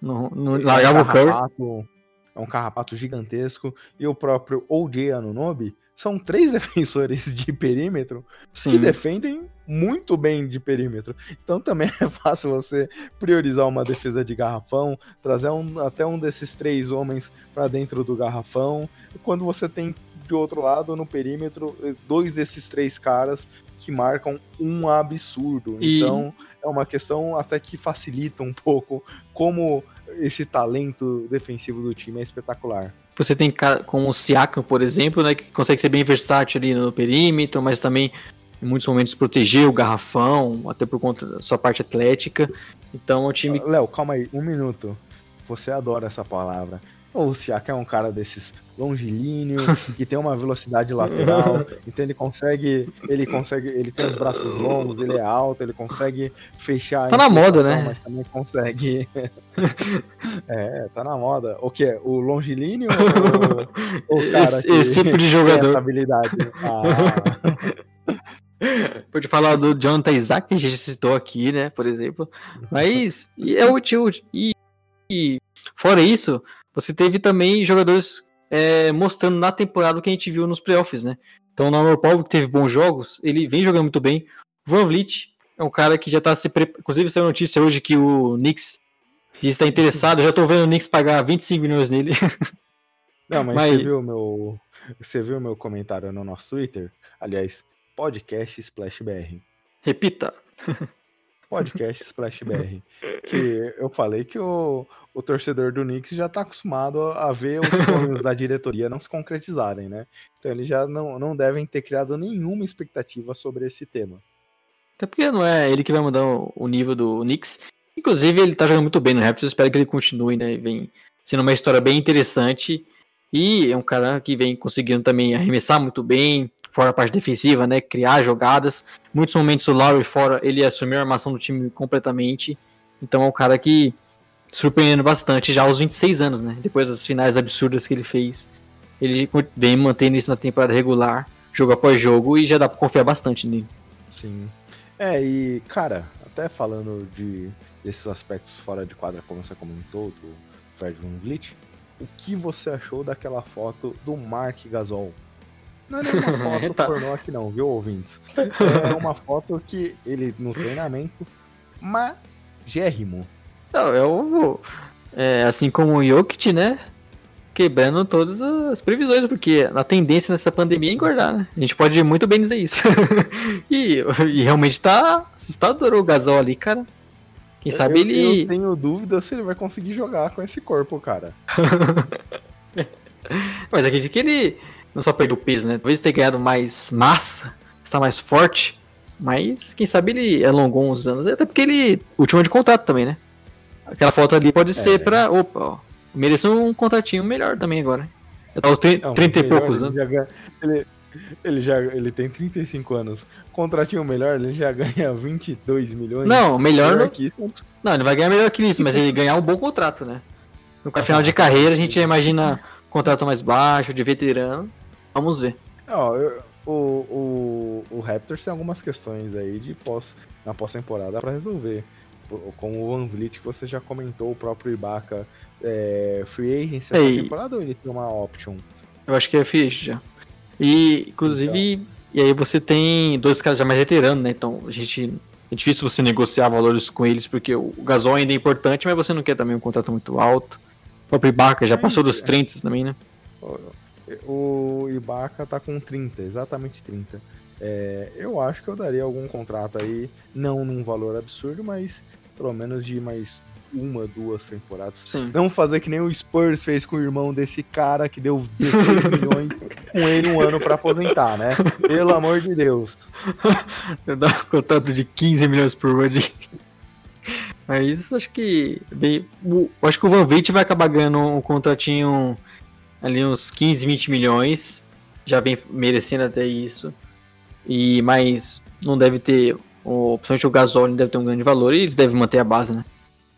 No, no, largava é um o Curry. É um carrapato gigantesco. E o próprio OJ Anunobi são três defensores de perímetro Sim. que defendem muito bem de perímetro. Então também é fácil você priorizar uma defesa de garrafão, trazer um, até um desses três homens para dentro do garrafão. Quando você tem de outro lado no perímetro dois desses três caras que marcam um absurdo. E... Então é uma questão até que facilita um pouco como esse talento defensivo do time é espetacular. Você tem como o Siakam, por exemplo, né, que consegue ser bem versátil ali no perímetro, mas também em muitos momentos proteger o garrafão, até por conta da sua parte atlética. Então o time. Léo, calma aí, um minuto. Você adora essa palavra. O Siakam é um cara desses longilíneo, que tem uma velocidade lateral, então ele consegue, ele consegue, ele tem os braços longos, ele é alto, ele consegue fechar. Tá na moda, né? Mas também consegue. é, tá na moda. O que é? O longilíneo ou o cara esse, esse tipo de jogador? habilidade. Ah. Pode falar do Jonathan Isaac, que a gente citou aqui, né, por exemplo. Mas e é útil. E, e fora isso, você teve também jogadores é, mostrando na temporada o que a gente viu nos playoffs, né? Então, o Norman que teve bons jogos, ele vem jogando muito bem. Van Vliet é um cara que já tá se preparando. Inclusive, saiu notícia hoje que o Knicks estar interessado. já tô vendo o Knicks pagar 25 milhões nele. Não, mas, mas... Você, viu meu, você viu meu comentário no nosso Twitter? Aliás, podcast Splash BR. Repita. Podcast Splash BR. Que eu falei que o, o torcedor do Knicks já está acostumado a ver os sonhos da diretoria não se concretizarem, né? Então eles já não, não devem ter criado nenhuma expectativa sobre esse tema. Até porque não é ele que vai mudar o nível do Knicks. Inclusive, ele tá jogando muito bem no Raptors, espero que ele continue, né? Vem sendo uma história bem interessante. E é um cara que vem conseguindo também arremessar muito bem, fora a parte defensiva, né? Criar jogadas. Muitos momentos o Lowry fora, ele assumiu a armação do time completamente. Então é um cara que surpreendendo bastante já aos 26 anos, né? Depois das finais absurdas que ele fez. Ele vem mantendo isso na temporada regular, jogo após jogo, e já dá pra confiar bastante nele. Sim. É, e, cara, até falando de desses aspectos fora de quadra, como você comentou, do Fred Van Vliet, o que você achou daquela foto do Mark Gasol? Não é nem uma foto tá. pornô aqui não, viu, ouvintes? É uma foto que ele, no treinamento, magérrimo, não, é o. É, assim como o Jokic, né? Quebrando todas as previsões, porque a tendência nessa pandemia é engordar, né? A gente pode muito bem dizer isso. e, e, realmente tá assustador o Gasol ali, cara. Quem sabe eu, ele. Eu tenho dúvida se ele vai conseguir jogar com esse corpo, cara. Mas acredito que ele não só perdeu peso, né? Talvez tenha ganhado mais massa, está mais forte. Mas quem sabe ele alongou uns anos, até porque ele. Último de contrato também, né? Aquela foto ali pode é, ser pra. Opa, ó. Mereceu um contratinho melhor também agora. Tá aos 30, e poucos anos. Né? Ele, ele, já ele tem 35 anos. Contratinho melhor, ele já ganha 22 milhões. Não, melhor. Não, que não, ele vai ganhar melhor que isso, mas ele ganhar um bom contrato, né? No final de carreira, a gente imagina contrato mais baixo, de veterano. Vamos ver. Eu, o, o, o Raptors tem algumas questões aí de pós, na pós-temporada para resolver como o Van Vliet, que você já comentou, o próprio Ibaka, é, free agency essa Ei. temporada ou ele tem uma option? Eu acho que é free agent já. E, inclusive, então. e aí você tem dois caras já mais veteranos, né? Então, a gente é difícil você negociar valores com eles, porque o gasol ainda é importante, mas você não quer também um contrato muito alto. O próprio Ibaka já passou dos 30 também, né? O Ibaka tá com 30, exatamente 30. É, eu acho que eu daria algum contrato aí, não num valor absurdo, mas pelo menos de mais uma, duas temporadas. Sim. Não fazer que nem o Spurs fez com o irmão desse cara que deu 16 milhões com ele um ano para aposentar, né? Pelo amor de Deus. Eu dar um contrato de 15 milhões por ano. Mas isso acho que. Bem, acho que o Van Vliet vai acabar ganhando um contratinho ali uns 15, 20 milhões. Já vem merecendo até isso. E mas não deve ter, o, principalmente o gasóleo deve ter um grande valor e eles devem manter a base, né?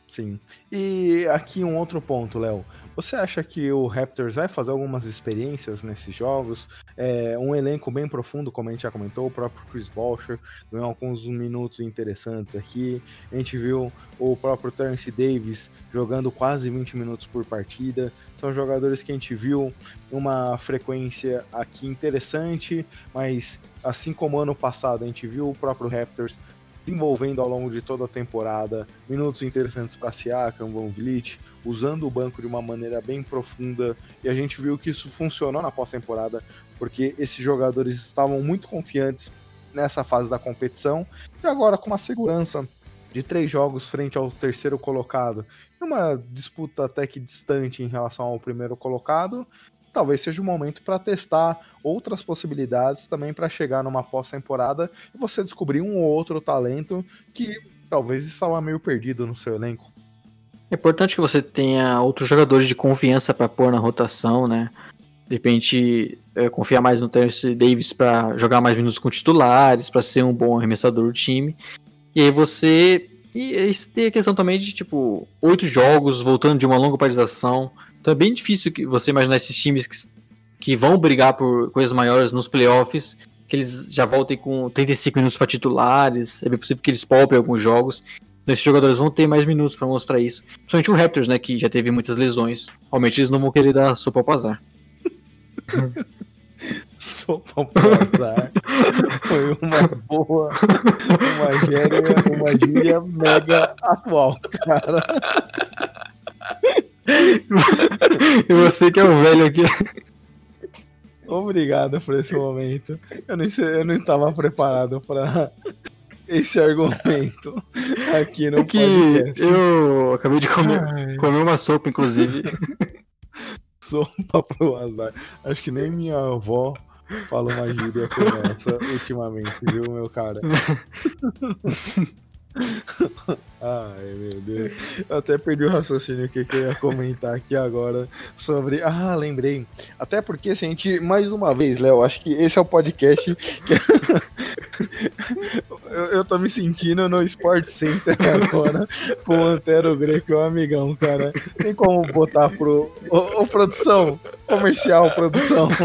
Sim. E aqui um outro ponto, Léo. Você acha que o Raptors vai fazer algumas experiências nesses jogos? É, um elenco bem profundo, como a gente já comentou, o próprio Chris Boucher ganhou alguns minutos interessantes aqui. A gente viu o próprio Terence Davis jogando quase 20 minutos por partida. São jogadores que a gente viu uma frequência aqui interessante, mas assim como ano passado a gente viu o próprio Raptors desenvolvendo ao longo de toda a temporada minutos interessantes para Siakam, Van Vliet, usando o banco de uma maneira bem profunda, e a gente viu que isso funcionou na pós-temporada, porque esses jogadores estavam muito confiantes nessa fase da competição, e agora com uma segurança de três jogos frente ao terceiro colocado, uma disputa até que distante em relação ao primeiro colocado, talvez seja o momento para testar outras possibilidades também para chegar numa pós-temporada e você descobrir um ou outro talento que talvez estava meio perdido no seu elenco. É importante que você tenha outros jogadores de confiança para pôr na rotação, né? De repente, é, confiar mais no Terence Davis para jogar mais minutos com titulares, para ser um bom arremessador do time. E aí você. E tem a questão também de, tipo, oito jogos, voltando de uma longa paralisação. Então é bem difícil que você imaginar esses times que, que vão brigar por coisas maiores nos playoffs, que eles já voltem com 35 minutos para titulares. É bem possível que eles poupem alguns jogos. Então esses jogadores vão ter mais minutos para mostrar isso. Principalmente o Raptors, né, que já teve muitas lesões. Realmente eles não vão querer dar sopa ao azar. sopa pro azar. Foi uma boa, uma gíria, uma gíria mega atual, cara. e você que é o velho aqui. Obrigado por esse momento. Eu não, eu não estava preparado para esse argumento aqui no é que podcast. Eu acabei de comer, comer uma sopa, inclusive. sopa pro azar. Acho que nem minha avó falou uma gíria como essa ultimamente, viu, meu cara? Ai, meu Deus. Eu até perdi o raciocínio que eu ia comentar aqui agora sobre. Ah, lembrei. Até porque, se a gente. Mais uma vez, Léo, acho que esse é o podcast que. eu, eu tô me sentindo no Sport Center agora com o Antero Greco, o amigão, cara. Tem como botar pro. Ô, ô produção! Comercial, produção.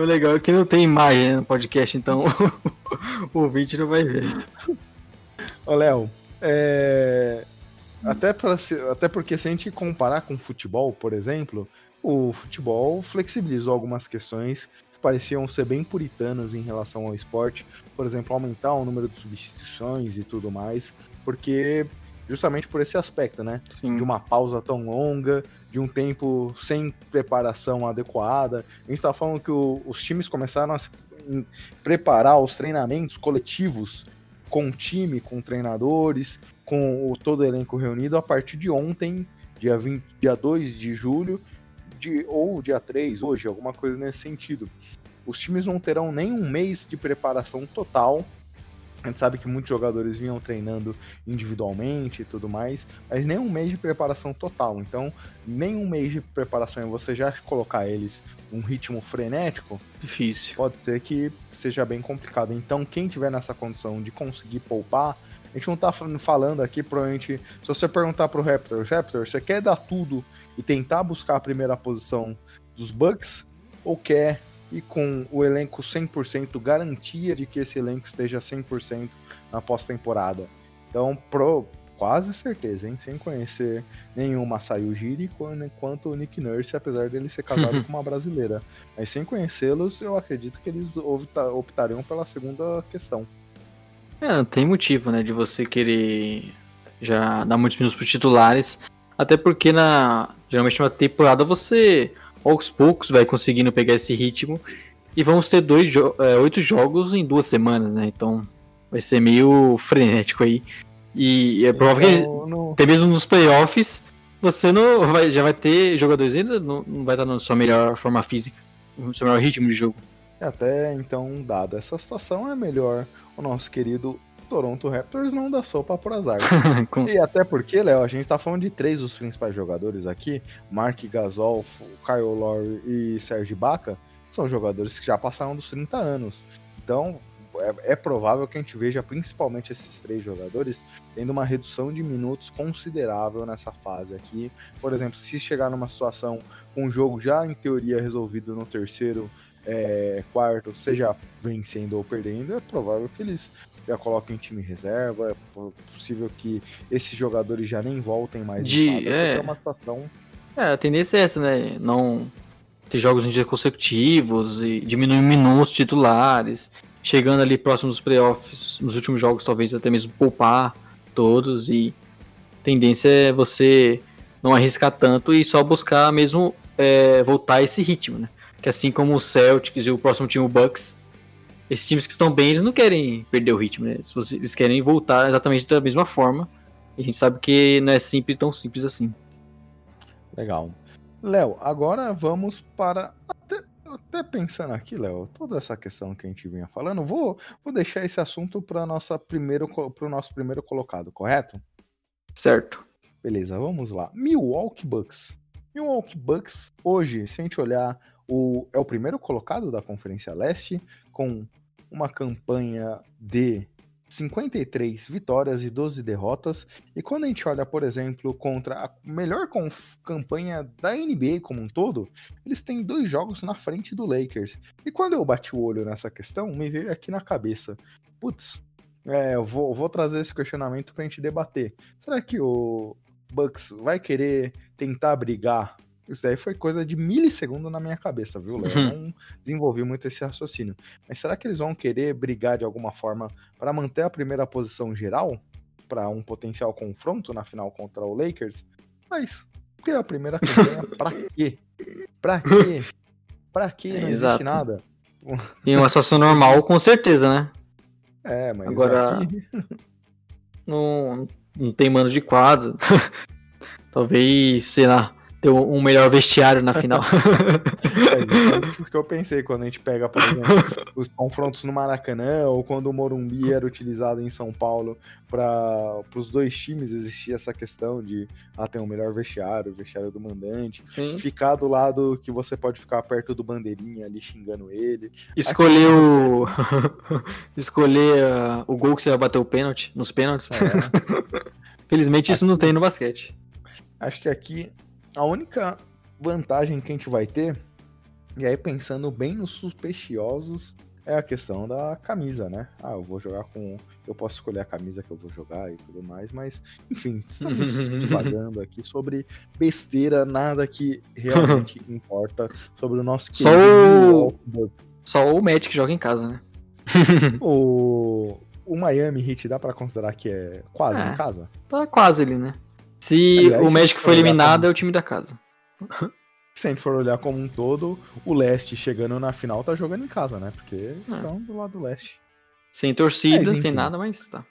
o legal é que não tem imagem no podcast, então o ouvinte não vai ver. Ô, Léo, é... até, pra, até porque se a gente comparar com o futebol, por exemplo, o futebol flexibilizou algumas questões que pareciam ser bem puritanas em relação ao esporte, por exemplo, aumentar o número de substituições e tudo mais, porque justamente por esse aspecto, né? Sim. De uma pausa tão longa, de um tempo sem preparação adequada. A gente estava falando que o, os times começaram a se, em, preparar os treinamentos coletivos com o time, com treinadores, com o, todo o elenco reunido a partir de ontem, dia, 20, dia 2 de julho, de, ou dia 3, hoje, alguma coisa nesse sentido. Os times não terão nem um mês de preparação total a gente sabe que muitos jogadores vinham treinando individualmente e tudo mais, mas nem um mês de preparação total. Então, nem um mês de preparação e você já colocar eles num ritmo frenético, difícil. Pode ser que seja bem complicado. Então, quem tiver nessa condição de conseguir poupar, a gente não tá falando aqui, provavelmente, se você perguntar pro Raptor, Raptor, você quer dar tudo e tentar buscar a primeira posição dos Bucks ou quer e com o elenco 100%, garantia de que esse elenco esteja 100% na pós-temporada. Então, pro, quase certeza, hein? Sem conhecer nenhum Masai Ujiri quanto o Nick Nurse, apesar dele ser casado com uma brasileira. Mas sem conhecê-los, eu acredito que eles optariam pela segunda questão. É, não tem motivo, né, de você querer já dar muitos minutos para titulares, até porque na geralmente uma temporada você aos poucos vai conseguindo pegar esse ritmo. E vamos ter dois jo é, oito jogos em duas semanas, né? Então vai ser meio frenético aí. E é provável então, que até mesmo nos playoffs você não vai, já vai ter jogadores ainda, não, não vai estar na sua melhor forma física, no seu melhor ritmo de jogo. Até então, dada essa situação, é melhor o nosso querido Toronto Raptors não dá sopa por azar. Com... E até porque, Léo, a gente tá falando de três dos principais jogadores aqui, Mark Gasol, Kyle Lowry e Serge Baca, são jogadores que já passaram dos 30 anos. Então, é, é, provável que a gente veja principalmente esses três jogadores tendo uma redução de minutos considerável nessa fase aqui. Por exemplo, se chegar numa situação com o jogo já em teoria resolvido no terceiro, é, quarto, seja vencendo ou perdendo, é provável que eles já coloquem time reserva. É possível que esses jogadores já nem voltem mais. De, é... é uma situação. É, a tendência é essa, né? Não ter jogos em dias consecutivos e diminuir minutos titulares, chegando ali próximo dos playoffs, nos últimos jogos talvez até mesmo poupar todos e tendência é você não arriscar tanto e só buscar mesmo é, voltar a esse ritmo, né? Que assim como o Celtics e o próximo time o Bucks, esses times que estão bem, eles não querem perder o ritmo, né? Eles querem voltar exatamente da mesma forma. E a gente sabe que não é simples, tão simples assim. Legal. Léo, agora vamos para. Até, até pensando aqui, Léo, toda essa questão que a gente vinha falando, vou, vou deixar esse assunto para o nosso primeiro colocado, correto? Certo. Beleza, vamos lá. Milwaukee Bucks. Milwaukee Bucks, hoje, se a gente olhar, o, é o primeiro colocado da Conferência Leste, com uma campanha de 53 vitórias e 12 derrotas. E quando a gente olha, por exemplo, contra a melhor campanha da NBA como um todo, eles têm dois jogos na frente do Lakers. E quando eu bati o olho nessa questão, me veio aqui na cabeça: putz, é, eu vou, vou trazer esse questionamento pra gente debater. Será que o Bucks vai querer tentar brigar isso daí foi coisa de milissegundo na minha cabeça, viu, Léo? Eu uhum. não desenvolvi muito esse raciocínio. Mas será que eles vão querer brigar de alguma forma para manter a primeira posição geral? Para um potencial confronto na final contra o Lakers? Mas ter a primeira campanha pra quê? Pra quê? Pra quê? Não é, existe nada. Em uma situação normal, com certeza, né? É, mas Agora, aqui... não, não tem mano de quadro. Talvez, sei lá, ter um melhor vestiário na final. é isso que eu pensei quando a gente pega, por exemplo, os confrontos no Maracanã ou quando o Morumbi era utilizado em São Paulo para os dois times existia essa questão de ah, ter um melhor vestiário, o vestiário do mandante, Sim. ficar do lado que você pode ficar perto do bandeirinha ali xingando ele. Escolher o escolher uh, o gol que você vai bater o pênalti nos pênaltis. É. Felizmente isso não tem no basquete. Acho que aqui a única vantagem que a gente vai ter, e aí pensando bem nos supersticiosos, é a questão da camisa, né? Ah, eu vou jogar com. Eu posso escolher a camisa que eu vou jogar e tudo mais, mas, enfim, estamos divagando aqui sobre besteira, nada que realmente importa sobre o nosso Só o... Só o Magic joga em casa, né? o... o Miami Heat dá para considerar que é quase é, em casa? Tá quase ali, né? Se Aliás, o México foi eliminado, como... é o time da casa. Se a gente for olhar como um todo, o leste chegando na final tá jogando em casa, né? Porque é. estão do lado do leste. Sem torcida, sem nada, mas tá.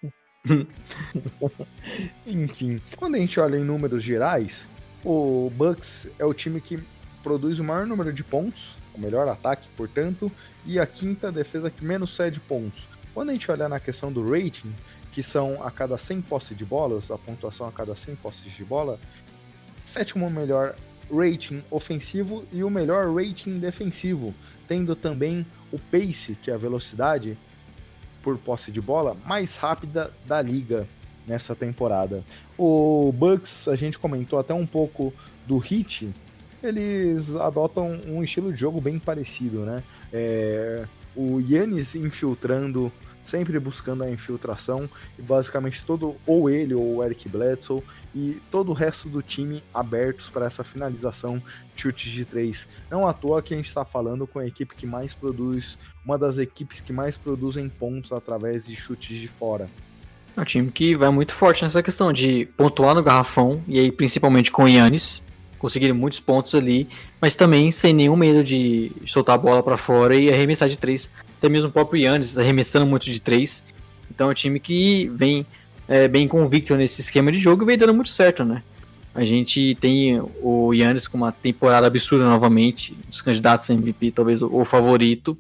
enfim, quando a gente olha em números gerais, o Bucks é o time que produz o maior número de pontos, o melhor ataque, portanto, e a quinta defesa que menos cede pontos. Quando a gente olhar na questão do rating, que são a cada 100 posses de bolas, a pontuação a cada 100 posses de bola, sétimo melhor rating ofensivo e o melhor rating defensivo, tendo também o pace, que é a velocidade por posse de bola mais rápida da liga nessa temporada. O Bucks, a gente comentou até um pouco do Heat, eles adotam um estilo de jogo bem parecido, né? É, o Yannis infiltrando sempre buscando a infiltração e basicamente todo ou ele ou o Eric Bledsoe e todo o resto do time abertos para essa finalização chutes de três. Não à toa que a gente está falando com a equipe que mais produz, uma das equipes que mais produzem pontos através de chutes de fora. É um time que vai muito forte nessa questão de pontuar no garrafão, e aí principalmente com o Yannis, conseguiram muitos pontos ali, mas também sem nenhum medo de soltar a bola para fora e arremessar de três até mesmo o próprio Yannis arremessando muito de três. Então é um time que vem é, bem convicto nesse esquema de jogo e vem dando muito certo, né? A gente tem o Yannis com uma temporada absurda novamente, os candidatos a MVP, talvez o, o favorito,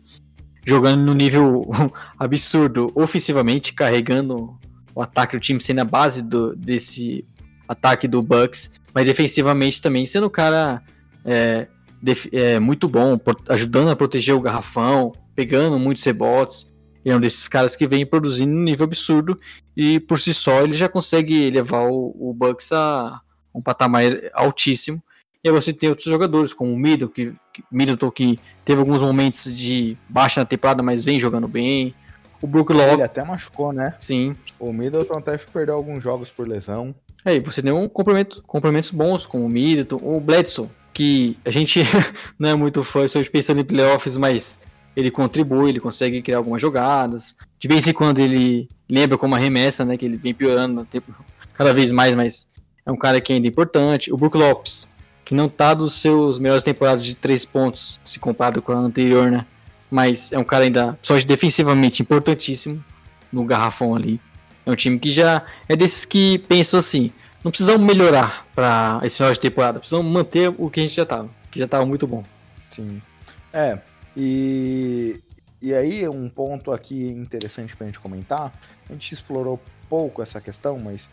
jogando no nível absurdo ofensivamente, carregando o ataque do time, sendo a base do, desse ataque do Bucks, mas defensivamente também sendo um cara é, é, muito bom, ajudando a proteger o garrafão, pegando muitos rebotes. Ele é um desses caras que vem produzindo um nível absurdo e por si só ele já consegue levar o, o Bucks a um patamar altíssimo. E aí você tem outros jogadores, como o Middleton, que, Middleton, que teve alguns momentos de baixa na temporada, mas vem jogando bem. O Brook Love... Ele até machucou, né? Sim. O Middleton até perdeu alguns jogos por lesão. É, e você tem um complemento, complementos bons, como o Middleton, o Bledsoe, que a gente não é muito fã, só pensando em playoffs, mas ele contribui, ele consegue criar algumas jogadas. De vez em quando ele lembra como arremessa, né? Que ele vem piorando tempo, cada vez mais, mas é um cara que ainda é importante. O Brook Lopes, que não tá dos seus melhores temporadas de três pontos, se comparado com a anterior, né? Mas é um cara ainda, só defensivamente, importantíssimo no garrafão ali. É um time que já é desses que pensam assim, não precisamos melhorar para esse final de temporada, precisamos manter o que a gente já tava, que já tava muito bom. Sim. É, e, e aí um ponto aqui interessante para a gente comentar, a gente explorou pouco essa questão, mas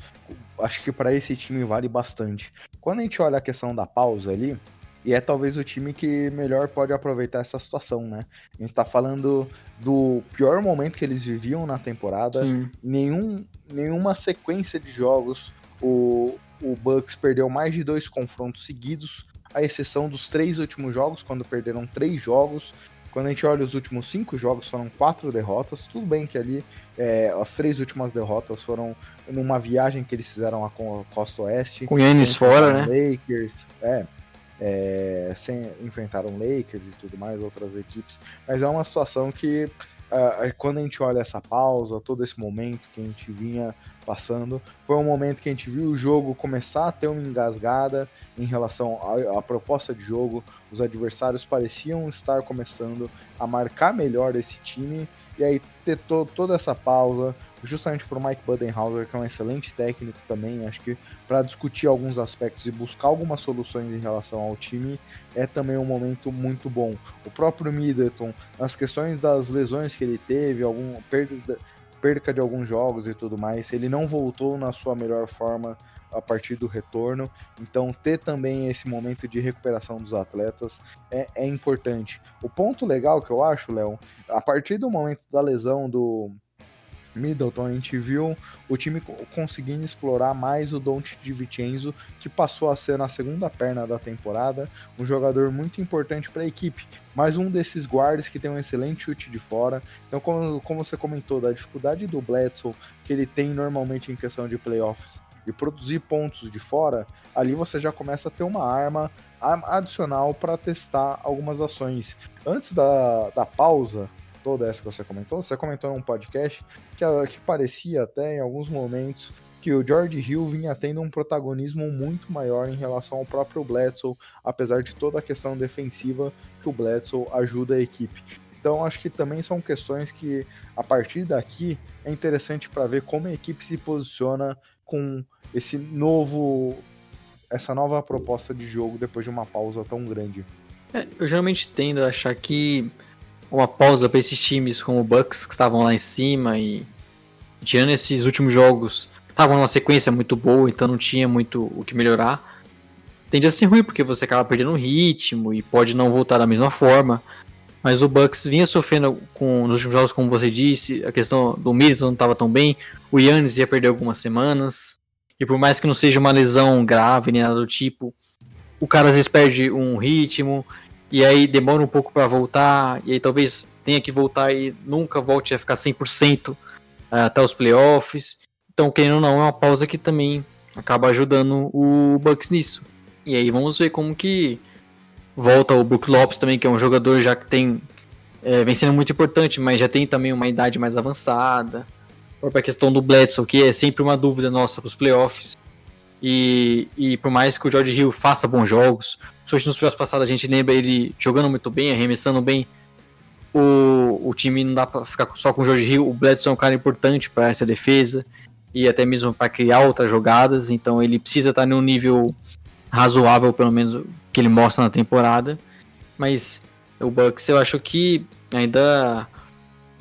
acho que para esse time vale bastante. Quando a gente olha a questão da pausa ali, e é talvez o time que melhor pode aproveitar essa situação, né? A gente está falando do pior momento que eles viviam na temporada, nenhum, nenhuma sequência de jogos. O, o Bucks perdeu mais de dois confrontos seguidos, à exceção dos três últimos jogos, quando perderam três jogos. Quando a gente olha os últimos cinco jogos, foram quatro derrotas. Tudo bem que ali é, as três últimas derrotas foram numa viagem que eles fizeram a Costa Oeste. Com Yannis fora, né? Lakers, é, é, sem, enfrentaram Lakers e tudo mais, outras equipes. Mas é uma situação que, uh, quando a gente olha essa pausa, todo esse momento que a gente vinha passando. Foi um momento que a gente viu o jogo começar a ter uma engasgada em relação à, proposta de jogo. Os adversários pareciam estar começando a marcar melhor esse time. E aí ter to toda essa pausa, justamente por Mike Budenhauser, que é um excelente técnico também, acho que para discutir alguns aspectos e buscar algumas soluções em relação ao time, é também um momento muito bom. O próprio Middleton, as questões das lesões que ele teve, algum perda perca de alguns jogos e tudo mais. Ele não voltou na sua melhor forma a partir do retorno. Então, ter também esse momento de recuperação dos atletas é, é importante. O ponto legal que eu acho, Léo, a partir do momento da lesão do, Middleton, a gente viu o time conseguindo explorar mais o Don't de Vincenzo, que passou a ser na segunda perna da temporada, um jogador muito importante para a equipe. Mais um desses guardas que tem um excelente chute de fora. Então, como, como você comentou, da dificuldade do Bledsoe, que ele tem normalmente em questão de playoffs, e produzir pontos de fora, ali você já começa a ter uma arma adicional para testar algumas ações. Antes da, da pausa, toda essa que você comentou, você comentou num podcast que, que parecia até em alguns momentos que o George Hill vinha tendo um protagonismo muito maior em relação ao próprio Bledsoe, apesar de toda a questão defensiva que o Bledsoe ajuda a equipe. Então acho que também são questões que a partir daqui é interessante para ver como a equipe se posiciona com esse novo essa nova proposta de jogo depois de uma pausa tão grande. É, eu geralmente tendo a achar que uma pausa para esses times como o Bucks que estavam lá em cima e tirando esses últimos jogos estavam numa sequência muito boa, então não tinha muito o que melhorar. Tende a ser ruim porque você acaba perdendo o ritmo e pode não voltar da mesma forma. Mas o Bucks vinha sofrendo com nos últimos jogos, como você disse, a questão do Middleton não estava tão bem, o Yannis ia perder algumas semanas. E por mais que não seja uma lesão grave nem nada do tipo, o cara às vezes perde um ritmo e aí demora um pouco para voltar, e aí talvez tenha que voltar e nunca volte a ficar 100% eh, até os playoffs. Então, querendo ou não, é uma pausa que também acaba ajudando o Bucks nisso. E aí vamos ver como que volta o Brook Lopes também, que é um jogador já que tem é, vem sendo muito importante, mas já tem também uma idade mais avançada. A própria questão do Bledsoe, que é sempre uma dúvida nossa para os playoffs. E, e por mais que o George Hill faça bons jogos, principalmente nos playoffs passados a gente lembra ele jogando muito bem, arremessando bem, o, o time não dá para ficar só com o George Hill. O Bledson é um cara importante para essa defesa e até mesmo para criar outras jogadas, então ele precisa estar num nível razoável, pelo menos que ele mostra na temporada. Mas o Bucks eu acho que ainda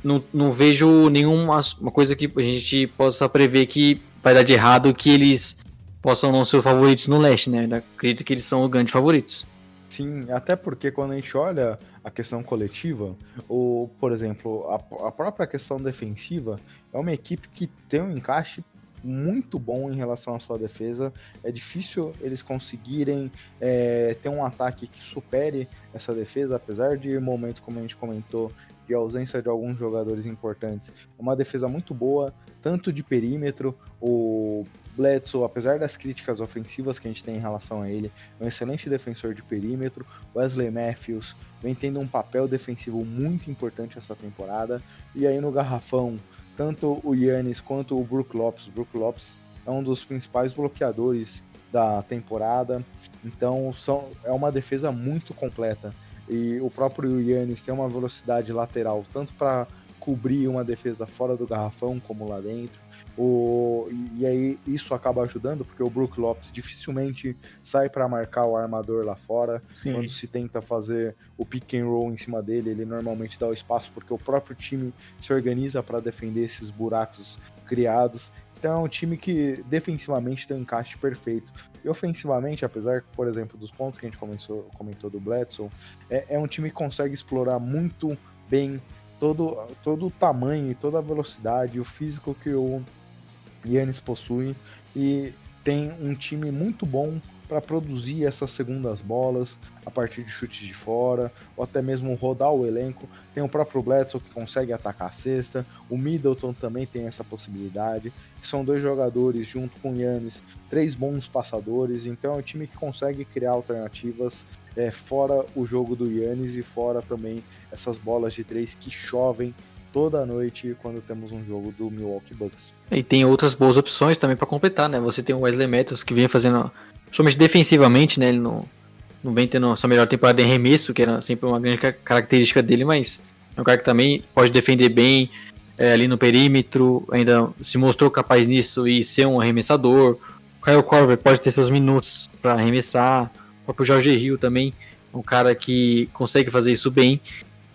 não, não vejo nenhuma uma coisa que a gente possa prever que vai dar de errado que eles possam não ser favoritos no leste, né? Eu acredito que eles são os grandes favoritos. Sim, até porque quando a gente olha a questão coletiva, ou, por exemplo, a, a própria questão defensiva, é uma equipe que tem um encaixe muito bom em relação à sua defesa. É difícil eles conseguirem é, ter um ataque que supere essa defesa, apesar de momentos, como a gente comentou, de ausência de alguns jogadores importantes. É uma defesa muito boa, tanto de perímetro, o Bledsoe, apesar das críticas ofensivas que a gente tem em relação a ele, é um excelente defensor de perímetro. Wesley Matthews vem tendo um papel defensivo muito importante essa temporada. E aí no garrafão, tanto o Yannis quanto o Brook Lopes. O Brook Lopes é um dos principais bloqueadores da temporada. Então são, é uma defesa muito completa. E o próprio Yannis tem uma velocidade lateral, tanto para cobrir uma defesa fora do garrafão como lá dentro. O, e aí isso acaba ajudando, porque o Brook Lopes dificilmente sai para marcar o armador lá fora. Sim. Quando se tenta fazer o pick and roll em cima dele, ele normalmente dá o espaço, porque o próprio time se organiza para defender esses buracos criados. Então é um time que defensivamente tem um encaixe perfeito. E ofensivamente, apesar, por exemplo, dos pontos que a gente começou, comentou do Bledsoe, é, é um time que consegue explorar muito bem todo, todo o tamanho e toda a velocidade, o físico que o Yannis possui e tem um time muito bom para produzir essas segundas bolas a partir de chutes de fora, ou até mesmo rodar o elenco. Tem o próprio Bledsoe que consegue atacar a cesta, o Middleton também tem essa possibilidade, são dois jogadores junto com o Yannis, três bons passadores, então é um time que consegue criar alternativas é, fora o jogo do Yannis e fora também essas bolas de três que chovem toda noite quando temos um jogo do Milwaukee Bucks. E tem outras boas opções também para completar, né? Você tem o Wesley Matthews que vem fazendo, somente defensivamente, né? Ele não, não vem tendo sua melhor temporada em remesso, que era sempre uma grande característica dele, mas é um cara que também pode defender bem é, ali no perímetro, ainda se mostrou capaz nisso e ser um arremessador. O Kyle Corver pode ter seus minutos para arremessar. O próprio Jorge Hill também, um cara que consegue fazer isso bem.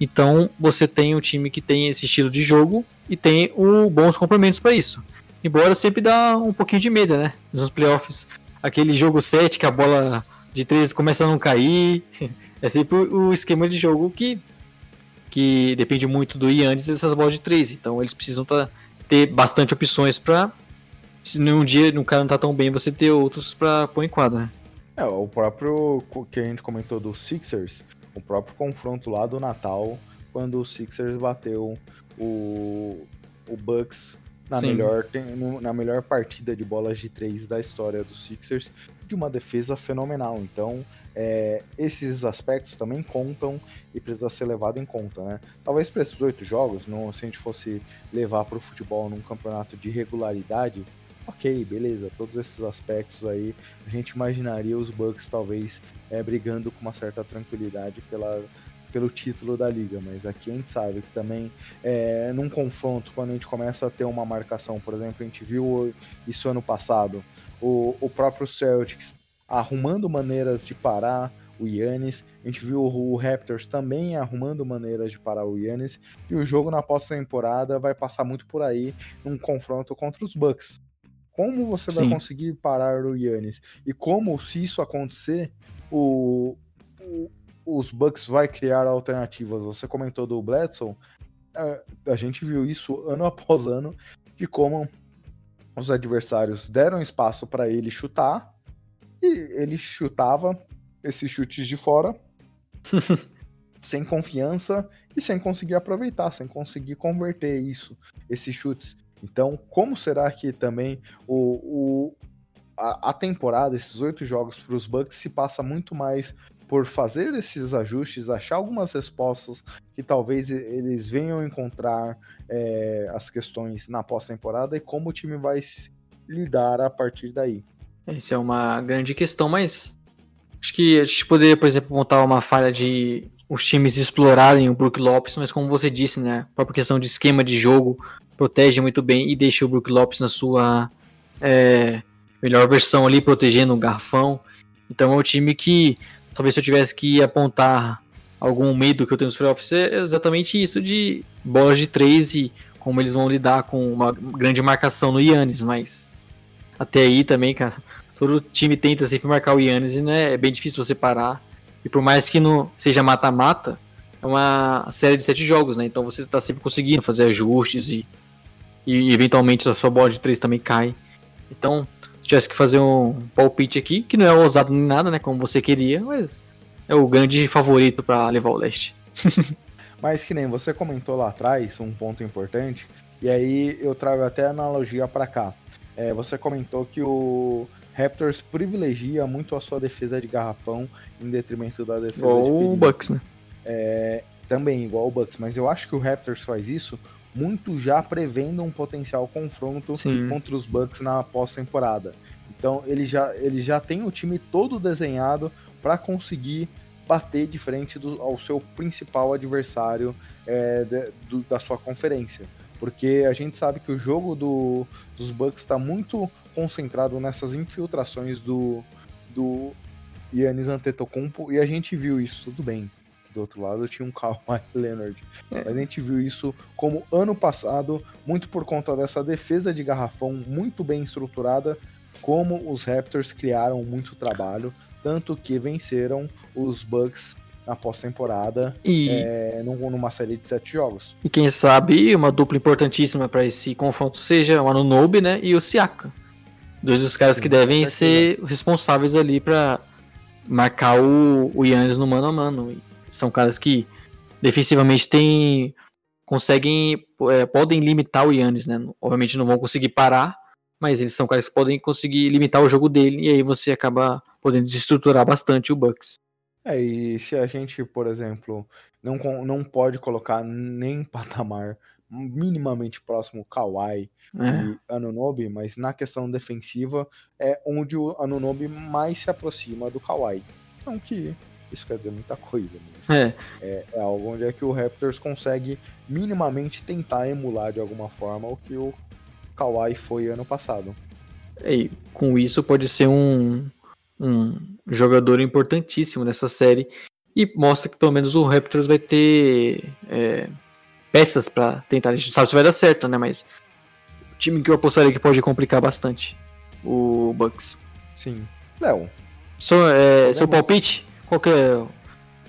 Então você tem um time que tem esse estilo de jogo e tem o, bons complementos para isso. Embora sempre dá um pouquinho de medo, né? Nos playoffs, aquele jogo 7 que a bola de 13 começa a não cair. É sempre o esquema de jogo que, que depende muito do Yannis dessas bolas de 3. Então eles precisam tá, ter bastante opções para se num dia no cara não tá tão bem, você ter outros para pôr em quadra, né? É, o próprio que a gente comentou do Sixers, o próprio confronto lá do Natal, quando o Sixers bateu o, o Bucks na melhor, na melhor partida de bolas de três da história do Sixers, de uma defesa fenomenal. Então, é, esses aspectos também contam e precisa ser levado em conta, né? Talvez para esses oito jogos, não, se a gente fosse levar para o futebol num campeonato de regularidade, ok, beleza, todos esses aspectos aí, a gente imaginaria os Bucks talvez é, brigando com uma certa tranquilidade pela, pelo título da liga, mas aqui a gente sabe que também é, num confronto, quando a gente começa a ter uma marcação, por exemplo, a gente viu isso ano passado, o, o próprio Celtics arrumando maneiras de parar o Yannis, a gente viu o Raptors também arrumando maneiras de parar o Yannis, e o jogo na pós-temporada vai passar muito por aí num confronto contra os Bucks. Como você Sim. vai conseguir parar o Yannis? E como, se isso acontecer, o, o, os Bucks vai criar alternativas? Você comentou do Bledsoe, a, a gente viu isso ano após ano, de como os adversários deram espaço para ele chutar, e ele chutava esses chutes de fora, sem confiança e sem conseguir aproveitar, sem conseguir converter isso, esses chutes. Então, como será que também o, o a, a, temporada, esses oito jogos para os Bucks, se passa muito mais por fazer esses ajustes, achar algumas respostas que talvez eles venham encontrar é, as questões na pós-temporada e como o time vai lidar a partir daí. Essa é uma grande questão, mas acho que a gente poderia, por exemplo, montar uma falha de os times explorarem o Brook Lopes, mas como você disse, né, a própria questão de esquema de jogo, protege muito bem e deixa o Brook Lopes na sua é, melhor versão ali, protegendo o garrafão. Então é um time que, talvez se eu tivesse que apontar algum medo que eu tenho nos playoffs, é exatamente isso de bolas de três e como eles vão lidar com uma grande marcação no Yannis, mas até aí também, cara, todo time tenta sempre marcar o Yannis e né, é bem difícil você parar. E por mais que não seja mata-mata, é uma série de sete jogos, né? Então você está sempre conseguindo fazer ajustes e, e eventualmente a sua bola de três também cai. Então, se tivesse que fazer um palpite aqui, que não é ousado nem nada, né? Como você queria, mas é o grande favorito para levar o leste. mas que nem você comentou lá atrás, um ponto importante, e aí eu trago até analogia para cá. É, você comentou que o Raptors privilegia muito a sua defesa de garrafão em detrimento da defesa igual de o Bucks, né? É, também igual o Bucks, mas eu acho que o Raptors faz isso muito já prevendo um potencial confronto Sim. contra os Bucks na pós-temporada. Então ele já, ele já tem o time todo desenhado para conseguir bater de frente do, ao seu principal adversário é, de, do, da sua conferência. Porque a gente sabe que o jogo do, dos Bucks está muito concentrado nessas infiltrações do, do Yannis Antetokounmpo e a gente viu isso tudo bem. Do outro lado tinha um Kawhi Leonard. É. Mas a gente viu isso como ano passado, muito por conta dessa defesa de garrafão muito bem estruturada, como os Raptors criaram muito trabalho, tanto que venceram os Bucks na pós-temporada e... é, numa série de sete jogos. E quem sabe uma dupla importantíssima para esse confronto seja o Anunobi né, e o Siaka. Dois dos caras que devem ser responsáveis ali para marcar o, o Yannis no mano a mano. São caras que defensivamente têm, conseguem, é, podem limitar o Yannis, né? Obviamente não vão conseguir parar, mas eles são caras que podem conseguir limitar o jogo dele e aí você acaba podendo desestruturar bastante o Bucks. É, e se a gente, por exemplo, não, não pode colocar nem patamar minimamente próximo Kawhi é. e Anunobi, mas na questão defensiva é onde o Anunobi mais se aproxima do Kawhi. Então que isso quer dizer muita coisa, mas é. É, é algo onde é que o Raptors consegue minimamente tentar emular de alguma forma o que o Kawhi foi ano passado. E com isso pode ser um, um jogador importantíssimo nessa série e mostra que pelo menos o Raptors vai ter é, peças para tentar. A gente sabe se vai dar certo, né? Mas o time que eu apostaria que pode complicar bastante o Bucks. Sim. Léo. So, é, seu palpite? Qual que é?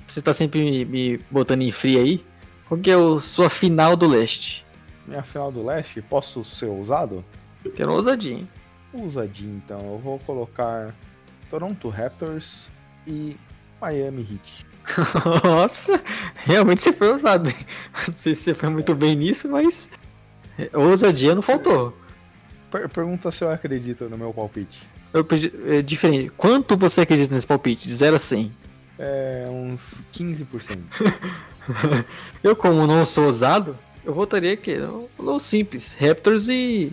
Você tá sempre me, me botando em frio aí? Qual que é a sua final do leste? Minha final do leste? Posso ser ousado? Quero ousadinho. Ousadinho, então. Eu vou colocar Toronto Raptors e Miami Heat. Nossa, realmente você foi ousado. Não sei se você foi muito bem nisso, mas ousadia não faltou. Per pergunta se eu acredito no meu palpite. Eu, é diferente. Quanto você acredita nesse palpite? De 0 a 100? É, uns 15%. eu, como não sou ousado, eu votaria aqui no simples: Raptors e,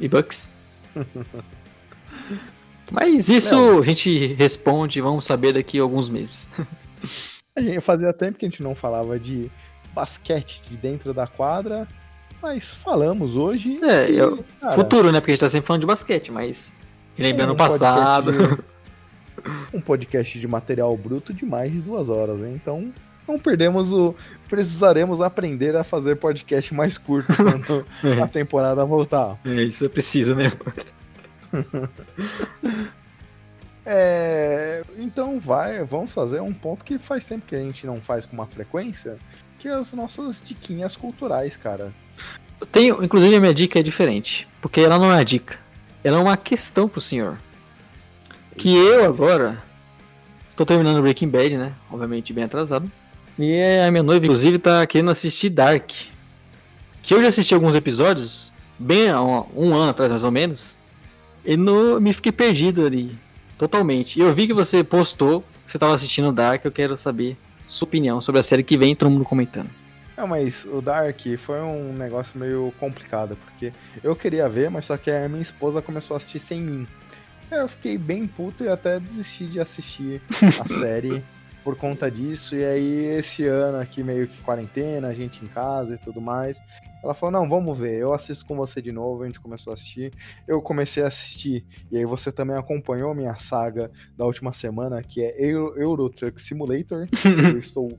e Bucks. Mas isso não. a gente responde, vamos saber daqui a alguns meses. A gente fazia tempo que a gente não falava de basquete de dentro da quadra, mas falamos hoje. É, e, eu, cara, futuro, né? Porque a gente tá sempre falando de basquete, mas lembrando é um o passado. Podcast de, um podcast de material bruto de mais de duas horas, hein? Então não perdemos o. Precisaremos aprender a fazer podcast mais curto quando é. a temporada voltar. É, isso é preciso mesmo. é, então vai, vamos fazer um ponto que faz tempo que a gente não faz com uma frequência, que é as nossas diquinhas culturais, cara. Eu tenho, inclusive a minha dica é diferente, porque ela não é uma dica, ela é uma questão pro senhor. Que eu agora estou terminando Breaking Bad, né? Obviamente bem atrasado. E a minha noiva, inclusive, tá querendo assistir Dark. Que eu já assisti alguns episódios, bem há um, um ano atrás mais ou menos. E no, me fiquei perdido ali. Totalmente. E eu vi que você postou que você estava assistindo Dark. Eu quero saber sua opinião sobre a série que vem todo mundo comentando. É, mas o Dark foi um negócio meio complicado, porque eu queria ver, mas só que a minha esposa começou a assistir sem mim. Eu fiquei bem puto e até desisti de assistir a série por conta disso. E aí, esse ano aqui, meio que quarentena, a gente em casa e tudo mais. Ela falou: Não, vamos ver, eu assisto com você de novo. A gente começou a assistir. Eu comecei a assistir, e aí você também acompanhou minha saga da última semana, que é Euro, Euro Truck Simulator. eu estou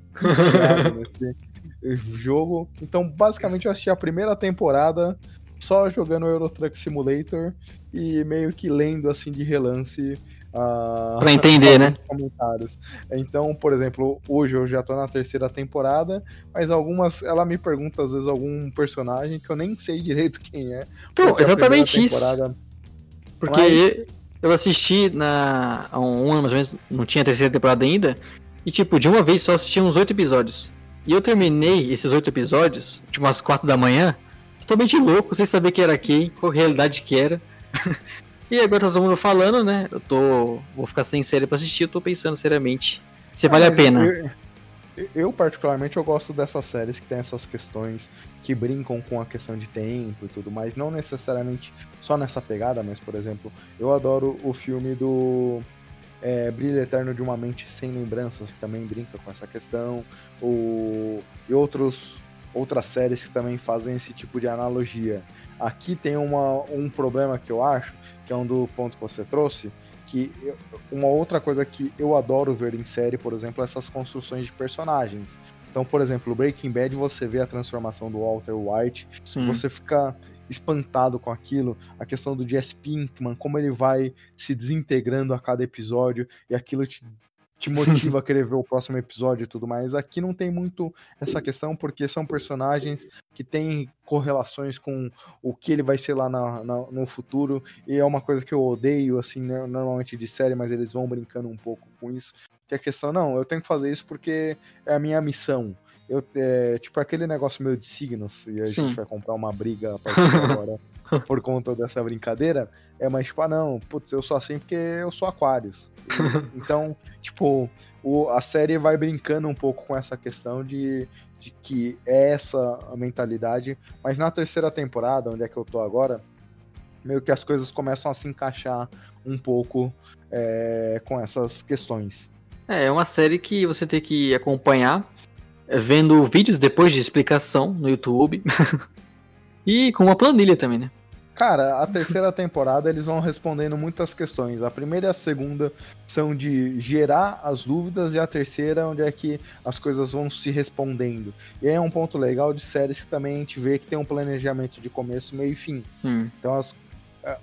nesse jogo. Então, basicamente, eu assisti a primeira temporada só jogando Euro Truck Simulator e meio que lendo assim de relance Uh, pra entender, né? Comentários. Então, por exemplo, hoje eu já tô na terceira temporada, mas algumas. Ela me pergunta, às vezes, algum personagem que eu nem sei direito quem é. Pô, exatamente isso. Porque mas... eu assisti na, há um ano mais ou menos, não tinha terceira temporada ainda, e tipo, de uma vez só assisti uns oito episódios. E eu terminei esses oito episódios, tipo umas quatro da manhã, totalmente louco, sem saber quem era quem, qual realidade que era. e agora tá todo mundo falando, né? Eu tô. Vou ficar sem série pra assistir, eu tô pensando seriamente se vale a pena. Eu, eu, particularmente, eu gosto dessas séries que tem essas questões que brincam com a questão de tempo e tudo mais. Não necessariamente só nessa pegada, mas, por exemplo, eu adoro o filme do é, Brilho Eterno de uma Mente Sem Lembranças, que também brinca com essa questão, o, e outros, outras séries que também fazem esse tipo de analogia. Aqui tem uma, um problema que eu acho, que é um do ponto que você trouxe, que eu, uma outra coisa que eu adoro ver em série, por exemplo, é essas construções de personagens. Então, por exemplo, Breaking Bad, você vê a transformação do Walter White, Sim. você fica espantado com aquilo, a questão do Jess Pinkman, como ele vai se desintegrando a cada episódio e aquilo te, te motiva a querer ver o próximo episódio e tudo mais. Aqui não tem muito essa questão, porque são personagens que têm correlações com o que ele vai ser lá na, na, no futuro, e é uma coisa que eu odeio, assim, normalmente de série, mas eles vão brincando um pouco com isso. Que a questão, não, eu tenho que fazer isso porque é a minha missão eu, é, tipo, aquele negócio meio de signos, e a Sim. gente vai comprar uma briga a partir de agora por conta dessa brincadeira, é mais tipo, ah, não, putz, eu sou assim porque eu sou Aquários. então, tipo, o, a série vai brincando um pouco com essa questão de, de que é essa a mentalidade, mas na terceira temporada, onde é que eu tô agora, meio que as coisas começam a se encaixar um pouco é, com essas questões. É, é uma série que você tem que acompanhar vendo vídeos depois de explicação no YouTube. e com uma planilha também, né? Cara, a terceira temporada eles vão respondendo muitas questões. A primeira e a segunda são de gerar as dúvidas, e a terceira onde é que as coisas vão se respondendo. E aí é um ponto legal de séries que também a gente vê que tem um planejamento de começo, meio e fim. Sim. Então as,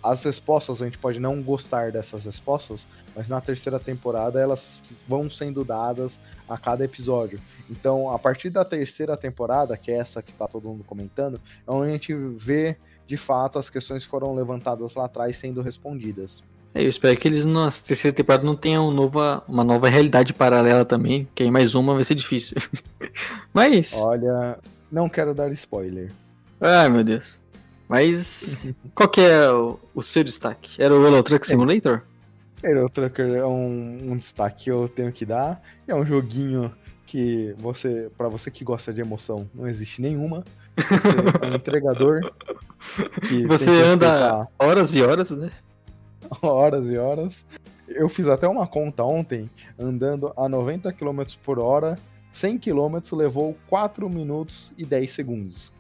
as respostas, a gente pode não gostar dessas respostas, mas na terceira temporada elas vão sendo dadas a cada episódio. Então, a partir da terceira temporada, que é essa que tá todo mundo comentando, é onde a gente vê de fato as questões que foram levantadas lá atrás sendo respondidas. É, eu espero que eles na terceira temporada não tenham nova, uma nova realidade paralela também, que aí mais uma vai ser difícil. Mas. Olha, não quero dar spoiler. Ai meu Deus. Mas qual que é o, o seu destaque? Era o Euro Truck Simulator? É. Euro Trucker é um, um destaque que eu tenho que dar. É um joguinho que você, para você que gosta de emoção, não existe nenhuma. Você é um entregador. você anda horas e horas, né? Horas e horas. Eu fiz até uma conta ontem, andando a 90 km por hora, 100 km levou 4 minutos e 10 segundos.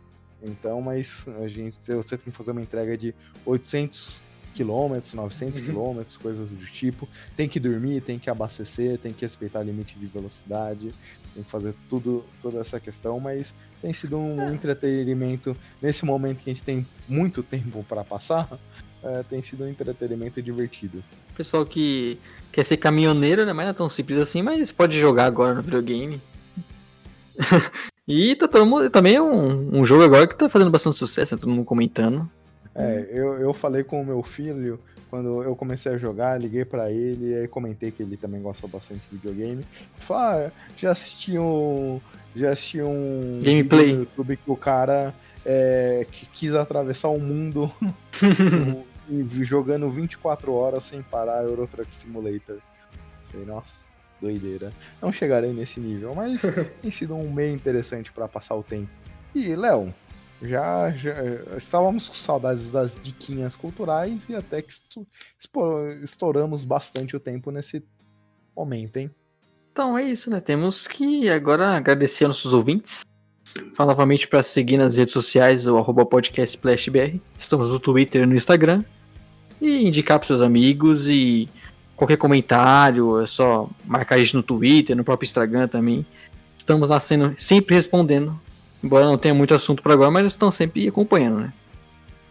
Então, mas a gente, você tem que fazer uma entrega de 800 quilômetros, 900 quilômetros, coisas do tipo. Tem que dormir, tem que abastecer, tem que respeitar limite de velocidade tem que fazer tudo, toda essa questão, mas tem sido um é. entretenimento nesse momento que a gente tem muito tempo para passar. É, tem sido um entretenimento divertido. Pessoal que quer ser caminhoneiro, né? Mas não é tão simples assim, mas pode jogar agora no videogame. e tá todo mundo, também é um, um jogo agora que tá fazendo bastante sucesso, né? todo mundo comentando. É, eu, eu falei com o meu filho quando eu comecei a jogar, liguei para ele e aí comentei que ele também gosta bastante de videogame. Falei, ah, já assisti um. Já assisti um gameplay no YouTube que o cara é, que quis atravessar o mundo jogando 24 horas sem parar Euro Truck Simulator. Falei, nossa, doideira. Não chegarei nesse nível, mas tem sido um meio interessante para passar o tempo. E, Léo, já, já estávamos com saudades das diquinhas culturais e até que estouramos bastante o tempo nesse momento, hein? Então é isso, né? Temos que agora agradecer aos nossos ouvintes. Falar novamente para seguir nas redes sociais o arroba podcastplashbr. Estamos no Twitter e no Instagram. E indicar para seus amigos e qualquer comentário, é só marcar a gente no Twitter, no próprio Instagram também. Estamos lá sendo, sempre respondendo Embora não tenha muito assunto para agora, mas eles estão sempre acompanhando, né?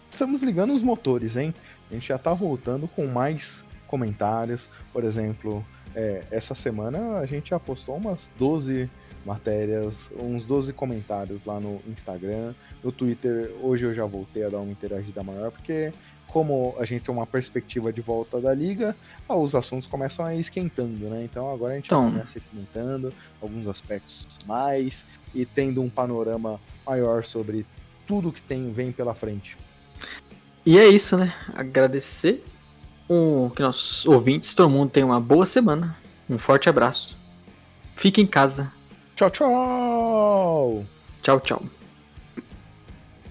Estamos ligando os motores, hein? A gente já tá voltando com mais comentários. Por exemplo, é, essa semana a gente já postou umas 12 matérias, uns 12 comentários lá no Instagram, no Twitter. Hoje eu já voltei a dar uma interagida maior, porque como a gente tem uma perspectiva de volta da liga, ah, os assuntos começam a ir esquentando, né? Então agora a gente então... começa comentando alguns aspectos mais e tendo um panorama maior sobre tudo que tem vem pela frente. E é isso, né? Agradecer o que nossos ouvintes, todo mundo tenha uma boa semana. Um forte abraço. Fique em casa. Tchau, tchau. Tchau, tchau.